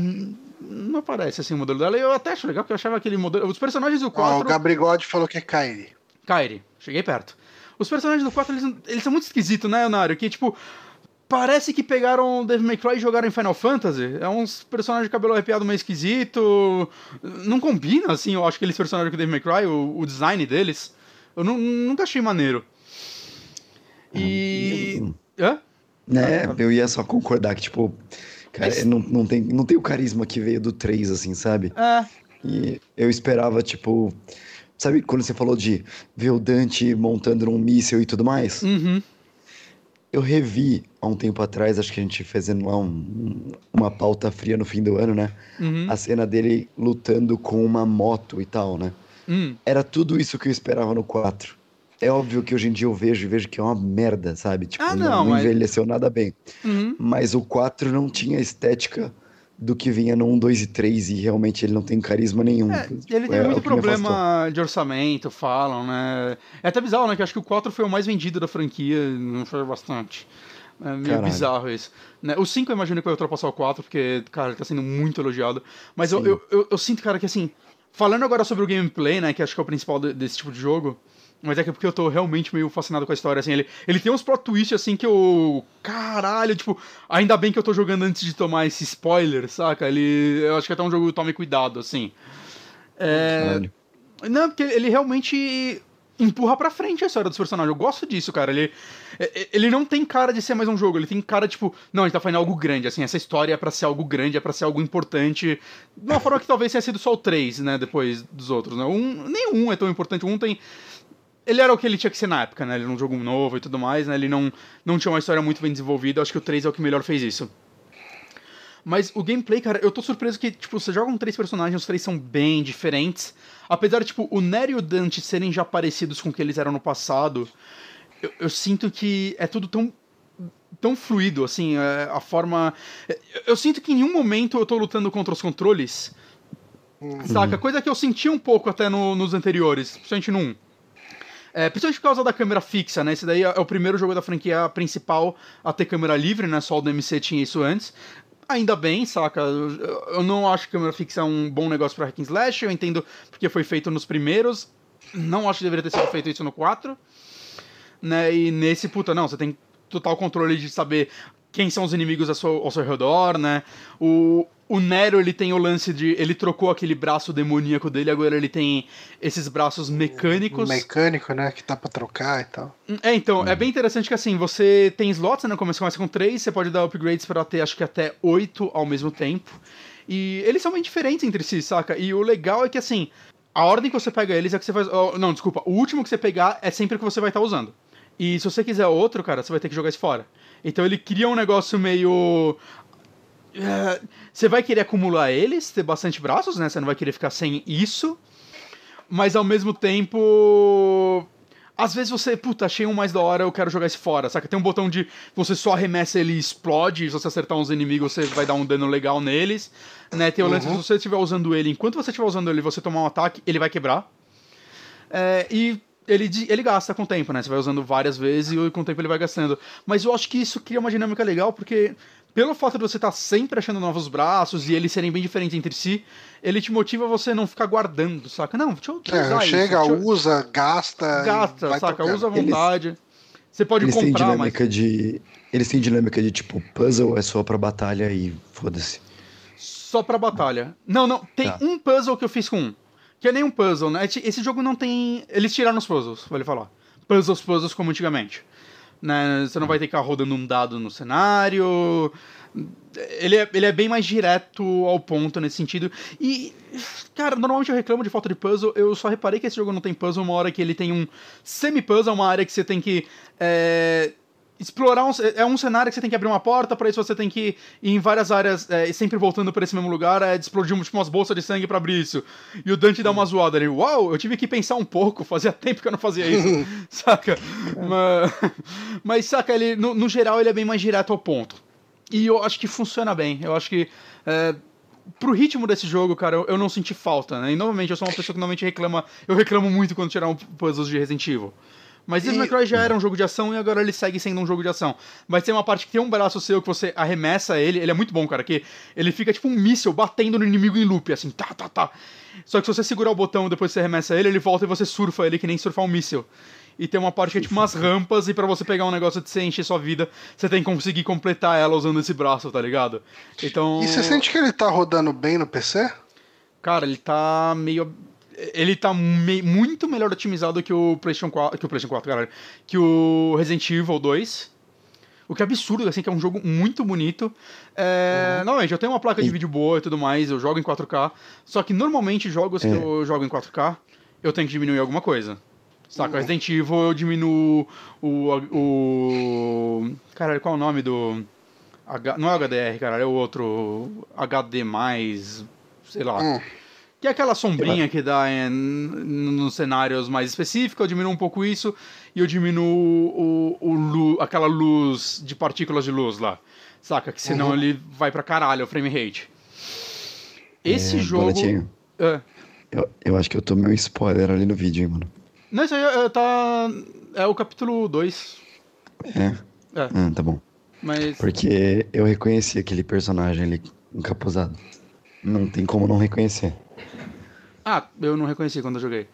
não aparece assim o modelo dela. E eu até acho legal, porque eu achava aquele modelo. Os personagens do 4. Ó, o Gabrigode falou que é Kairi. Kairi, cheguei perto. Os personagens do 4, eles, eles são muito esquisitos, né, Leonardo? Que, tipo, parece que pegaram Devil May Cry e jogaram em Final Fantasy. É uns personagens de cabelo arrepiado meio esquisito. Não combina, assim, eu acho que eles personagens com Devil May Cry, o, o design deles. Eu não, nunca achei maneiro. E. Hã? É, eu ia só concordar que, tipo, Cara, Mas... não, não, tem, não tem o carisma que veio do 3, assim, sabe? É. E eu esperava, tipo. Sabe quando você falou de ver o Dante montando um míssil e tudo mais? Uhum. Eu revi há um tempo atrás, acho que a gente fazendo lá um, uma pauta fria no fim do ano, né? Uhum. A cena dele lutando com uma moto e tal, né? Uhum. Era tudo isso que eu esperava no 4 é óbvio que hoje em dia eu vejo e vejo que é uma merda, sabe? Tipo, ah, não, não mas... envelheceu nada bem. Uhum. Mas o 4 não tinha estética do que vinha no 1, 2 e 3 e realmente ele não tem carisma nenhum. É, tipo, ele tem é, muito problema de orçamento, falam, né? É até bizarro, né? Que acho que o 4 foi o mais vendido da franquia, não foi bastante. É meio Caralho. bizarro isso. Né? O 5 eu imagino que vai ultrapassar o 4, porque, cara, ele tá sendo muito elogiado. Mas eu, eu, eu, eu, sinto, cara, que assim, falando agora sobre o gameplay, né? Que acho que é o principal desse tipo de jogo. Mas é que é porque eu tô realmente meio fascinado com a história, assim, ele, ele tem uns plot twists, assim, que eu... Caralho, tipo, ainda bem que eu tô jogando antes de tomar esse spoiler, saca? Ele... Eu acho que é até um jogo que tome cuidado, assim. É... Caralho. Não, porque ele realmente empurra pra frente a história dos personagens. Eu gosto disso, cara. Ele, é, é, ele não tem cara de ser mais um jogo. Ele tem cara, tipo, não, ele tá fazendo algo grande. Assim, essa história é pra ser algo grande, é pra ser algo importante. De uma forma que talvez tenha sido só o 3, né? Depois dos outros, né? Um, nenhum é tão importante. Um tem ele era o que ele tinha que ser na época, né? Ele era um jogo novo e tudo mais, né? Ele não, não tinha uma história muito bem desenvolvida. Acho que o 3 é o que melhor fez isso. Mas o gameplay, cara, eu tô surpreso que, tipo, você joga com três personagens, os três são bem diferentes. Apesar de, tipo, o Nery e o Dante serem já parecidos com o que eles eram no passado, eu, eu sinto que é tudo tão tão fluido, assim, é, a forma... Eu, eu sinto que em nenhum momento eu tô lutando contra os controles, uhum. saca? Coisa que eu senti um pouco até no, nos anteriores, principalmente no 1. É, principalmente por causa da câmera fixa, né? Esse daí é o primeiro jogo da franquia principal a ter câmera livre, né? Só o DMC tinha isso antes. Ainda bem, saca? Eu não acho que câmera fixa é um bom negócio pra hack and slash, eu entendo porque foi feito nos primeiros. Não acho que deveria ter sido feito isso no 4. Né? E nesse, puta, não, você tem total controle de saber quem são os inimigos ao seu, ao seu redor, né? O, o Nero, ele tem o lance de. Ele trocou aquele braço demoníaco dele, agora ele tem esses braços mecânicos. Mecânico, né? Que dá pra trocar e tal. É, então, hum. é bem interessante que assim, você tem slots, né? Começa, começa com três, você pode dar upgrades para ter acho que até oito ao mesmo tempo. E eles são bem diferentes entre si, saca? E o legal é que assim, a ordem que você pega eles é que você faz. Oh, não, desculpa, o último que você pegar é sempre o que você vai estar tá usando. E se você quiser outro, cara, você vai ter que jogar isso fora. Então ele cria um negócio meio. É, você vai querer acumular eles, ter bastante braços, né? Você não vai querer ficar sem isso. Mas ao mesmo tempo. Às vezes você, puta, achei um mais da hora, eu quero jogar esse fora, saca? Tem um botão de você só arremessa ele explode, se você acertar uns inimigos você vai dar um dano legal neles, né? Tem o lance, uhum. se você estiver usando ele, enquanto você estiver usando ele você tomar um ataque, ele vai quebrar. É, e ele, ele gasta com o tempo, né? Você vai usando várias vezes e com o tempo ele vai gastando. Mas eu acho que isso cria uma dinâmica legal, porque pelo fato de você estar tá sempre achando novos braços e eles serem bem diferentes entre si, ele te motiva a você não ficar guardando, saca? Não, deixa eu, deixa eu é, chega, isso, usa, gasta. Gasta, saca? Usa à vontade. Eles, você pode eles comprar, têm dinâmica mas... de Eles têm dinâmica de tipo, puzzle é só pra batalha e foda-se. Só pra batalha. Não, não, tem tá. um puzzle que eu fiz com um. Que é nem um puzzle, né? Esse jogo não tem. Eles tiraram os puzzles, vou lhe falar. Puzzles, puzzles como antigamente. Né? Você não vai ter que ficar rodando um dado no cenário. Ele é, ele é bem mais direto ao ponto nesse sentido. E, cara, normalmente eu reclamo de falta de puzzle. Eu só reparei que esse jogo não tem puzzle uma hora que ele tem um semi-puzzle, uma área que você tem que. É, explorar um, é um cenário que você tem que abrir uma porta, para isso você tem que ir em várias áreas, é, sempre voltando para esse mesmo lugar, é de explodir tipo, umas bolsas de sangue para abrir isso. E o Dante dá uma zoada ali, uau, eu tive que pensar um pouco, <laughs> fazia tempo que eu não fazia isso, <laughs> saca? Mas, <laughs> mas, saca, ele, no, no, geral ele é bem mais direto ao ponto. E eu acho que funciona bem, eu acho que... É, pro ritmo desse jogo, cara, eu, eu, não senti falta, né? E novamente, eu sou uma pessoa que normalmente reclama. Eu reclamo muito quando tirar um puzzles de Resident Evil. Mas Devil May Cry já era um jogo de ação e agora ele segue sendo um jogo de ação. Mas tem uma parte que tem um braço seu que você arremessa ele, ele é muito bom, cara, que ele fica tipo um míssil batendo no inimigo em loop, assim, tá, tá, tá. Só que se você segurar o botão depois que você arremessa ele, ele volta e você surfa ele que nem surfar um míssil. E tem uma parte que é tipo umas rampas, e para você pegar um negócio de você encher sua vida, você tem que conseguir completar ela usando esse braço, tá ligado? Então. E você sente que ele tá rodando bem no PC? Cara, ele tá meio ele tá me muito melhor otimizado que o PlayStation 4, que o PlayStation 4, caralho, que o Resident Evil 2. O que é absurdo, assim, que é um jogo muito bonito. É, uhum. Normalmente, eu tenho uma placa de vídeo boa e tudo mais, eu jogo em 4K. Só que normalmente, jogos é. que eu jogo em 4K, eu tenho que diminuir alguma coisa. Saca? Uhum. Resident Evil eu diminuo o. o. Caralho, qual é o nome do. H, não é o HDR, cara, é o outro. HD, sei lá. Uhum. Que é aquela sombrinha que dá em, nos cenários mais específicos, eu diminuo um pouco isso e eu diminuo o, o, o aquela luz de partículas de luz lá. Saca? Que senão uhum. ele vai pra caralho o frame rate. Esse é, jogo. É. Eu, eu acho que eu tomei um spoiler ali no vídeo, hein, mano. Não, isso aí é, tá. É o capítulo 2. É? É. Ah, tá bom. Mas... Porque eu reconheci aquele personagem ali encapuzado. Não tem como não reconhecer. Ah, eu não reconheci quando eu joguei.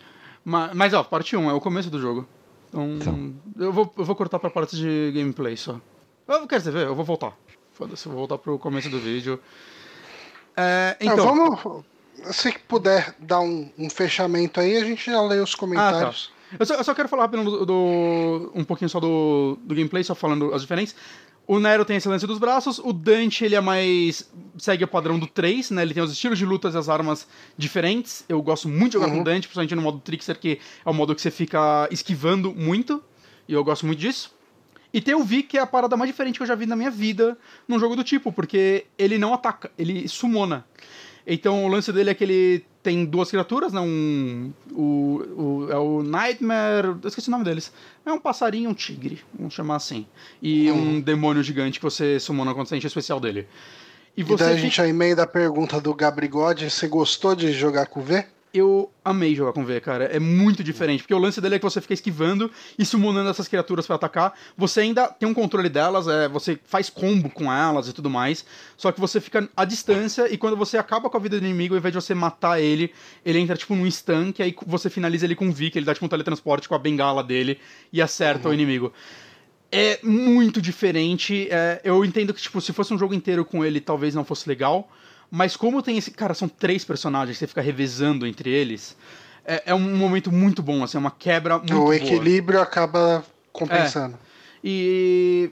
Mas, mas ó, parte 1 é o começo do jogo. Então, então. Eu, vou, eu vou cortar pra parte de gameplay só. Eu, quer dizer, eu vou voltar. Foda-se, eu vou voltar pro começo do vídeo. É, então. Não, vamos. Se puder dar um, um, fechamento aí, a gente já lê os comentários. Ah, tá. eu, só, eu só, quero falar do, do, um pouquinho só do, do gameplay, só falando as diferenças. O Nero tem esse lance dos braços, o Dante ele é mais. segue o padrão do 3, né? Ele tem os estilos de lutas e as armas diferentes. Eu gosto muito de jogar uhum. com o Dante, principalmente no modo Trickster, que é o modo que você fica esquivando muito. E eu gosto muito disso. E tem o Vi, que é a parada mais diferente que eu já vi na minha vida num jogo do tipo, porque ele não ataca, ele sumona. Então o lance dele é que ele tem duas criaturas, né? Um, o, o, é o Nightmare. Eu esqueci o nome deles. É um passarinho um tigre, vamos chamar assim. E hum. um demônio gigante que você sumona quando você enche especial dele. E, você e daí a gente aí meio da pergunta do Gabrigode, você gostou de jogar com o V? Eu amei jogar com V, cara. É muito diferente, porque o lance dele é que você fica esquivando e summonando essas criaturas para atacar. Você ainda tem um controle delas, é, você faz combo com elas e tudo mais. Só que você fica à distância e quando você acaba com a vida do inimigo, ao invés de você matar ele, ele entra tipo num stun, que aí você finaliza ele com V, que ele dá tipo um teletransporte com a bengala dele e acerta uhum. o inimigo. É muito diferente. É, eu entendo que, tipo, se fosse um jogo inteiro com ele, talvez não fosse legal Mas como tem esse. Cara, são três personagens, você fica revezando entre eles. É, é um momento muito bom, assim, é uma quebra muito O boa. equilíbrio acaba compensando. E.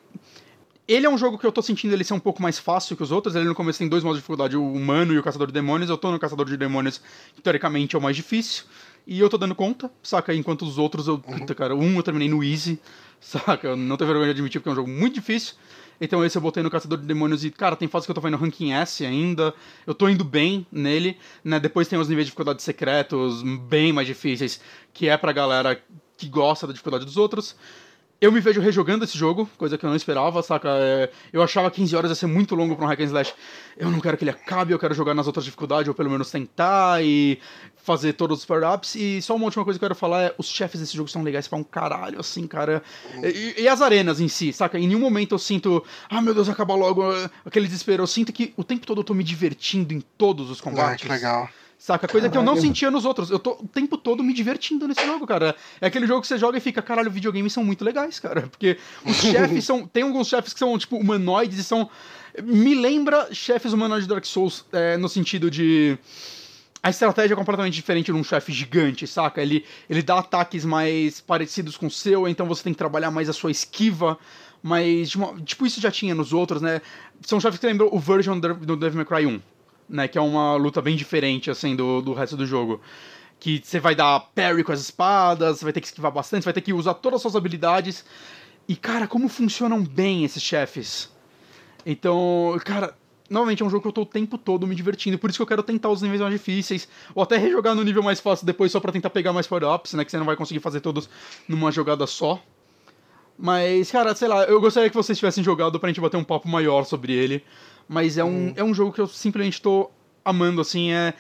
Ele é um jogo que eu tô sentindo ele ser um pouco mais fácil que os outros. Ele no começo tem dois modos de dificuldade, o humano e o caçador de demônios. Eu tô no caçador de demônios, que teoricamente é o mais difícil. E eu tô dando conta, saca? Enquanto os outros, eu. Puta, cara, um eu terminei no Easy, <laughs> saca? Eu não tenho vergonha de admitir porque é um jogo muito difícil. Então esse eu botei no Caçador de Demônios e, cara, tem fases que eu tô fazendo ranking S ainda. Eu tô indo bem nele, né? Depois tem os níveis de dificuldade secretos, bem mais difíceis, que é pra galera que gosta da dificuldade dos outros. Eu me vejo rejogando esse jogo, coisa que eu não esperava, saca? É, eu achava 15 horas ia ser muito longo pra um hack and slash. Eu não quero que ele acabe, eu quero jogar nas outras dificuldades, ou pelo menos tentar e fazer todos os power-ups. E só uma última coisa que eu quero falar é, os chefes desse jogo são legais pra um caralho, assim, cara. E, e as arenas em si, saca? Em nenhum momento eu sinto, ah, meu Deus, acaba logo, aquele desespero. Eu sinto que o tempo todo eu tô me divertindo em todos os Ah, combates. que legal. Saca? Coisa que eu não sentia nos outros. Eu tô o tempo todo me divertindo nesse jogo, cara. É aquele jogo que você joga e fica, caralho, videogames são muito legais, cara. <laughs> Porque os chefes são. Tem alguns chefes que são, tipo, humanoides e são. Me lembra chefes humanoides de Dark Souls, é, no sentido de. A estratégia é completamente diferente de um chefe gigante, saca? Ele, ele dá ataques mais parecidos com o seu, então você tem que trabalhar mais a sua esquiva. Mas, tipo, isso já tinha nos outros, né? São chefes que lembram o version do do Devil May Cry 1 né? Que é uma luta bem diferente, assim, do, do resto do jogo. Que você vai dar parry com as espadas, você vai ter que esquivar bastante, você vai ter que usar todas as suas habilidades. E, cara, como funcionam bem esses chefes. Então, cara, novamente é um jogo que eu tô o tempo todo me divertindo. Por isso que eu quero tentar os níveis mais difíceis. Ou até rejogar no nível mais fácil depois só pra tentar pegar mais power-ups, né? Que você não vai conseguir fazer todos numa jogada só. Mas, cara, sei lá, eu gostaria que vocês tivessem jogado pra gente bater um papo maior sobre ele. Mas é um, é um jogo que eu simplesmente tô amando, assim, é...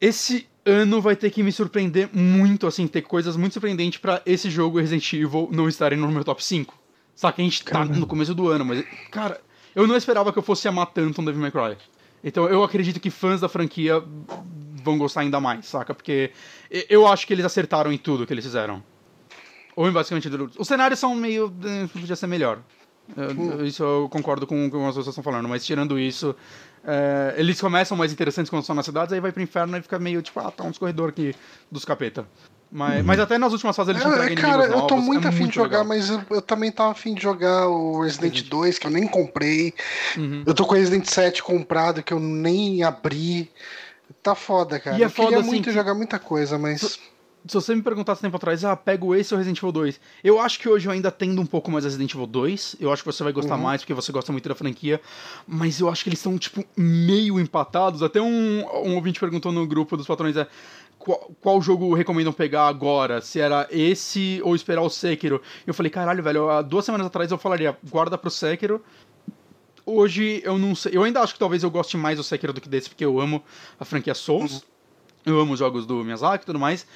Esse ano vai ter que me surpreender muito, assim, ter coisas muito surpreendentes pra esse jogo e Resident Evil não estarem no meu top 5. Saca, a gente tá Caramba. no começo do ano, mas, cara, eu não esperava que eu fosse amar tanto um Devil May Cry. Então eu acredito que fãs da franquia vão gostar ainda mais, saca? Porque eu acho que eles acertaram em tudo que eles fizeram. Ou em basicamente. Os cenários são meio. eh, podia ser melhor. Eu- Isso eu concordo com o que as pessoas estão falando, mas tirando isso, eh, eles começam mais interessantes quando estão nas cidades, aí vai pro inferno e fica meio tipo, ah, tá uns corredores aqui dos capeta. Mas, mas até nas últimas fases eles Eu- entregam cara, inimigos eu tô novos, muito é afim de jogar, legal. mas eu, eu também tava afim de jogar o Resident 2, que eu nem comprei. Uhum. Eu tô com o Resident 7 comprado, que eu nem abri. Tá foda, cara. E é eu queria foda, assim, muito que- jogar muita coisa, mas. Se você me perguntasse tempo atrás, ah, pego esse ou Resident Evil 2, eu acho que hoje eu ainda tendo um pouco mais Resident Evil 2. Eu acho que você vai gostar Uhum. mais porque você gosta muito da franquia. Mas eu acho que eles estão, tipo, meio empatados. Até um, um ouvinte perguntou no grupo dos patrões: é, qual, qual jogo recomendam pegar agora? Se era esse ou esperar o Sekiro? E eu falei: caralho, velho, há duas semanas atrás eu falaria: guarda pro Sekiro. Hoje eu não sei. Eu ainda acho que talvez eu goste mais do Sekiro do que desse, porque eu amo a franquia Souls. Eu amo os jogos do Miyazaki e tudo mais.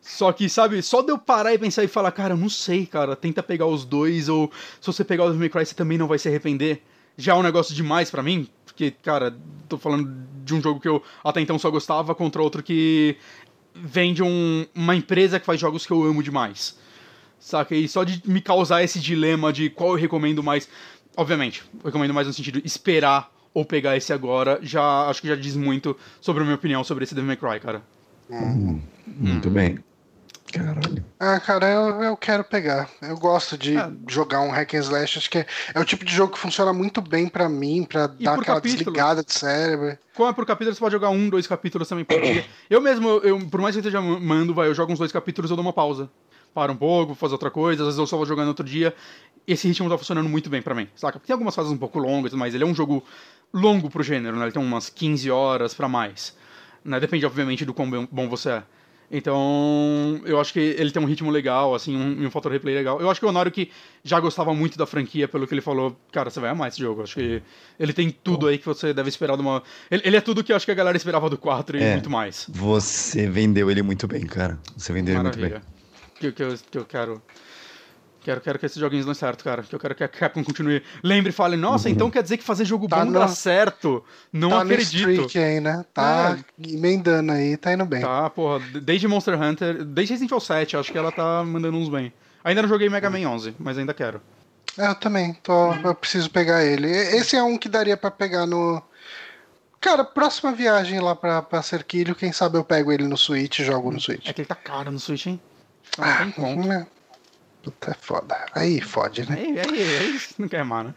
Só que, sabe, só de eu parar e pensar e falar, cara, não sei, cara, tenta pegar os dois, ou se você pegar o Devil May Cry, você também não vai se arrepender. Já é um negócio demais pra mim, porque, cara, tô falando de um jogo que eu até então só gostava contra outro que vem de um- uma empresa que faz jogos que eu amo demais. Saca? E só de me causar esse dilema de qual eu recomendo mais. Obviamente, recomendo mais no sentido esperar ou pegar esse agora, já acho que já diz muito sobre a minha opinião sobre esse Devil May Cry, cara. Muito bem. Caralho. Ah, cara, eu, eu quero pegar. Eu gosto de É. jogar um hack and slash. Acho que é, é o tipo de jogo que funciona muito bem pra mim, pra E dar aquela capítulo. desligada de cérebro. Como é por capítulo, você pode jogar um, dois capítulos também por dia. Eu mesmo, eu, eu- por mais que eu esteja mando, vai, eu jogo uns dois capítulos, eu dou uma pausa. Paro um pouco, vou fazer outra coisa, às vezes eu só vou jogando outro dia. Esse ritmo tá funcionando muito bem pra mim, saca? Tem algumas fases um pouco longas, mas ele é um jogo longo pro gênero, né? Ele tem umas 15 horas pra mais. Né? Depende, obviamente, do quão bom você é. Então, eu acho que ele tem um ritmo legal, assim, um, um fator replay legal. Eu acho que o Honório, que já gostava muito da franquia, pelo que ele falou, cara, você vai amar esse jogo. Acho que ele tem tudo aí que você deve esperar de uma. Ele, ele é tudo que eu acho que a galera esperava do 4 e É. muito mais. Você vendeu ele muito bem, cara. Você vendeu ele muito bem. Maravilha. Que, que, eu, que eu quero. Quero, quero que esses joguinhos dêem certo, cara. Que eu quero que a Capcom continue. Lembre e fale, nossa, então quer dizer que fazer jogo Tá bom no- dá certo. Não tá acredito. no streak aí, né? Tá emendando aí, tá indo bem. Tá, porra, desde Monster Hunter, desde Resident Evil 7, acho que ela tá mandando uns bem. Ainda não joguei Mega Man 11, mas ainda quero. É, eu também. Tô, eu preciso pegar ele. Esse é um que daria pra pegar no cara, próxima viagem lá pra, pra Cerquilho, quem sabe eu pego ele no Switch e jogo no Switch. É que ele tá caro no Switch, hein? Não ah, tem conta. Puta, é foda. Aí fode, né? Aí, aí, aí não quer mais, né?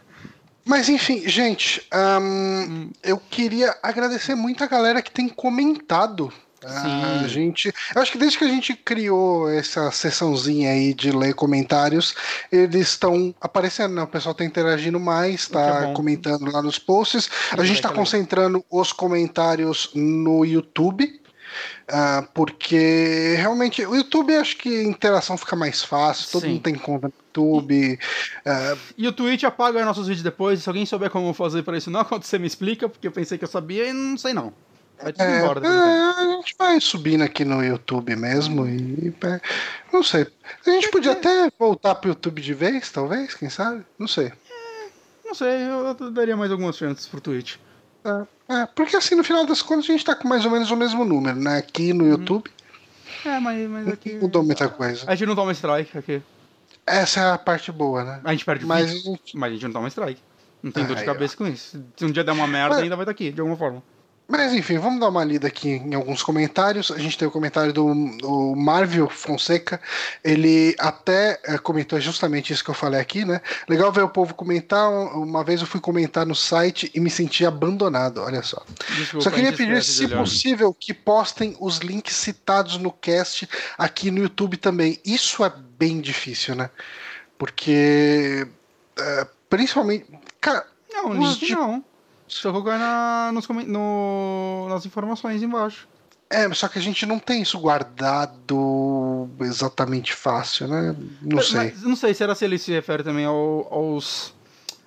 Mas enfim, gente, um, eu queria agradecer muito a galera que tem comentado a gente. Eu acho que desde que a gente criou essa sessãozinha aí de ler comentários, eles estão aparecendo, né? O pessoal tá interagindo mais, tá é comentando lá nos posts. a gente tá concentrando os comentários no YouTube. Uh, porque realmente o YouTube acho que a interação fica mais fácil, todo Sim. mundo tem conta no YouTube. Uh... E o Twitch apaga nossos vídeos depois. Se alguém souber como fazer para isso não acontecer, me explica, porque eu pensei que eu sabia e não sei não. Vai tudo é, embora. É, a gente vai subindo aqui no YouTube mesmo e. É, não sei. A gente podia até voltar pro YouTube de vez, talvez, quem sabe? Não sei. É, não sei, eu daria mais algumas chances pro Twitch. É, é, porque assim, no final das contas, a gente tá com mais ou menos o mesmo número, né? Aqui no uhum. YouTube. É, mas, mas aqui. Mudou muita coisa. A gente não toma strike aqui. Essa é a parte boa, né? A gente perde mas, mas a gente não toma strike. Não tem ah, dor de cabeça com isso. Se um dia der uma merda, mas... ainda vai estar aqui, de alguma forma. Mas enfim, vamos dar uma lida aqui em alguns comentários. A gente tem o comentário do, do Marvel Fonseca. Ele até é, comentou justamente isso que eu falei aqui, né? Legal ver o povo comentar. Uma vez eu fui comentar no site e me senti abandonado. Olha só. Desculpa, só queria pedir, se possível, que postem os links citados no cast aqui no YouTube também. Isso é bem difícil, né? Porque. É, principalmente. Cara. Não, link não. Só colocar na, nos, no, nas informações embaixo. É, só que a gente não tem isso guardado exatamente fácil, né? Não mas, sei. Mas, não sei, será se ele se refere também ao, aos.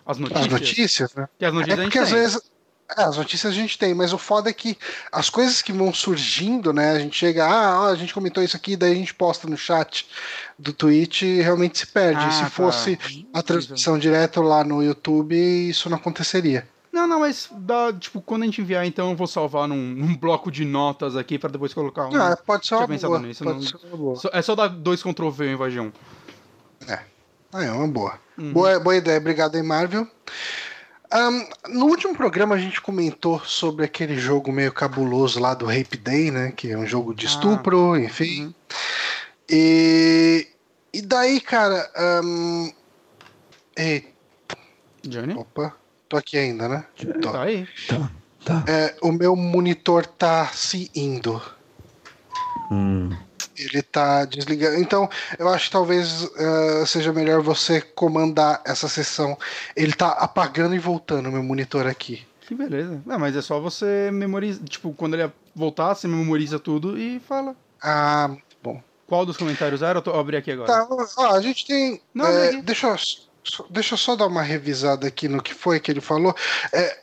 As notícias? As notícias, né? Que as notícias é porque às vezes. É, as notícias a gente tem, mas o foda é que as coisas que vão surgindo, né? A gente chega, ah, a gente comentou isso aqui, daí a gente posta no chat do Twitch e realmente se perde. Ah, se tá. fosse a transmissão direto lá no YouTube, isso não aconteceria. Não, não, mas dá, tipo, quando a gente enviar, então eu vou salvar num, <laughs> num bloco de notas aqui pra depois colocar um. Ah, pode ser uma boa. Nisso, pode não... ser uma boa. É só dar dois Ctrl V em vez de um. É. É uma boa. Uhum. Boa, boa ideia, obrigado aí, Marvel. Um, no último programa a gente comentou sobre aquele jogo meio cabuloso lá do Rape Day, né? Que é um jogo de ah. estupro, ah. enfim. Uhum. E, e daí, cara. Um, eita. Johnny? Opa. Tô aqui ainda, né? Tô. Tá aí. Tá, tá. É, o meu monitor tá se indo. Hum. Ele tá desligando. Então, eu acho que talvez uh, seja melhor você comandar essa sessão. Ele tá apagando e voltando o meu monitor aqui. Que beleza. Não, mas é só você memorizar. Tipo, quando ele voltar, você memoriza tudo e fala. Ah, bom. Qual dos comentários era? Eu tô, abri aqui agora. Tá, ó, a gente tem. Não, é, deixa eu Deixa eu só dar uma revisada aqui no que foi que ele falou. É,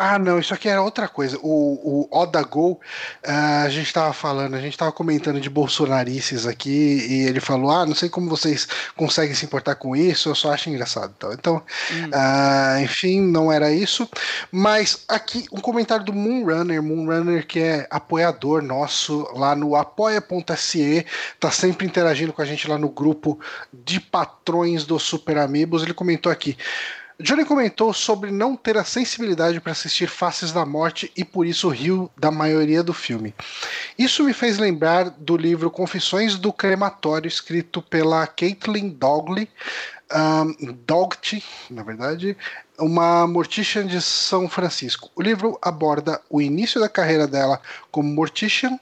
ah, não, isso aqui era outra coisa. O, o Oda Gol, uh, a gente estava falando, a gente estava comentando de bolsonarices aqui, e ele falou: Ah, não sei como vocês conseguem se importar com isso, eu só acho engraçado. Então, então hum. uh, enfim, não era isso. Mas aqui um comentário do Moonrunner, Moonrunner que é apoiador nosso lá no apoia.se, tá sempre interagindo com a gente lá no grupo de patrões dos Super Amigos. Ele comentou aqui. Johnny comentou sobre não ter a sensibilidade para assistir Faces da Morte e por isso riu da maioria do filme. Isso me fez lembrar do livro Confissões do Crematório, escrito pela Caitlin Dogley, um, na verdade, uma mortician de São Francisco. O livro aborda o início da carreira dela como mortician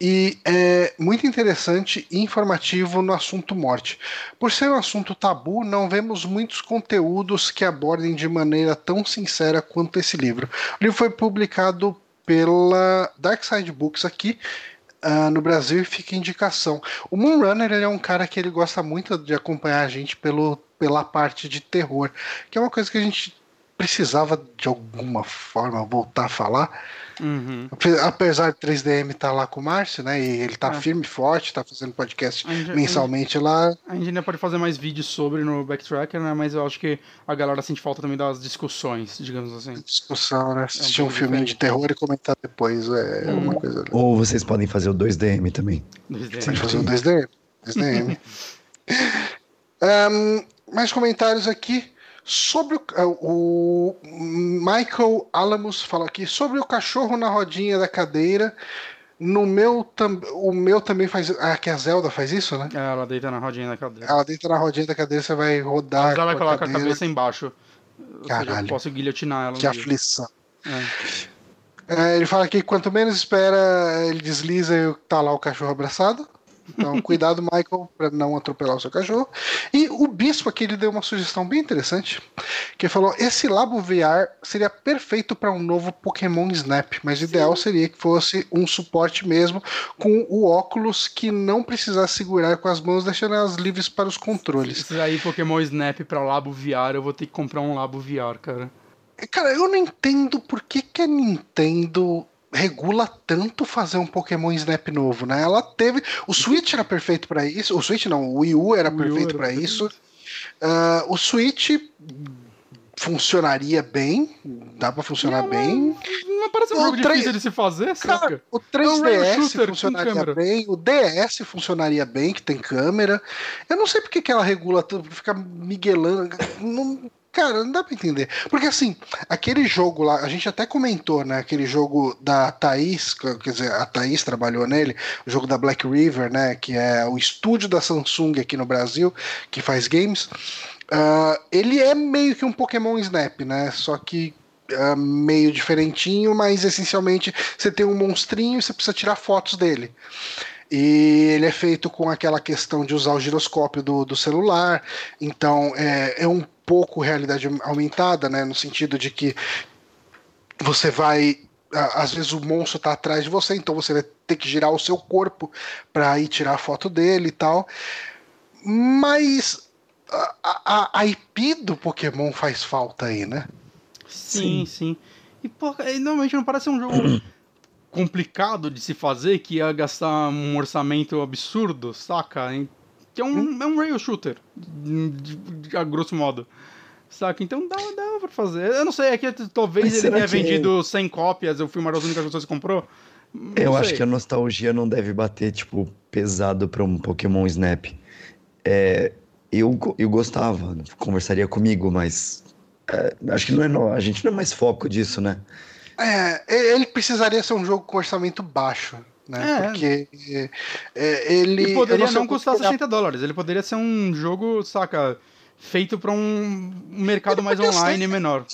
e é muito interessante e informativo no assunto morte. Por ser um assunto tabu, não vemos muitos conteúdos que abordem de maneira tão sincera quanto esse livro. O livro foi publicado pela Dark Side Books aqui uh, no Brasil e fica indicação. O Moonrunner ele é um cara que ele gosta muito de acompanhar a gente pelo, pela parte de terror, que é uma coisa que a gente precisava de alguma forma voltar a falar Uhum. Apesar de 3DM estar tá lá com o Márcio, né? E ele tá é. firme e forte, tá fazendo podcast mensalmente lá. A gente ainda pode fazer mais vídeos sobre no Backtracker, né? Mas eu acho que a galera sente falta também das discussões, digamos assim. Discussão, né? Assistir é um, um filminho de terror e comentar depois é hum. uma coisa. Ou vocês podem fazer o 2DM também. 2DM. Pode fazer o 2DM. 2DM. um, mais comentários aqui. Sobre o, o Michael Alamos fala aqui sobre o cachorro na rodinha da cadeira. No meu, o meu também faz. Ah, que a Zelda faz isso, né? É, ela deita na rodinha da cadeira. Ela deita na rodinha da cadeira, você vai rodar. Mas ela vai colocar a cabeça embaixo. Caralho. Seja, eu posso guilhotinar ela. Que aflição. É. É, ele fala que quanto menos espera, ele desliza e tá lá o cachorro abraçado. Então, cuidado, Michael, para não atropelar o seu cachorro. E o Bispo aqui ele deu uma sugestão bem interessante, que falou: esse Labo VR seria perfeito para um novo Pokémon Snap, mas o ideal seria que fosse um suporte mesmo com o óculos que não precisasse segurar com as mãos, deixando elas livres para os controles. Se aí Pokémon Snap para Labo VR, eu vou ter que comprar um Labo VR, cara. Cara, eu não entendo por que, que a Nintendo regula tanto fazer um Pokémon Snap novo, né? Ela teve. O Switch era perfeito para isso. O Switch não, o Wii U era o perfeito para isso. Uh, o Switch funcionaria bem, dá para funcionar não, bem. Não, não parece um jogo 3... difícil de se fazer, cara, O 3DS é um funcionaria bem, o DS funcionaria bem, que tem câmera. Eu não sei porque que ela regula tanto, fica miguelando. Não, Cara, não dá pra entender. Porque assim, aquele jogo lá, a gente até comentou, né? Aquele jogo da Thaís, quer dizer, a Thaís trabalhou nele, o jogo da Black River, né? Que é o estúdio da Samsung aqui no Brasil, que faz games. Uh, ele é meio que um Pokémon Snap, né? Só que uh, meio diferentinho, mas essencialmente você tem um monstrinho e você precisa tirar fotos dele. E ele é feito com aquela questão de usar o giroscópio do, do celular, então é, é um pouco realidade aumentada, né? No sentido de que você vai. Às vezes o monstro está atrás de você, então você vai ter que girar o seu corpo para ir tirar a foto dele e tal. Mas a, a, a IP do Pokémon faz falta aí, né? Sim, sim. sim. E porra, normalmente não parece um jogo complicado de se fazer, que ia gastar um orçamento absurdo, saca? Que é um, hum? é um rail shooter, a grosso modo. Saca? Então dá, dá pra fazer. Eu não sei, é que talvez Mas ele tenha que... vendido 100 cópias, eu fui uma das únicas pessoas que comprou. Não eu sei. acho que a nostalgia não deve bater, tipo, pesado pra um Pokémon Snap. É, eu, eu gostava, conversaria comigo, mas é, acho que não é, a gente não é mais foco disso, né? É, ele precisaria ser um jogo com orçamento baixo né? É. Porque é, ele. Ele poderia não, não custar 60 dólares, ele poderia ser um jogo, saca? Feito para um mercado mais online ser, menor.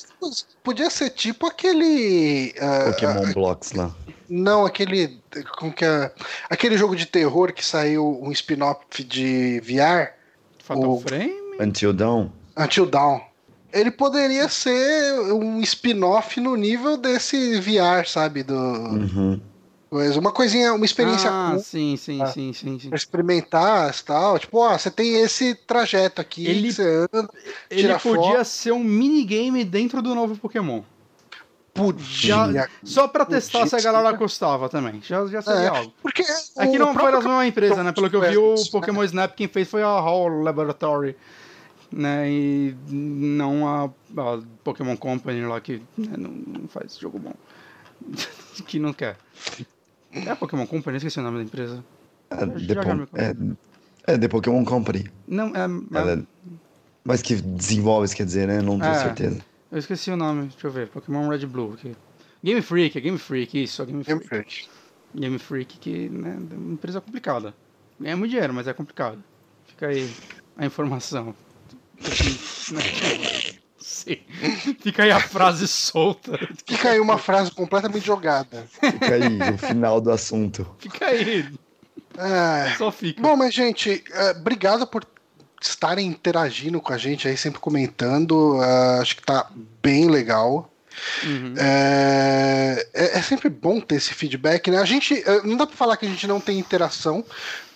Podia ser tipo aquele. Uh, Pokémon uh, Blocks lá. Não, aquele. Com que é, aquele jogo de terror que saiu um spin-off de VR. Fatal o, Frame? Until Dawn. Until Dawn. Ele poderia ser um spin-off no nível desse VR, sabe? Do. Uhum uma coisinha, uma experiência ah, cool, sim, sim, tá? sim, sim, sim. Pra experimentar e tal. Tipo, ó, você tem esse trajeto aqui ele, você anda, Ele podia foto. ser um minigame dentro do novo Pokémon. Podia. Já, só pra podia, testar se a galera gostava também. Já, já seria é, algo. Porque Aqui não foi da mesma empresa, né? Pelo que eu vi, o Pokémon Snap quem fez foi a Hall Laboratory. Né, e não a, a Pokémon Company lá que né, não faz jogo bom. <laughs> que não quer. É a Pokémon Company? Esqueci o nome da empresa. É, The, é, é The Pokémon Company. Não, é... é... Mas que desenvolve, quer dizer, né? Não tenho é, certeza. Eu esqueci o nome, deixa eu ver. Pokémon Red Blue. Aqui. Game Freak, é Game Freak, isso, é Game Freak. Game Freak. Game Freak, que né, é uma empresa complicada. Ganha muito dinheiro, mas é complicado. Fica aí a informação. <laughs> <laughs> Fica aí a frase solta. Fica aí uma frase completamente jogada. Fica aí o final do assunto. Fica aí. É... Só fica. Bom, mas, gente, uh, obrigado por estarem interagindo com a gente aí, sempre comentando. Uh, acho que tá bem legal. Uhum. É, é, é, sempre bom ter esse feedback, né? A gente eh, não dá para falar que a gente não tem interação,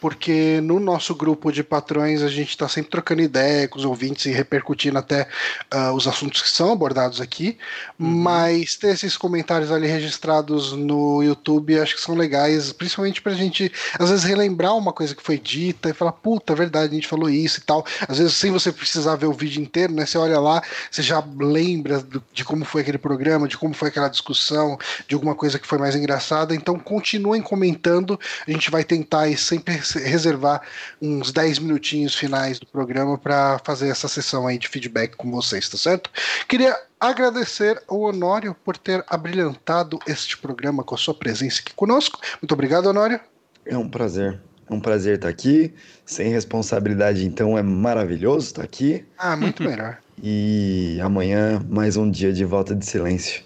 porque no nosso grupo de patrões a gente está sempre trocando ideia com os ouvintes e repercutindo até uh, os assuntos que são abordados aqui. Uhum. Mas ter esses comentários ali registrados no YouTube acho que são legais, principalmente para a gente às vezes relembrar uma coisa que foi dita e falar, puta, é verdade, a gente falou isso e tal. Às vezes sem você precisar ver o vídeo inteiro, né? Você olha lá, você já lembra do, de como foi aquele programa programa, de como foi aquela discussão, de alguma coisa que foi mais engraçada. Então continuem comentando. A gente vai tentar sempre reservar uns 10 minutinhos finais do programa para fazer essa sessão aí de feedback com vocês, tá certo? Queria agradecer ao Honório por ter abrilhantado este programa com a sua presença aqui conosco. Muito obrigado, Honório. É um prazer. É um prazer estar aqui. Sem responsabilidade, então, é maravilhoso estar aqui. Ah, muito <laughs> melhor. E amanhã, mais um dia de volta de silêncio.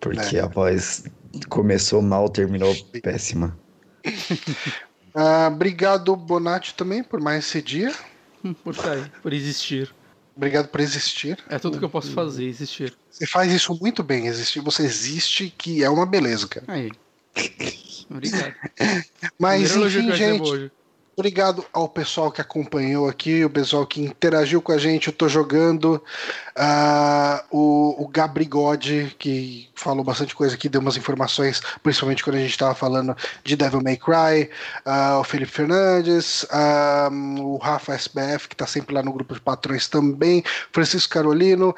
Porque é. a voz começou mal, terminou péssima. <laughs> ah, obrigado, Bonatti, também, por mais esse dia. <laughs> Por sair, por existir. Obrigado por existir. É tudo que eu posso fazer, existir. Você faz isso muito bem, existir. Você existe, que é uma beleza, cara. Aí. <laughs> Obrigado. Mas, enfim, gente. Obrigado ao pessoal que acompanhou aqui, o pessoal que interagiu com a gente. Eu tô jogando. Uh, o, o Gabrigode, que falou bastante coisa aqui, deu umas informações, principalmente quando a gente estava falando de Devil May Cry. Uh, o Felipe Fernandes, uh, o Rafa SBF, que está sempre lá no grupo de patrões também. Francisco Carolino,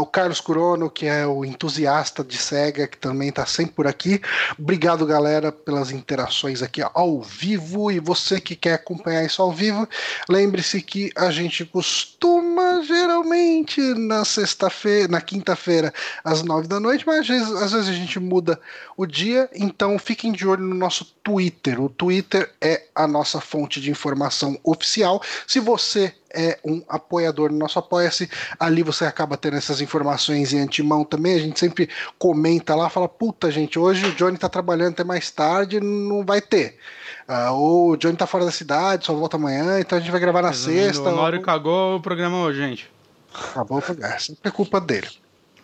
o Carlos Curono, que é o entusiasta de SEGA, que também está sempre por aqui. Obrigado, galera, pelas interações aqui ao vivo. E você que quer acompanhar isso ao vivo, lembre-se que a gente costuma geralmente na sexta-feira, na quinta-feira, às nove da noite, mas às vezes, às vezes a gente muda o dia, então fiquem de olho no nosso Twitter. O Twitter é a nossa fonte de informação oficial. Se você é um apoiador no nosso Apoia-se. Ali você acaba tendo essas informações em antemão também. A gente sempre comenta lá, fala: puta, gente, hoje o Johnny tá trabalhando até mais tarde, não vai ter. Uh, ou o Johnny tá fora da cidade, só volta amanhã, então a gente vai gravar na Resumindo, sexta. O Mário ou... cagou o programa hoje, gente. Acabou o é, sempre é culpa dele.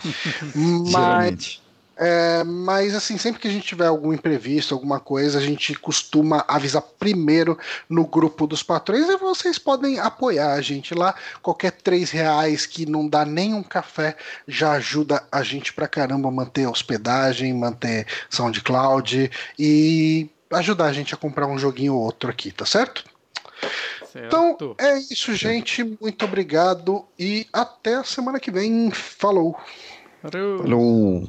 <laughs> mas, é, mas assim, sempre que a gente tiver algum imprevisto, alguma coisa, a gente costuma avisar primeiro no grupo dos patrões e vocês podem apoiar a gente lá. Qualquer três reais que não dá nem um café já ajuda a gente pra caramba a manter a hospedagem, manter SoundCloud e ajudar a gente a comprar um joguinho ou outro aqui, tá certo? Então é isso, gente. Muito obrigado e até a semana que vem. Falou. Falou. Falou.